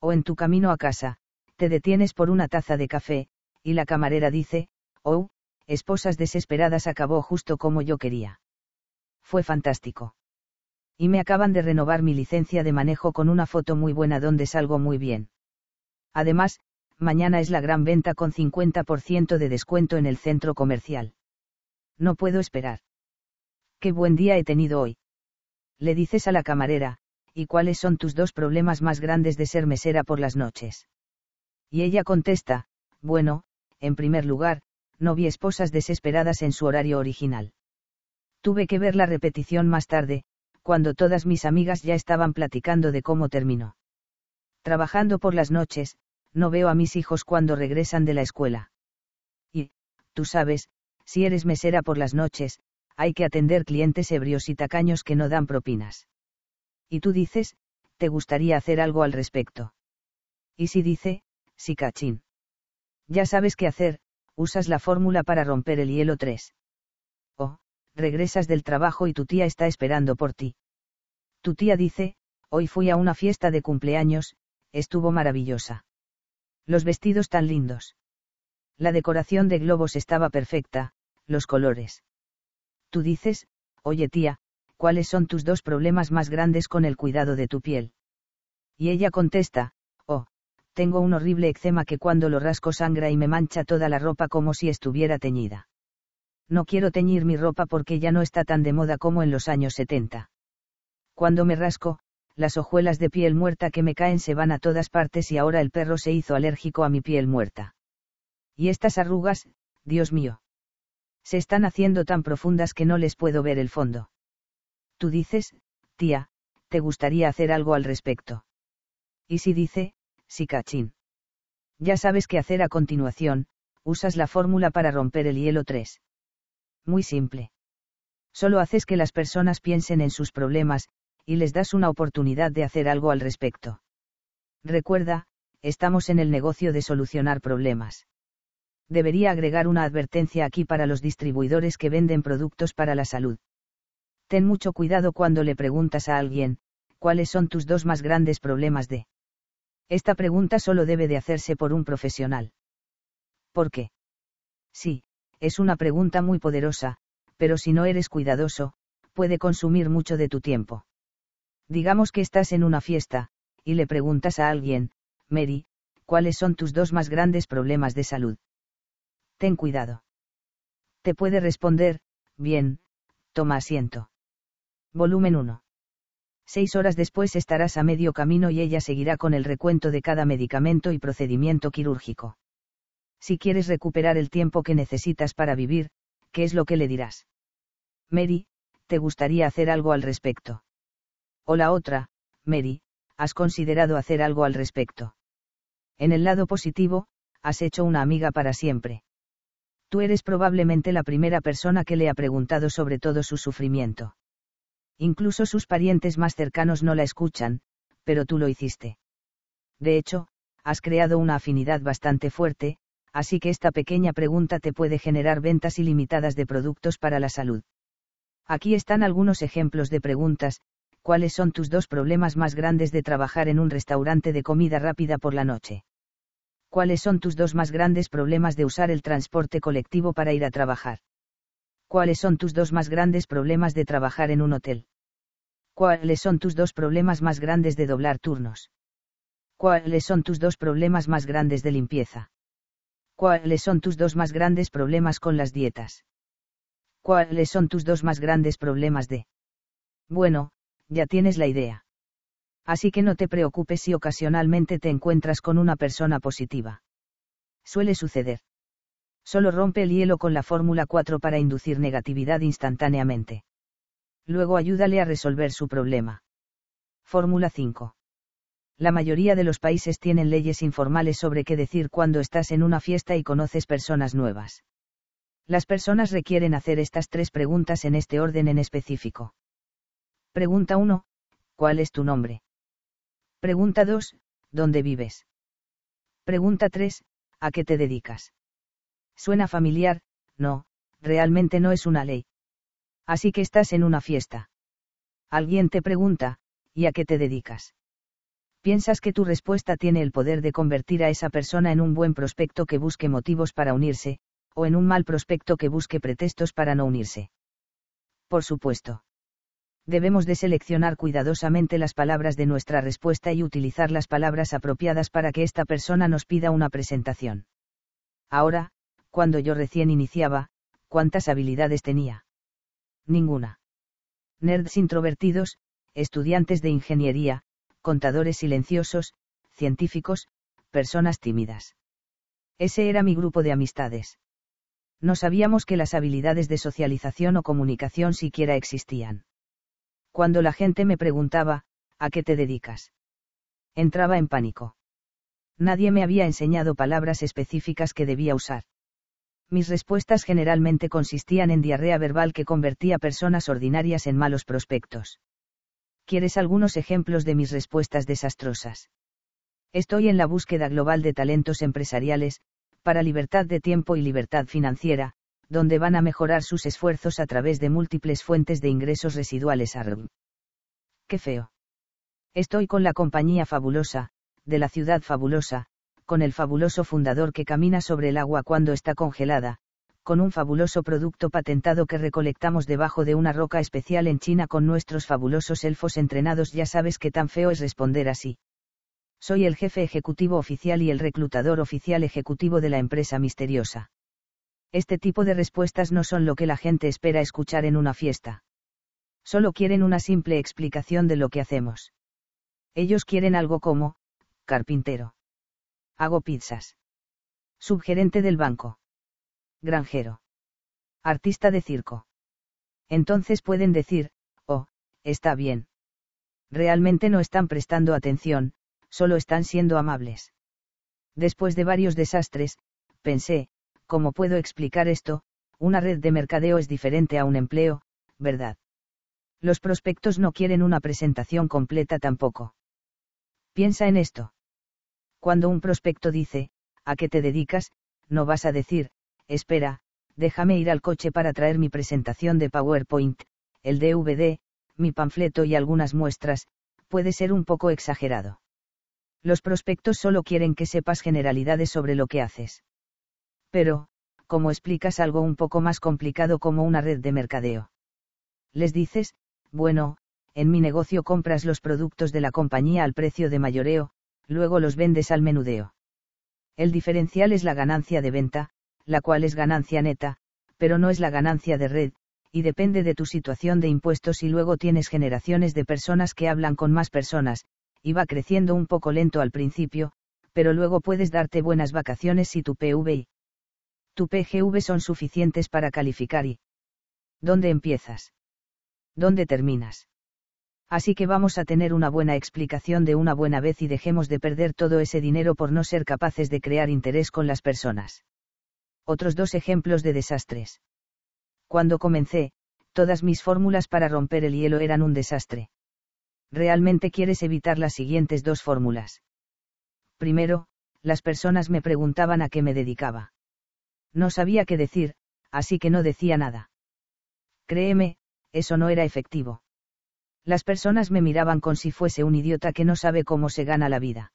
O en tu camino a casa, te detienes por una taza de café, y la camarera dice, oh, esposas desesperadas acabó justo como yo quería. Fue fantástico. Y me acaban de renovar mi licencia de manejo con una foto muy buena donde salgo muy bien. Además, mañana es la gran venta con 50% de descuento en el centro comercial. No puedo esperar. Qué buen día he tenido hoy. Le dices a la camarera, ¿y cuáles son tus dos problemas más grandes de ser mesera por las noches? Y ella contesta, bueno, en primer lugar, no vi esposas desesperadas en su horario original. Tuve que ver la repetición más tarde, cuando todas mis amigas ya estaban platicando de cómo terminó. Trabajando por las noches, no veo a mis hijos cuando regresan de la escuela. Y, tú sabes, si eres mesera por las noches, hay que atender clientes ebrios y tacaños que no dan propinas. Y tú dices, te gustaría hacer algo al respecto. Y si dice, sí cachín. Ya sabes qué hacer, usas la fórmula para romper el hielo 3. O, regresas del trabajo y tu tía está esperando por ti. Tu tía dice, hoy fui a una fiesta de cumpleaños, estuvo maravillosa. Los vestidos tan lindos. La decoración de globos estaba perfecta, los colores. Tú dices, oye tía, ¿cuáles son tus dos problemas más grandes con el cuidado de tu piel? Y ella contesta, tengo un horrible eczema que cuando lo rasco sangra y me mancha toda la ropa como si estuviera teñida. No quiero teñir mi ropa porque ya no está tan de moda como en los años 70. Cuando me rasco, las hojuelas de piel muerta que me caen se van a todas partes y ahora el perro se hizo alérgico a mi piel muerta. Y estas arrugas, Dios mío. Se están haciendo tan profundas que no les puedo ver el fondo. Tú dices, tía, ¿te gustaría hacer algo al respecto? Y si dice, sí cachín. Ya sabes qué hacer a continuación, usas la fórmula para romper el hielo 3. Muy simple. Solo haces que las personas piensen en sus problemas, y les das una oportunidad de hacer algo al respecto. Recuerda, estamos en el negocio de solucionar problemas. Debería agregar una advertencia aquí para los distribuidores que venden productos para la salud. Ten mucho cuidado cuando le preguntas a alguien, ¿cuáles son tus dos más grandes problemas de esta pregunta solo debe de hacerse por un profesional. ¿Por qué? Sí, es una pregunta muy poderosa, pero si no eres cuidadoso, puede consumir mucho de tu tiempo. Digamos que estás en una fiesta, y le preguntas a alguien, Mary, ¿cuáles son tus dos más grandes problemas de salud? Ten cuidado. Te puede responder, bien, toma asiento. Volumen 1. Seis horas después estarás a medio camino y ella seguirá con el recuento de cada medicamento y procedimiento quirúrgico. Si quieres recuperar el tiempo que necesitas para vivir, ¿qué es lo que le dirás? Mary, ¿te gustaría hacer algo al respecto? O la otra, Mary, ¿has considerado hacer algo al respecto? En el lado positivo, has hecho una amiga para siempre. Tú eres probablemente la primera persona que le ha preguntado sobre todo su sufrimiento. Incluso sus parientes más cercanos no la escuchan, pero tú lo hiciste. De hecho, has creado una afinidad bastante fuerte, así que esta pequeña pregunta te puede generar ventas ilimitadas de productos para la salud. Aquí están algunos ejemplos de preguntas, ¿cuáles son tus dos problemas más grandes de trabajar en un restaurante de comida rápida por la noche? ¿Cuáles son tus dos más grandes problemas de usar el transporte colectivo para ir a trabajar? ¿Cuáles son tus dos más grandes problemas de trabajar en un hotel? ¿Cuáles son tus dos problemas más grandes de doblar turnos? ¿Cuáles son tus dos problemas más grandes de limpieza? ¿Cuáles son tus dos más grandes problemas con las dietas? ¿Cuáles son tus dos más grandes problemas de... Bueno, ya tienes la idea. Así que no te preocupes si ocasionalmente te encuentras con una persona positiva. Suele suceder. Solo rompe el hielo con la fórmula 4 para inducir negatividad instantáneamente. Luego ayúdale a resolver su problema. Fórmula 5. La mayoría de los países tienen leyes informales sobre qué decir cuando estás en una fiesta y conoces personas nuevas. Las personas requieren hacer estas tres preguntas en este orden en específico. Pregunta 1. ¿Cuál es tu nombre? Pregunta 2. ¿Dónde vives? Pregunta 3. ¿A qué te dedicas? Suena familiar, no, realmente no es una ley. Así que estás en una fiesta. Alguien te pregunta, ¿y a qué te dedicas? Piensas que tu respuesta tiene el poder de convertir a esa persona en un buen prospecto que busque motivos para unirse, o en un mal prospecto que busque pretextos para no unirse. Por supuesto debemos de seleccionar cuidadosamente las palabras de nuestra respuesta y utilizar las palabras apropiadas para que esta persona nos pida una presentación. Ahora, cuando yo recién iniciaba, ¿cuántas habilidades tenía? Ninguna. Nerds introvertidos, estudiantes de ingeniería, contadores silenciosos, científicos, personas tímidas. Ese era mi grupo de amistades. No sabíamos que las habilidades de socialización o comunicación siquiera existían. Cuando la gente me preguntaba, ¿a qué te dedicas? Entraba en pánico. Nadie me había enseñado palabras específicas que debía usar. Mis respuestas generalmente consistían en diarrea verbal que convertía personas ordinarias en malos prospectos. ¿Quieres algunos ejemplos de mis respuestas desastrosas? Estoy en la búsqueda global de talentos empresariales, para libertad de tiempo y libertad financiera, donde van a mejorar sus esfuerzos a través de múltiples fuentes de ingresos residuales. ARM. Qué feo. Estoy con la compañía fabulosa, de la ciudad fabulosa, con el fabuloso fundador que camina sobre el agua cuando está congelada, con un fabuloso producto patentado que recolectamos debajo de una roca especial en China con nuestros fabulosos elfos entrenados. Ya sabes qué tan feo es responder así. Soy el jefe ejecutivo oficial y el reclutador oficial ejecutivo de la empresa misteriosa. Este tipo de respuestas no son lo que la gente espera escuchar en una fiesta. Solo quieren una simple explicación de lo que hacemos. Ellos quieren algo como, carpintero. Hago pizzas. Subgerente del banco. Granjero. Artista de circo. Entonces pueden decir, oh, está bien. Realmente no están prestando atención, solo están siendo amables. Después de varios desastres, pensé, ¿cómo puedo explicar esto? Una red de mercadeo es diferente a un empleo, ¿verdad? Los prospectos no quieren una presentación completa tampoco. Piensa en esto. Cuando un prospecto dice, ¿a qué te dedicas? No vas a decir, espera, déjame ir al coche para traer mi presentación de PowerPoint, el DVD, mi panfleto y algunas muestras, puede ser un poco exagerado. Los prospectos solo quieren que sepas generalidades sobre lo que haces pero, ¿cómo explicas algo un poco más complicado como una red de mercadeo? Les dices, bueno, en mi negocio compras los productos de la compañía al precio de mayoreo, luego los vendes al menudeo. El diferencial es la ganancia de venta, la cual es ganancia neta, pero no es la ganancia de red, y depende de tu situación de impuestos y luego tienes generaciones de personas que hablan con más personas, y va creciendo un poco lento al principio, pero luego puedes darte buenas vacaciones si tu PVI tu PGV son suficientes para calificar y... ¿Dónde empiezas? ¿Dónde terminas? Así que vamos a tener una buena explicación de una buena vez y dejemos de perder todo ese dinero por no ser capaces de crear interés con las personas. Otros dos ejemplos de desastres. Cuando comencé, todas mis fórmulas para romper el hielo eran un desastre. Realmente quieres evitar las siguientes dos fórmulas. Primero, las personas me preguntaban a qué me dedicaba. No sabía qué decir, así que no decía nada. Créeme, eso no era efectivo. Las personas me miraban con si fuese un idiota que no sabe cómo se gana la vida.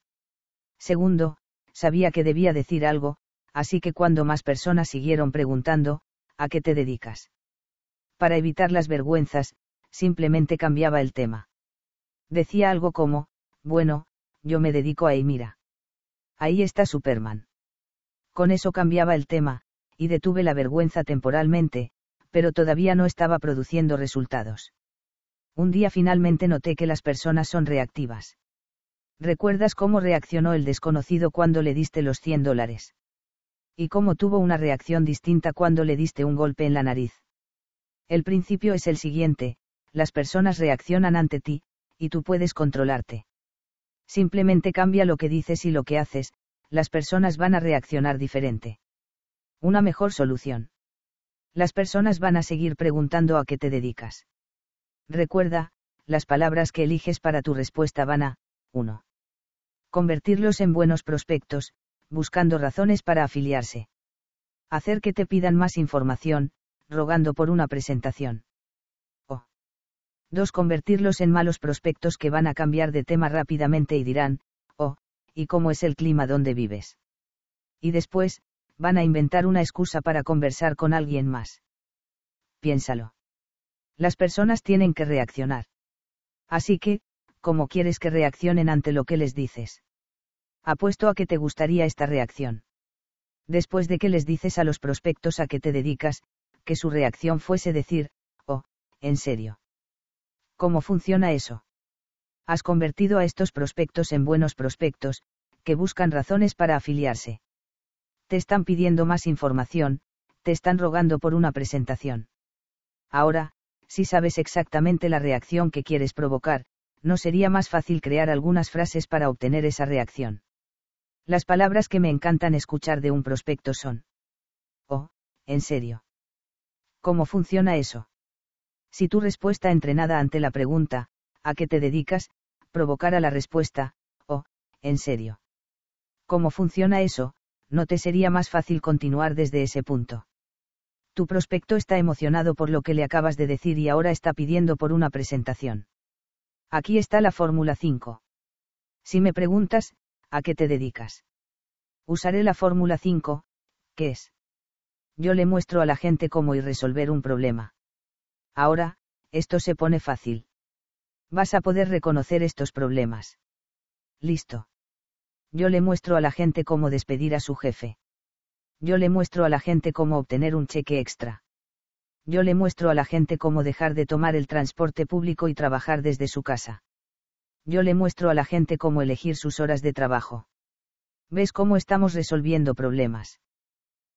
Segundo, sabía que debía decir algo, así que cuando más personas siguieron preguntando, ¿a qué te dedicas? Para evitar las vergüenzas, simplemente cambiaba el tema. Decía algo como, bueno, yo me dedico a Emira. Ahí está Superman. Con eso cambiaba el tema, y detuve la vergüenza temporalmente, pero todavía no estaba produciendo resultados. Un día finalmente noté que las personas son reactivas. ¿Recuerdas cómo reaccionó el desconocido cuando le diste los 100 dólares? Y cómo tuvo una reacción distinta cuando le diste un golpe en la nariz. El principio es el siguiente, las personas reaccionan ante ti, y tú puedes controlarte. Simplemente cambia lo que dices y lo que haces, las personas van a reaccionar diferente. Una mejor solución. Las personas van a seguir preguntando a qué te dedicas. Recuerda, las palabras que eliges para tu respuesta van a, 1. Convertirlos en buenos prospectos, buscando razones para afiliarse. Hacer que te pidan más información, rogando por una presentación. O. 2. Convertirlos en malos prospectos que van a cambiar de tema rápidamente y dirán, oh, ¿y cómo es el clima donde vives? Y después, van a inventar una excusa para conversar con alguien más. Piénsalo. Las personas tienen que reaccionar. Así que, ¿cómo quieres que reaccionen ante lo que les dices? Apuesto a que te gustaría esta reacción. Después de que les dices a los prospectos a qué te dedicas, que su reacción fuese decir, oh, en serio. ¿Cómo funciona eso? Has convertido a estos prospectos en buenos prospectos, que buscan razones para afiliarse. Te están pidiendo más información, te están rogando por una presentación. Ahora, si sabes exactamente la reacción que quieres provocar, ¿no sería más fácil crear algunas frases para obtener esa reacción? Las palabras que me encantan escuchar de un prospecto son. Oh, en serio. ¿Cómo funciona eso? Si tu respuesta entrenada ante la pregunta, ¿a qué te dedicas?, provocara la respuesta, oh, en serio. ¿Cómo funciona eso? No te sería más fácil continuar desde ese punto. Tu prospecto está emocionado por lo que le acabas de decir y ahora está pidiendo por una presentación. Aquí está la fórmula 5. Si me preguntas, ¿a qué te dedicas? Usaré la fórmula 5, ¿qué es? Yo le muestro a la gente cómo ir resolver un problema. Ahora, esto se pone fácil. Vas a poder reconocer estos problemas. Listo. Yo le muestro a la gente cómo despedir a su jefe yo le muestro a la gente cómo obtener un cheque extra. Yo le muestro a la gente cómo dejar de tomar el transporte público y trabajar desde su casa. Yo le muestro a la gente cómo elegir sus horas de trabajo. ¿Ves cómo estamos resolviendo problemas?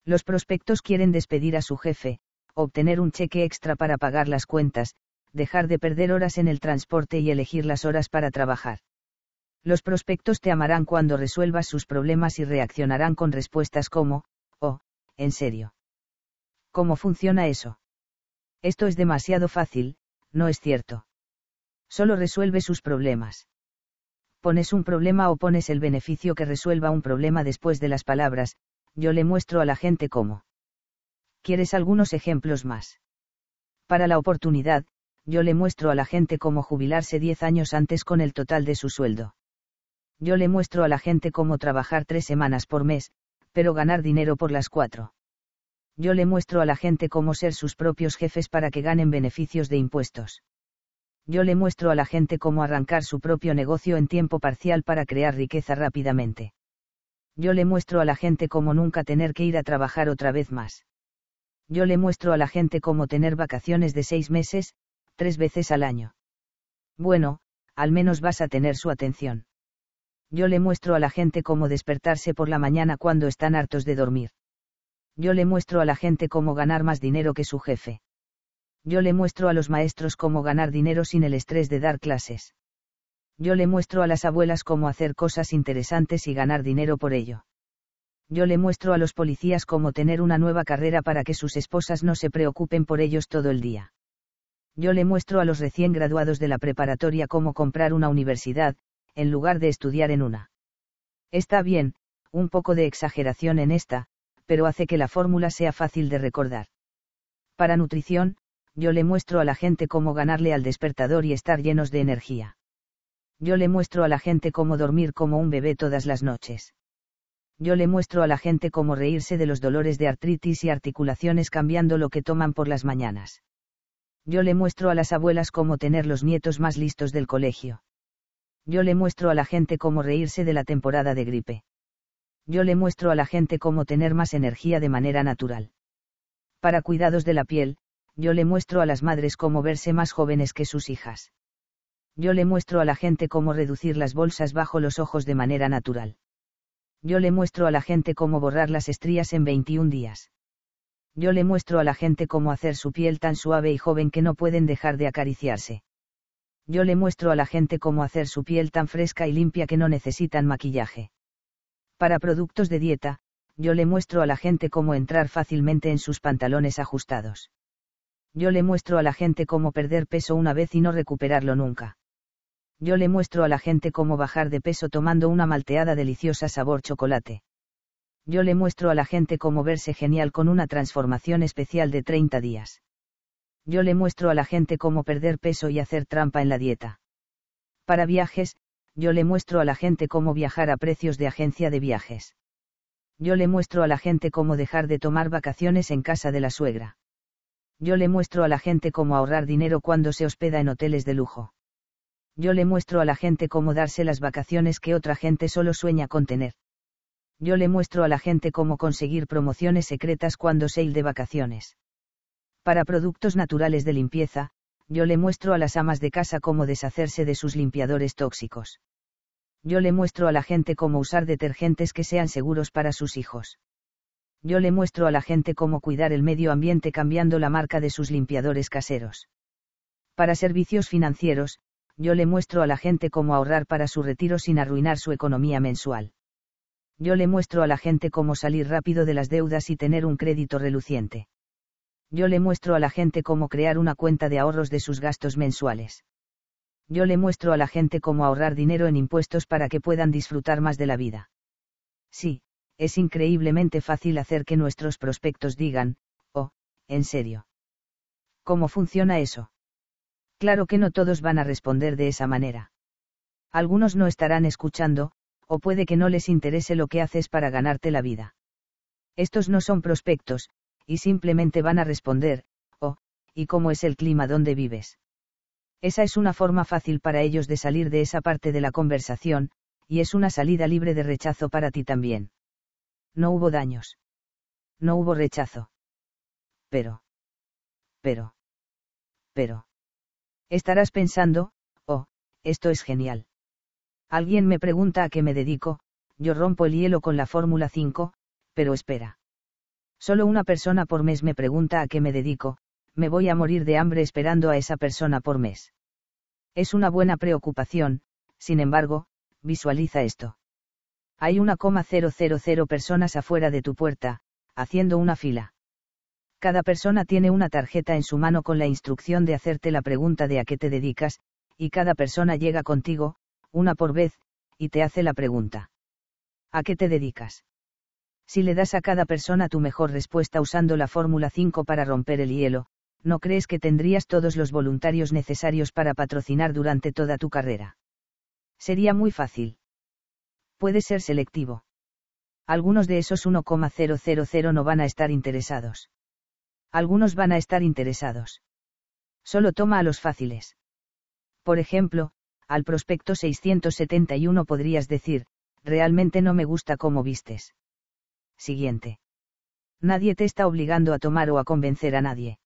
Los prospectos quieren despedir a su jefe, obtener un cheque extra para pagar las cuentas, dejar de perder horas en el transporte y elegir las horas para trabajar. Los prospectos te amarán cuando resuelvas sus problemas y reaccionarán con respuestas como, Oh, en serio. ¿Cómo funciona eso? Esto es demasiado fácil, no es cierto. Solo resuelve sus problemas. Pones un problema o pones el beneficio que resuelva un problema después de las palabras, yo le muestro a la gente cómo. ¿Quieres algunos ejemplos más? Para la oportunidad, yo le muestro a la gente cómo jubilarse 10 años antes con el total de su sueldo. Yo le muestro a la gente cómo trabajar tres semanas por mes, pero ganar dinero por las cuatro. Yo le muestro a la gente cómo ser sus propios jefes para que ganen beneficios de impuestos. Yo le muestro a la gente cómo arrancar su propio negocio en tiempo parcial para crear riqueza rápidamente. Yo le muestro a la gente cómo nunca tener que ir a trabajar otra vez más. Yo le muestro a la gente cómo tener vacaciones de seis meses, tres veces al año. Bueno, al menos vas a tener su atención yo le muestro a la gente cómo despertarse por la mañana cuando están hartos de dormir. Yo le muestro a la gente cómo ganar más dinero que su jefe. Yo le muestro a los maestros cómo ganar dinero sin el estrés de dar clases. Yo le muestro a las abuelas cómo hacer cosas interesantes y ganar dinero por ello. Yo le muestro a los policías cómo tener una nueva carrera para que sus esposas no se preocupen por ellos todo el día. Yo le muestro a los recién graduados de la preparatoria cómo comprar una universidad, en lugar de estudiar en una. Está bien, un poco de exageración en esta, pero hace que la fórmula sea fácil de recordar. Para nutrición, yo le muestro a la gente cómo ganarle al despertador y estar llenos de energía. Yo le muestro a la gente cómo dormir como un bebé todas las noches. Yo le muestro a la gente cómo reírse de los dolores de artritis y articulaciones cambiando lo que toman por las mañanas. Yo le muestro a las abuelas cómo tener los nietos más listos del colegio. Yo le muestro a la gente cómo reírse de la temporada de gripe. Yo le muestro a la gente cómo tener más energía de manera natural. Para cuidados de la piel, yo le muestro a las madres cómo verse más jóvenes que sus hijas. Yo le muestro a la gente cómo reducir las bolsas bajo los ojos de manera natural. Yo le muestro a la gente cómo borrar las estrías en 21 días. Yo le muestro a la gente cómo hacer su piel tan suave y joven que no pueden dejar de acariciarse. Yo le muestro a la gente cómo hacer su piel tan fresca y limpia que no necesitan maquillaje. Para productos de dieta, yo le muestro a la gente cómo entrar fácilmente en sus pantalones ajustados yo le muestro a la gente cómo perder peso una vez y no recuperarlo nunca. Yo le muestro a la gente cómo bajar de peso tomando una malteada deliciosa sabor chocolate. Yo le muestro a la gente cómo verse genial con una transformación especial de 30 días. Yo le muestro a la gente cómo perder peso y hacer trampa en la dieta. Para viajes, yo le muestro a la gente cómo viajar a precios de agencia de viajes. Yo le muestro a la gente cómo dejar de tomar vacaciones en casa de la suegra yo le muestro a la gente cómo ahorrar dinero cuando se hospeda en hoteles de lujo. Yo le muestro a la gente cómo darse las vacaciones que otra gente solo sueña con tener. Yo le muestro a la gente cómo conseguir promociones secretas cuando se ir de vacaciones. Para productos naturales de limpieza, yo le muestro a las amas de casa cómo deshacerse de sus limpiadores tóxicos. Yo le muestro a la gente cómo usar detergentes que sean seguros para sus hijos yo le muestro a la gente cómo cuidar el medio ambiente cambiando la marca de sus limpiadores caseros. Para servicios financieros, yo le muestro a la gente cómo ahorrar para su retiro sin arruinar su economía mensual. Yo le muestro a la gente cómo salir rápido de las deudas y tener un crédito reluciente. Yo le muestro a la gente cómo crear una cuenta de ahorros de sus gastos mensuales. Yo le muestro a la gente cómo ahorrar dinero en impuestos para que puedan disfrutar más de la vida. Sí, es increíblemente fácil hacer que nuestros prospectos digan, oh, en serio. ¿Cómo funciona eso? Claro que no todos van a responder de esa manera. Algunos no estarán escuchando, o puede que no les interese lo que haces para ganarte la vida. Estos no son prospectos, y simplemente van a responder, oh, ¿y cómo es el clima donde vives? Esa es una forma fácil para ellos de salir de esa parte de la conversación, y es una salida libre de rechazo para ti también. No hubo daños. No hubo rechazo. Pero. Pero. Pero. Estarás pensando, oh, esto es genial. Alguien me pregunta a qué me dedico, yo rompo el hielo con la Fórmula 5, pero espera. Solo una persona por mes me pregunta a qué me dedico, me voy a morir de hambre esperando a esa persona por mes. Es una buena preocupación, sin embargo, visualiza esto. Hay 1,000 personas afuera de tu puerta, haciendo una fila. Cada persona tiene una tarjeta en su mano con la instrucción de hacerte la pregunta de a qué te dedicas, y cada persona llega contigo, una por vez, y te hace la pregunta. ¿A qué te dedicas? Si le das a cada persona tu mejor respuesta usando la Fórmula 5 para romper el hielo, ¿no crees que tendrías todos los voluntarios necesarios para patrocinar durante toda tu carrera? Sería muy fácil puede ser selectivo. Algunos de esos 1,000 no van a estar interesados. Algunos van a estar interesados. Solo toma a los fáciles. Por ejemplo, al prospecto 671 podrías decir, realmente no me gusta cómo vistes. Siguiente. Nadie te está obligando a tomar o a convencer a nadie.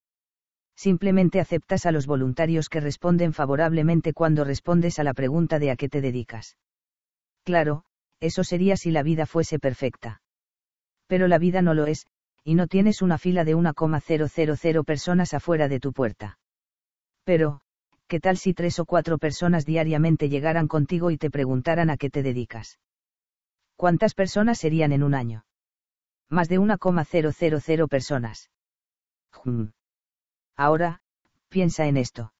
Simplemente aceptas a los voluntarios que responden favorablemente cuando respondes a la pregunta de a qué te dedicas. Claro, eso sería si la vida fuese perfecta. Pero la vida no lo es, y no tienes una fila de 1,000 personas afuera de tu puerta. Pero, ¿qué tal si tres o cuatro personas diariamente llegaran contigo y te preguntaran a qué te dedicas? ¿Cuántas personas serían en un año? Más de 1,000 personas. Ahora, piensa en esto.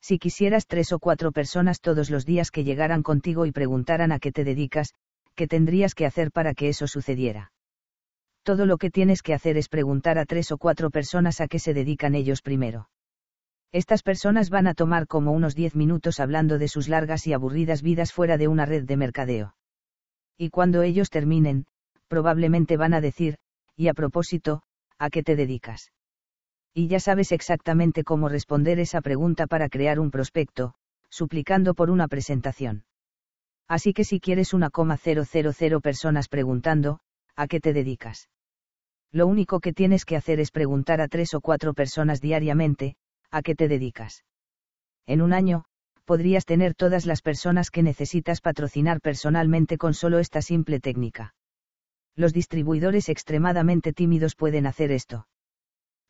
Si quisieras tres o cuatro personas todos los días que llegaran contigo y preguntaran a qué te dedicas, ¿qué tendrías que hacer para que eso sucediera? Todo lo que tienes que hacer es preguntar a tres o cuatro personas a qué se dedican ellos primero. Estas personas van a tomar como unos diez minutos hablando de sus largas y aburridas vidas fuera de una red de mercadeo. Y cuando ellos terminen, probablemente van a decir, y a propósito, ¿a qué te dedicas? Y ya sabes exactamente cómo responder esa pregunta para crear un prospecto, suplicando por una presentación. Así que si quieres una coma personas preguntando, ¿a qué te dedicas? Lo único que tienes que hacer es preguntar a tres o cuatro personas diariamente, ¿a qué te dedicas? En un año, podrías tener todas las personas que necesitas patrocinar personalmente con solo esta simple técnica. Los distribuidores extremadamente tímidos pueden hacer esto.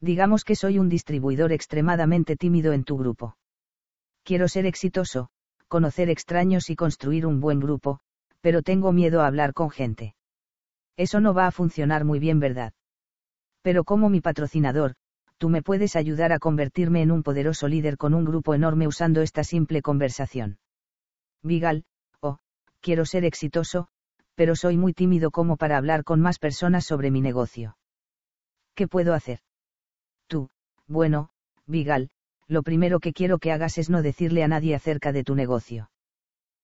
Digamos que soy un distribuidor extremadamente tímido en tu grupo. Quiero ser exitoso, conocer extraños y construir un buen grupo, pero tengo miedo a hablar con gente. Eso no va a funcionar muy bien, ¿verdad? Pero como mi patrocinador, tú me puedes ayudar a convertirme en un poderoso líder con un grupo enorme usando esta simple conversación. Vigal, oh, quiero ser exitoso, pero soy muy tímido como para hablar con más personas sobre mi negocio. ¿Qué puedo hacer? Tú, bueno, Vigal, lo primero que quiero que hagas es no decirle a nadie acerca de tu negocio.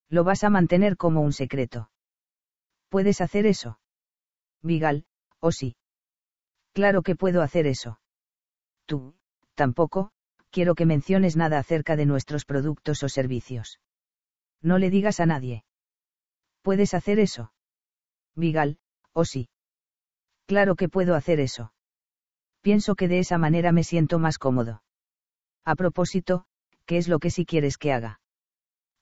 Lo vas a mantener como un secreto. ¿Puedes hacer eso? Vigal, ¿o sí? Claro que puedo hacer eso tú, tampoco, quiero que menciones nada acerca de nuestros productos o servicios. No le digas a nadie. ¿Puedes hacer eso? Vigal, ¿o sí? Claro que puedo hacer eso. Pienso que de esa manera me siento más cómodo. A propósito, ¿qué es lo que sí quieres que haga?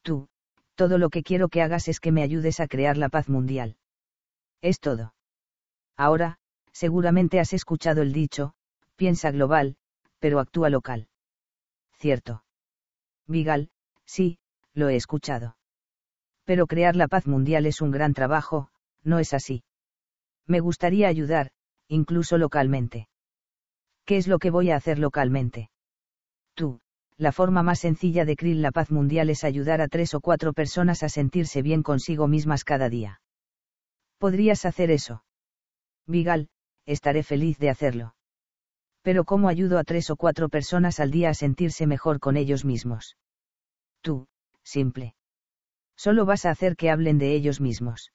Tú, todo lo que quiero que hagas es que me ayudes a crear la paz mundial. Es todo. Ahora, seguramente has escuchado el dicho, piensa global, pero actúa local. Cierto. Vigal, sí, lo he escuchado. Pero crear la paz mundial es un gran trabajo, ¿no es así? Me gustaría ayudar, incluso localmente. ¿Qué es lo que voy a hacer localmente? Tú, la forma más sencilla de crear la paz mundial es ayudar a tres o cuatro personas a sentirse bien consigo mismas cada día. ¿Podrías hacer eso? Vigal, estaré feliz de hacerlo pero ¿cómo ayudo a tres o cuatro personas al día a sentirse mejor con ellos mismos? Tú, simple. Solo vas a hacer que hablen de ellos mismos.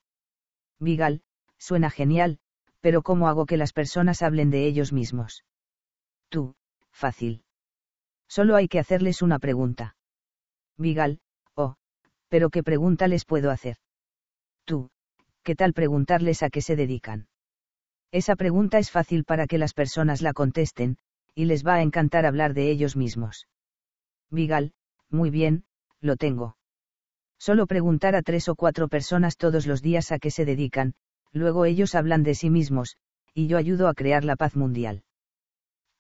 Vigal, suena genial, pero ¿cómo hago que las personas hablen de ellos mismos? Tú, fácil. Solo hay que hacerles una pregunta. Vigal, oh, pero ¿qué pregunta les puedo hacer? Tú, ¿qué tal preguntarles a qué se dedican? Esa pregunta es fácil para que las personas la contesten, y les va a encantar hablar de ellos mismos. Vigal, muy bien, lo tengo. Solo preguntar a tres o cuatro personas todos los días a qué se dedican, luego ellos hablan de sí mismos, y yo ayudo a crear la paz mundial.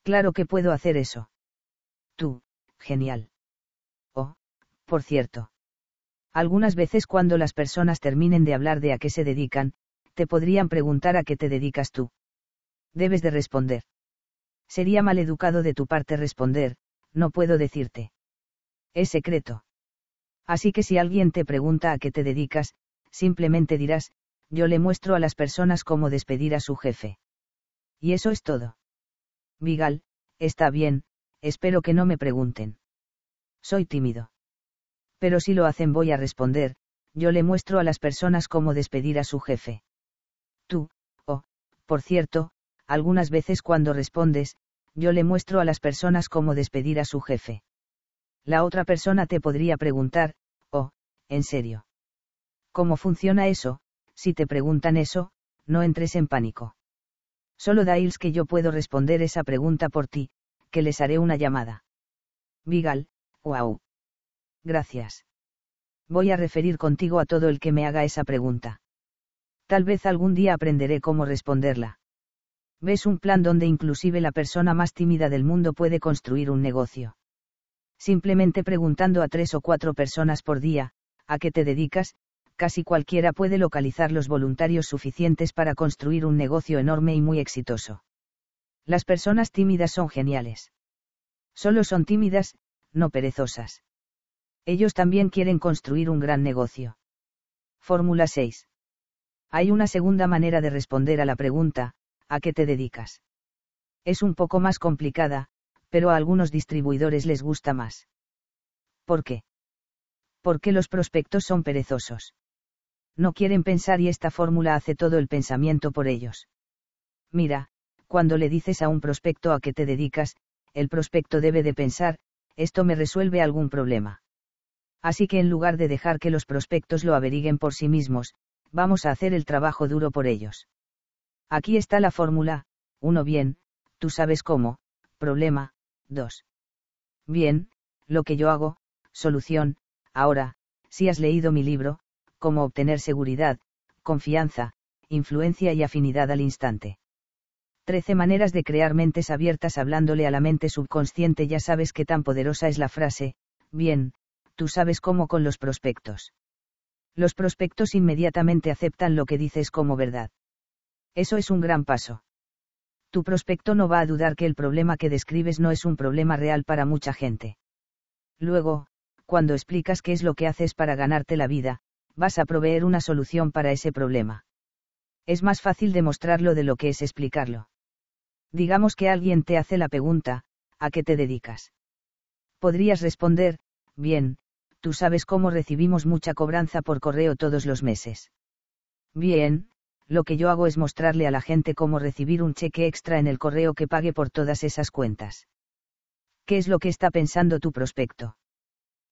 Claro que puedo hacer eso. Tú, genial. Oh, por cierto. Algunas veces cuando las personas terminen de hablar de a qué se dedican, te podrían preguntar a qué te dedicas tú. Debes de responder. Sería mal educado de tu parte responder, no puedo decirte. Es secreto. Así que si alguien te pregunta a qué te dedicas, simplemente dirás, yo le muestro a las personas cómo despedir a su jefe. Y eso es todo. Vigal, está bien, espero que no me pregunten. Soy tímido. Pero si lo hacen voy a responder, yo le muestro a las personas cómo despedir a su jefe. Tú, oh, por cierto, algunas veces cuando respondes, yo le muestro a las personas cómo despedir a su jefe. La otra persona te podría preguntar, ¿en serio? ¿Cómo funciona eso? Si te preguntan eso, no entres en pánico. Solo Dailes que yo puedo responder esa pregunta por ti, que les haré una llamada. Vigal, wow. Gracias. Voy a referir contigo a todo el que me haga esa pregunta. Tal vez algún día aprenderé cómo responderla. Ves un plan donde inclusive la persona más tímida del mundo puede construir un negocio. Simplemente preguntando a tres o cuatro personas por día, ¿a qué te dedicas? Casi cualquiera puede localizar los voluntarios suficientes para construir un negocio enorme y muy exitoso. Las personas tímidas son geniales. Solo son tímidas, no perezosas. Ellos también quieren construir un gran negocio. Fórmula 6. Hay una segunda manera de responder a la pregunta, ¿a qué te dedicas? Es un poco más complicada, pero a algunos distribuidores les gusta más. ¿Por qué? Porque los prospectos son perezosos. No quieren pensar y esta fórmula hace todo el pensamiento por ellos. Mira, cuando le dices a un prospecto a qué te dedicas, el prospecto debe de pensar, esto me resuelve algún problema. Así que en lugar de dejar que los prospectos lo averiguen por sí mismos, vamos a hacer el trabajo duro por ellos. Aquí está la fórmula, 1 bien, tú sabes cómo, problema, 2. Bien, lo que yo hago, solución, ahora, si has leído mi libro, cómo obtener seguridad, confianza, influencia y afinidad al instante. 13 maneras de crear mentes abiertas hablándole a la mente subconsciente ya sabes qué tan poderosa es la frase, bien, tú sabes cómo con los prospectos. Los prospectos inmediatamente aceptan lo que dices como verdad. Eso es un gran paso tu prospecto no va a dudar que el problema que describes no es un problema real para mucha gente. Luego, cuando explicas qué es lo que haces para ganarte la vida, vas a proveer una solución para ese problema. Es más fácil demostrarlo de lo que es explicarlo. Digamos que alguien te hace la pregunta, ¿a qué te dedicas? Podrías responder, bien, tú sabes cómo recibimos mucha cobranza por correo todos los meses. Bien, lo que yo hago es mostrarle a la gente cómo recibir un cheque extra en el correo que pague por todas esas cuentas. ¿Qué es lo que está pensando tu prospecto?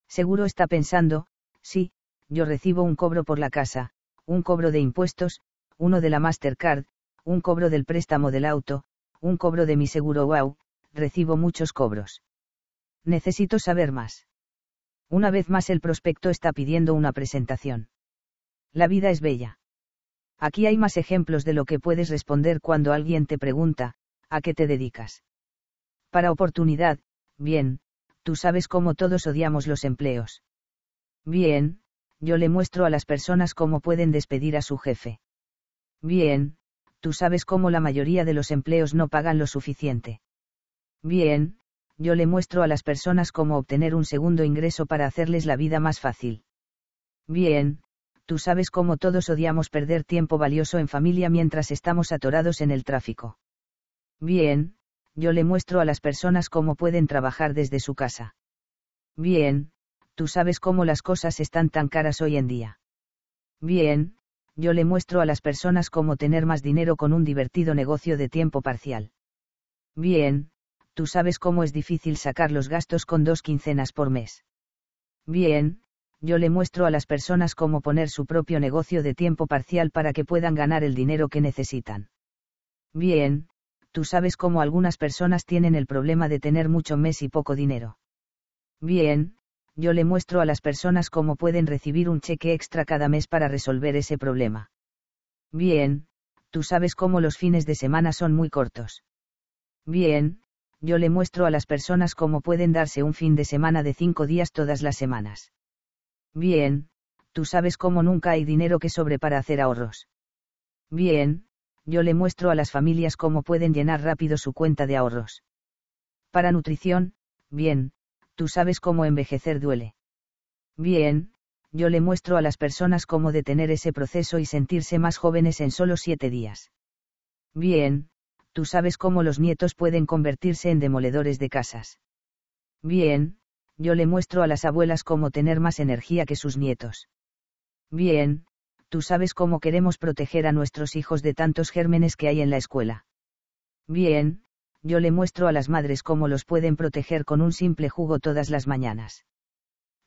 Seguro está pensando, sí, yo recibo un cobro por la casa, un cobro de impuestos, uno de la Mastercard, un cobro del préstamo del auto, un cobro de mi seguro wow, recibo muchos cobros. Necesito saber más. Una vez más el prospecto está pidiendo una presentación. La vida es bella. Aquí hay más ejemplos de lo que puedes responder cuando alguien te pregunta, ¿a qué te dedicas? Para oportunidad, bien, tú sabes cómo todos odiamos los empleos. Bien, yo le muestro a las personas cómo pueden despedir a su jefe. Bien, tú sabes cómo la mayoría de los empleos no pagan lo suficiente. Bien, yo le muestro a las personas cómo obtener un segundo ingreso para hacerles la vida más fácil. Bien, tú sabes cómo todos odiamos perder tiempo valioso en familia mientras estamos atorados en el tráfico. Bien, yo le muestro a las personas cómo pueden trabajar desde su casa. Bien, tú sabes cómo las cosas están tan caras hoy en día. Bien, yo le muestro a las personas cómo tener más dinero con un divertido negocio de tiempo parcial. Bien, tú sabes cómo es difícil sacar los gastos con dos quincenas por mes. Bien, yo le muestro a las personas cómo poner su propio negocio de tiempo parcial para que puedan ganar el dinero que necesitan. Bien, tú sabes cómo algunas personas tienen el problema de tener mucho mes y poco dinero. Bien, yo le muestro a las personas cómo pueden recibir un cheque extra cada mes para resolver ese problema. Bien, tú sabes cómo los fines de semana son muy cortos. Bien, yo le muestro a las personas cómo pueden darse un fin de semana de cinco días todas las semanas. Bien, tú sabes cómo nunca hay dinero que sobre para hacer ahorros. Bien, yo le muestro a las familias cómo pueden llenar rápido su cuenta de ahorros. Para nutrición, bien, tú sabes cómo envejecer duele. Bien, yo le muestro a las personas cómo detener ese proceso y sentirse más jóvenes en solo siete días. Bien, tú sabes cómo los nietos pueden convertirse en demoledores de casas. Bien, yo le muestro a las abuelas cómo tener más energía que sus nietos. Bien, tú sabes cómo queremos proteger a nuestros hijos de tantos gérmenes que hay en la escuela. Bien, yo le muestro a las madres cómo los pueden proteger con un simple jugo todas las mañanas.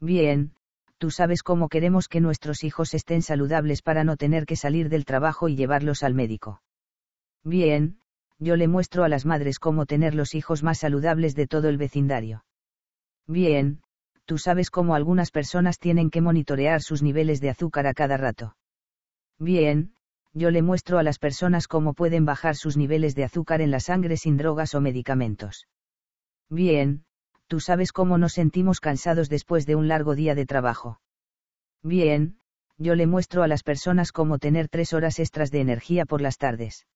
Bien, tú sabes cómo queremos que nuestros hijos estén saludables para no tener que salir del trabajo y llevarlos al médico. Bien, yo le muestro a las madres cómo tener los hijos más saludables de todo el vecindario. Bien, tú sabes cómo algunas personas tienen que monitorear sus niveles de azúcar a cada rato. Bien, yo le muestro a las personas cómo pueden bajar sus niveles de azúcar en la sangre sin drogas o medicamentos. Bien, tú sabes cómo nos sentimos cansados después de un largo día de trabajo. Bien, yo le muestro a las personas cómo tener tres horas extras de energía por las tardes.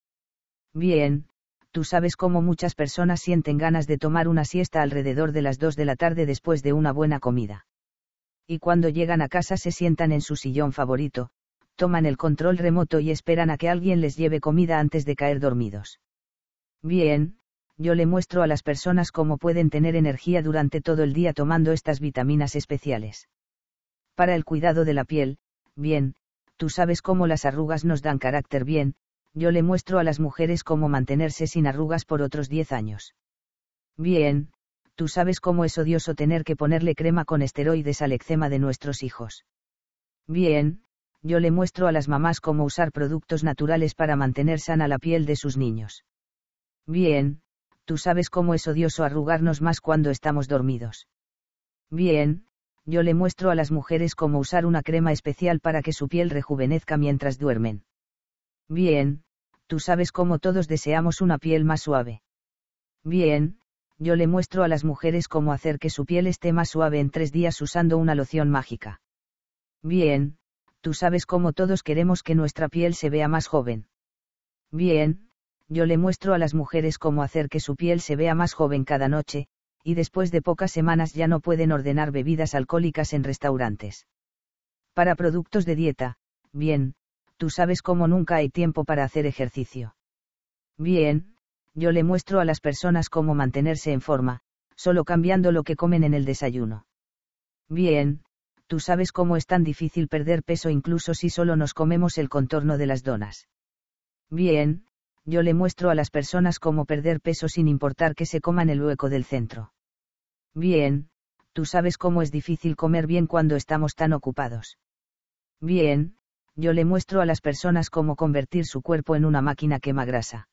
Bien, tú sabes cómo muchas personas sienten ganas de tomar una siesta alrededor de las dos de la tarde después de una buena comida. Y cuando llegan a casa se sientan en su sillón favorito, toman el control remoto y esperan a que alguien les lleve comida antes de caer dormidos. Bien, yo le muestro a las personas cómo pueden tener energía durante todo el día tomando estas vitaminas especiales. Para el cuidado de la piel, bien, tú sabes cómo las arrugas nos dan carácter bien, yo le muestro a las mujeres cómo mantenerse sin arrugas por otros 10 años. Bien, tú sabes cómo es odioso tener que ponerle crema con esteroides al eczema de nuestros hijos. Bien, yo le muestro a las mamás cómo usar productos naturales para mantener sana la piel de sus niños. Bien, tú sabes cómo es odioso arrugarnos más cuando estamos dormidos. Bien, yo le muestro a las mujeres cómo usar una crema especial para que su piel rejuvenezca mientras duermen. Bien, tú sabes cómo todos deseamos una piel más suave. Bien, yo le muestro a las mujeres cómo hacer que su piel esté más suave en tres días usando una loción mágica. Bien, tú sabes cómo todos queremos que nuestra piel se vea más joven. Bien, yo le muestro a las mujeres cómo hacer que su piel se vea más joven cada noche, y después de pocas semanas ya no pueden ordenar bebidas alcohólicas en restaurantes. Para productos de dieta, bien, tú sabes cómo nunca hay tiempo para hacer ejercicio. Bien, yo le muestro a las personas cómo mantenerse en forma, solo cambiando lo que comen en el desayuno. Bien, tú sabes cómo es tan difícil perder peso incluso si solo nos comemos el contorno de las donas. Bien, yo le muestro a las personas cómo perder peso sin importar que se coman el hueco del centro. Bien, tú sabes cómo es difícil comer bien cuando estamos tan ocupados. Bien, yo le muestro a las personas cómo convertir su cuerpo en una máquina quema grasa.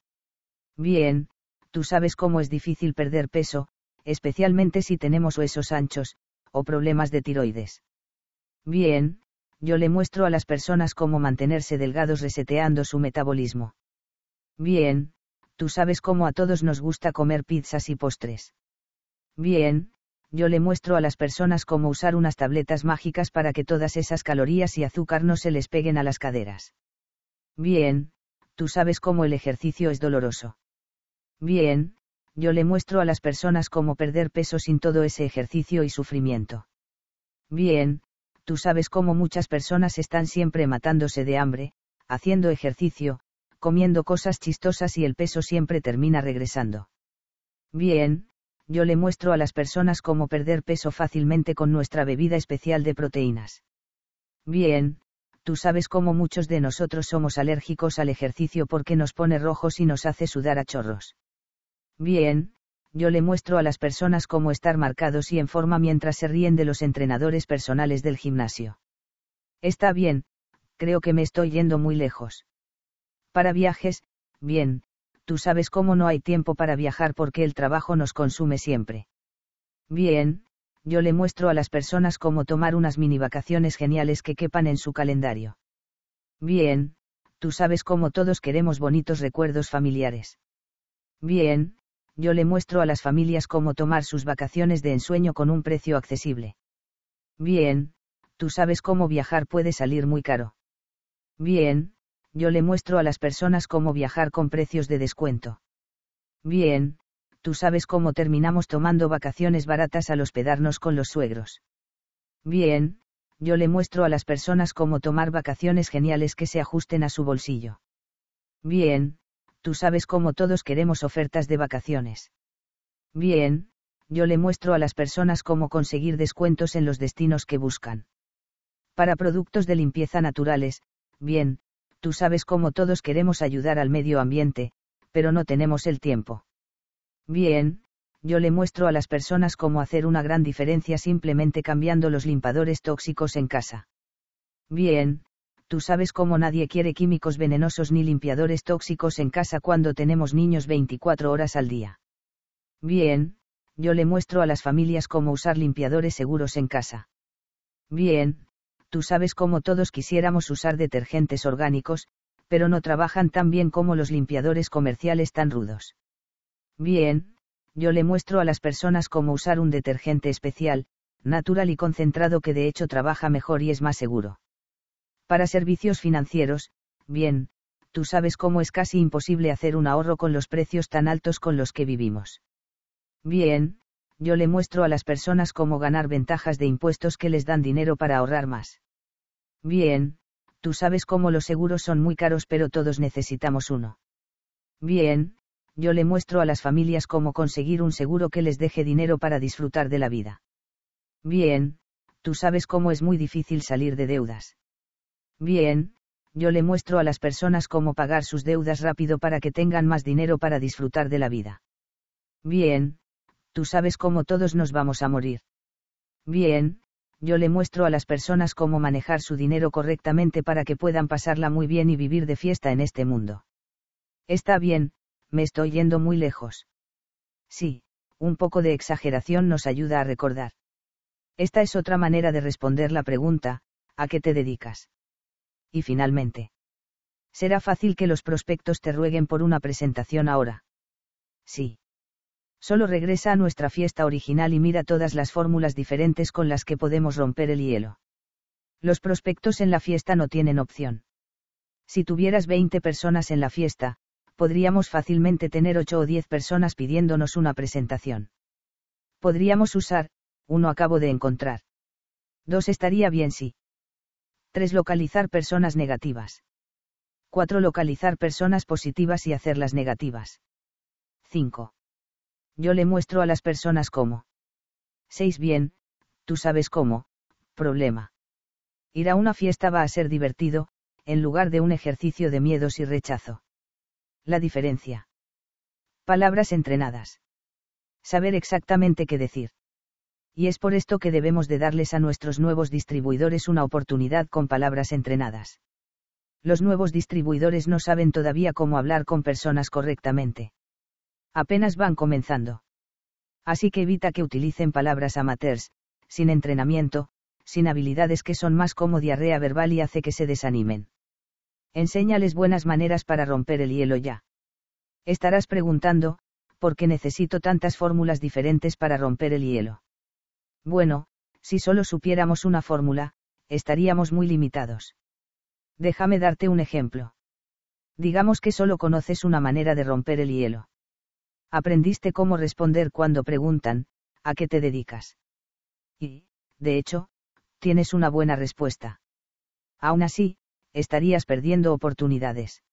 Bien, tú sabes cómo es difícil perder peso, especialmente si tenemos huesos anchos, o problemas de tiroides. Bien, yo le muestro a las personas cómo mantenerse delgados reseteando su metabolismo. Bien, tú sabes cómo a todos nos gusta comer pizzas y postres. Bien, yo le muestro a las personas cómo usar unas tabletas mágicas para que todas esas calorías y azúcar no se les peguen a las caderas. Bien, tú sabes cómo el ejercicio es doloroso. Bien, yo le muestro a las personas cómo perder peso sin todo ese ejercicio y sufrimiento. Bien, tú sabes cómo muchas personas están siempre matándose de hambre, haciendo ejercicio, comiendo cosas chistosas y el peso siempre termina regresando. Bien, yo le muestro a las personas cómo perder peso fácilmente con nuestra bebida especial de proteínas. Bien, tú sabes cómo muchos de nosotros somos alérgicos al ejercicio porque nos pone rojos y nos hace sudar a chorros. Bien, yo le muestro a las personas cómo estar marcados y en forma mientras se ríen de los entrenadores personales del gimnasio. Está bien, creo que me estoy yendo muy lejos. Para viajes, bien, tú sabes cómo no hay tiempo para viajar porque el trabajo nos consume siempre. Bien, yo le muestro a las personas cómo tomar unas mini vacaciones geniales que quepan en su calendario. Bien, tú sabes cómo todos queremos bonitos recuerdos familiares. Bien, yo le muestro a las familias cómo tomar sus vacaciones de ensueño con un precio accesible. Bien, tú sabes cómo viajar puede salir muy caro. Bien, yo le muestro a las personas cómo viajar con precios de descuento. Bien, tú sabes cómo terminamos tomando vacaciones baratas al hospedarnos con los suegros. Bien, yo le muestro a las personas cómo tomar vacaciones geniales que se ajusten a su bolsillo. Bien, tú sabes cómo todos queremos ofertas de vacaciones. Bien, yo le muestro a las personas cómo conseguir descuentos en los destinos que buscan. Para productos de limpieza naturales, bien, tú sabes cómo todos queremos ayudar al medio ambiente, pero no tenemos el tiempo. Bien, yo le muestro a las personas cómo hacer una gran diferencia simplemente cambiando los limpadores tóxicos en casa. Bien, tú sabes cómo nadie quiere químicos venenosos ni limpiadores tóxicos en casa cuando tenemos niños 24 horas al día. Bien, yo le muestro a las familias cómo usar limpiadores seguros en casa. Bien, tú sabes cómo todos quisiéramos usar detergentes orgánicos, pero no trabajan tan bien como los limpiadores comerciales tan rudos. Bien, yo le muestro a las personas cómo usar un detergente especial, natural y concentrado que de hecho trabaja mejor y es más seguro. Para servicios financieros, bien, tú sabes cómo es casi imposible hacer un ahorro con los precios tan altos con los que vivimos. Bien, yo le muestro a las personas cómo ganar ventajas de impuestos que les dan dinero para ahorrar más. Bien, tú sabes cómo los seguros son muy caros pero todos necesitamos uno. Bien, yo le muestro a las familias cómo conseguir un seguro que les deje dinero para disfrutar de la vida. Bien, tú sabes cómo es muy difícil salir de deudas. Bien, yo le muestro a las personas cómo pagar sus deudas rápido para que tengan más dinero para disfrutar de la vida. Bien, tú sabes cómo todos nos vamos a morir. Bien, yo le muestro a las personas cómo manejar su dinero correctamente para que puedan pasarla muy bien y vivir de fiesta en este mundo. Está bien, me estoy yendo muy lejos. Sí, un poco de exageración nos ayuda a recordar. Esta es otra manera de responder la pregunta, ¿a qué te dedicas? Y finalmente. Será fácil que los prospectos te rueguen por una presentación ahora. Sí. Solo regresa a nuestra fiesta original y mira todas las fórmulas diferentes con las que podemos romper el hielo. Los prospectos en la fiesta no tienen opción. Si tuvieras 20 personas en la fiesta, podríamos fácilmente tener 8 o 10 personas pidiéndonos una presentación. Podríamos usar, uno acabo de encontrar. Dos estaría bien sí. 3. Localizar personas negativas. 4. Localizar personas positivas y hacerlas negativas. 5. Yo le muestro a las personas cómo. 6. Bien, tú sabes cómo, problema. Ir a una fiesta va a ser divertido, en lugar de un ejercicio de miedos y rechazo. La diferencia. Palabras entrenadas. Saber exactamente qué decir y es por esto que debemos de darles a nuestros nuevos distribuidores una oportunidad con palabras entrenadas. Los nuevos distribuidores no saben todavía cómo hablar con personas correctamente. Apenas van comenzando. Así que evita que utilicen palabras amateurs, sin entrenamiento, sin habilidades que son más como diarrea verbal y hace que se desanimen. Enséñales buenas maneras para romper el hielo ya. Estarás preguntando, ¿por qué necesito tantas fórmulas diferentes para romper el hielo? Bueno, si solo supiéramos una fórmula, estaríamos muy limitados. Déjame darte un ejemplo. Digamos que solo conoces una manera de romper el hielo. Aprendiste cómo responder cuando preguntan, ¿a qué te dedicas? Y, de hecho, tienes una buena respuesta. Aún así, estarías perdiendo oportunidades.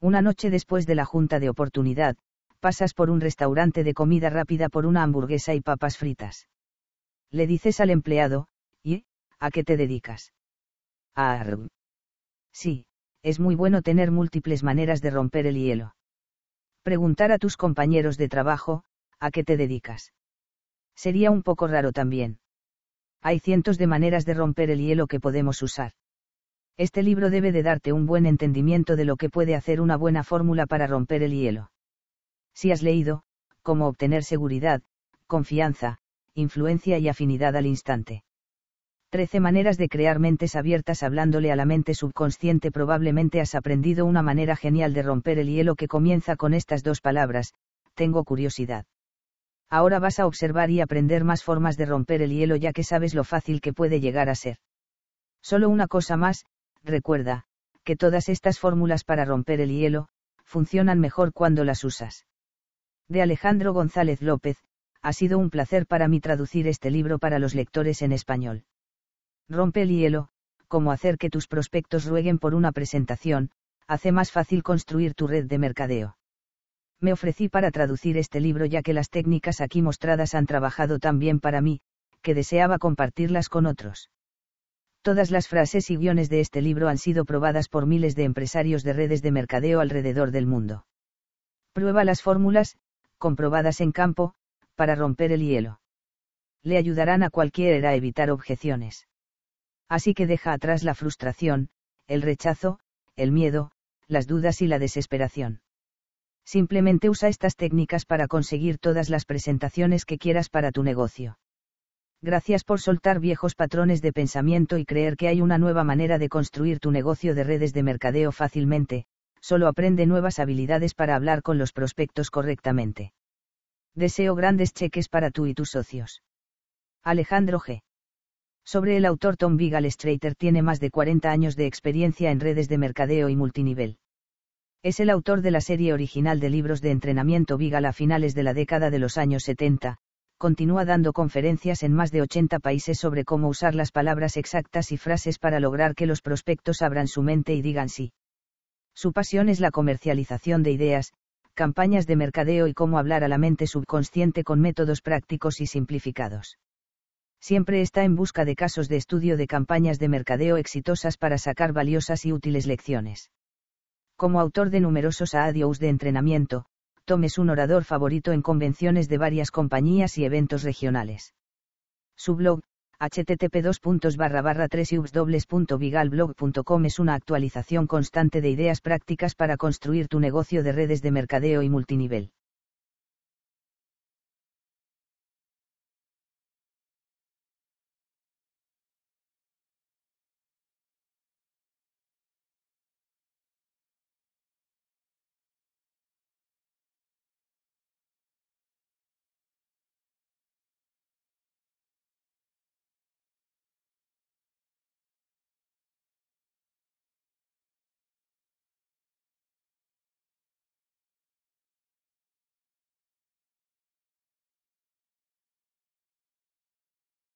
Una noche después de la junta de oportunidad, pasas por un restaurante de comida rápida por una hamburguesa y papas fritas. Le dices al empleado, ¿y? ¿A qué te dedicas? A Sí, es muy bueno tener múltiples maneras de romper el hielo. Preguntar a tus compañeros de trabajo, ¿a qué te dedicas? Sería un poco raro también. Hay cientos de maneras de romper el hielo que podemos usar. Este libro debe de darte un buen entendimiento de lo que puede hacer una buena fórmula para romper el hielo. Si has leído, cómo obtener seguridad, confianza, influencia y afinidad al instante. 13 maneras de crear mentes abiertas hablándole a la mente subconsciente probablemente has aprendido una manera genial de romper el hielo que comienza con estas dos palabras, tengo curiosidad. Ahora vas a observar y aprender más formas de romper el hielo ya que sabes lo fácil que puede llegar a ser. Solo una cosa más, recuerda, que todas estas fórmulas para romper el hielo, funcionan mejor cuando las usas. De Alejandro González López, ha sido un placer para mí traducir este libro para los lectores en español. Rompe el hielo, cómo hacer que tus prospectos rueguen por una presentación, hace más fácil construir tu red de mercadeo. Me ofrecí para traducir este libro ya que las técnicas aquí mostradas han trabajado tan bien para mí, que deseaba compartirlas con otros. Todas las frases y guiones de este libro han sido probadas por miles de empresarios de redes de mercadeo alrededor del mundo. Prueba las fórmulas, comprobadas en campo, para romper el hielo. Le ayudarán a cualquiera a evitar objeciones. Así que deja atrás la frustración, el rechazo, el miedo, las dudas y la desesperación. Simplemente usa estas técnicas para conseguir todas las presentaciones que quieras para tu negocio. Gracias por soltar viejos patrones de pensamiento y creer que hay una nueva manera de construir tu negocio de redes de mercadeo fácilmente, solo aprende nuevas habilidades para hablar con los prospectos correctamente. Deseo grandes cheques para tú y tus socios. Alejandro G. Sobre el autor Tom Strater tiene más de 40 años de experiencia en redes de mercadeo y multinivel. Es el autor de la serie original de libros de entrenamiento Vigal a finales de la década de los años 70, continúa dando conferencias en más de 80 países sobre cómo usar las palabras exactas y frases para lograr que los prospectos abran su mente y digan sí. Su pasión es la comercialización de ideas, campañas de mercadeo y cómo hablar a la mente subconsciente con métodos prácticos y simplificados. Siempre está en busca de casos de estudio de campañas de mercadeo exitosas para sacar valiosas y útiles lecciones. Como autor de numerosos audios de entrenamiento, Tom es un orador favorito en convenciones de varias compañías y eventos regionales. Su blog, http 3 www.vigalblog.com es una actualización constante de ideas prácticas para construir tu negocio de redes de mercadeo y multinivel.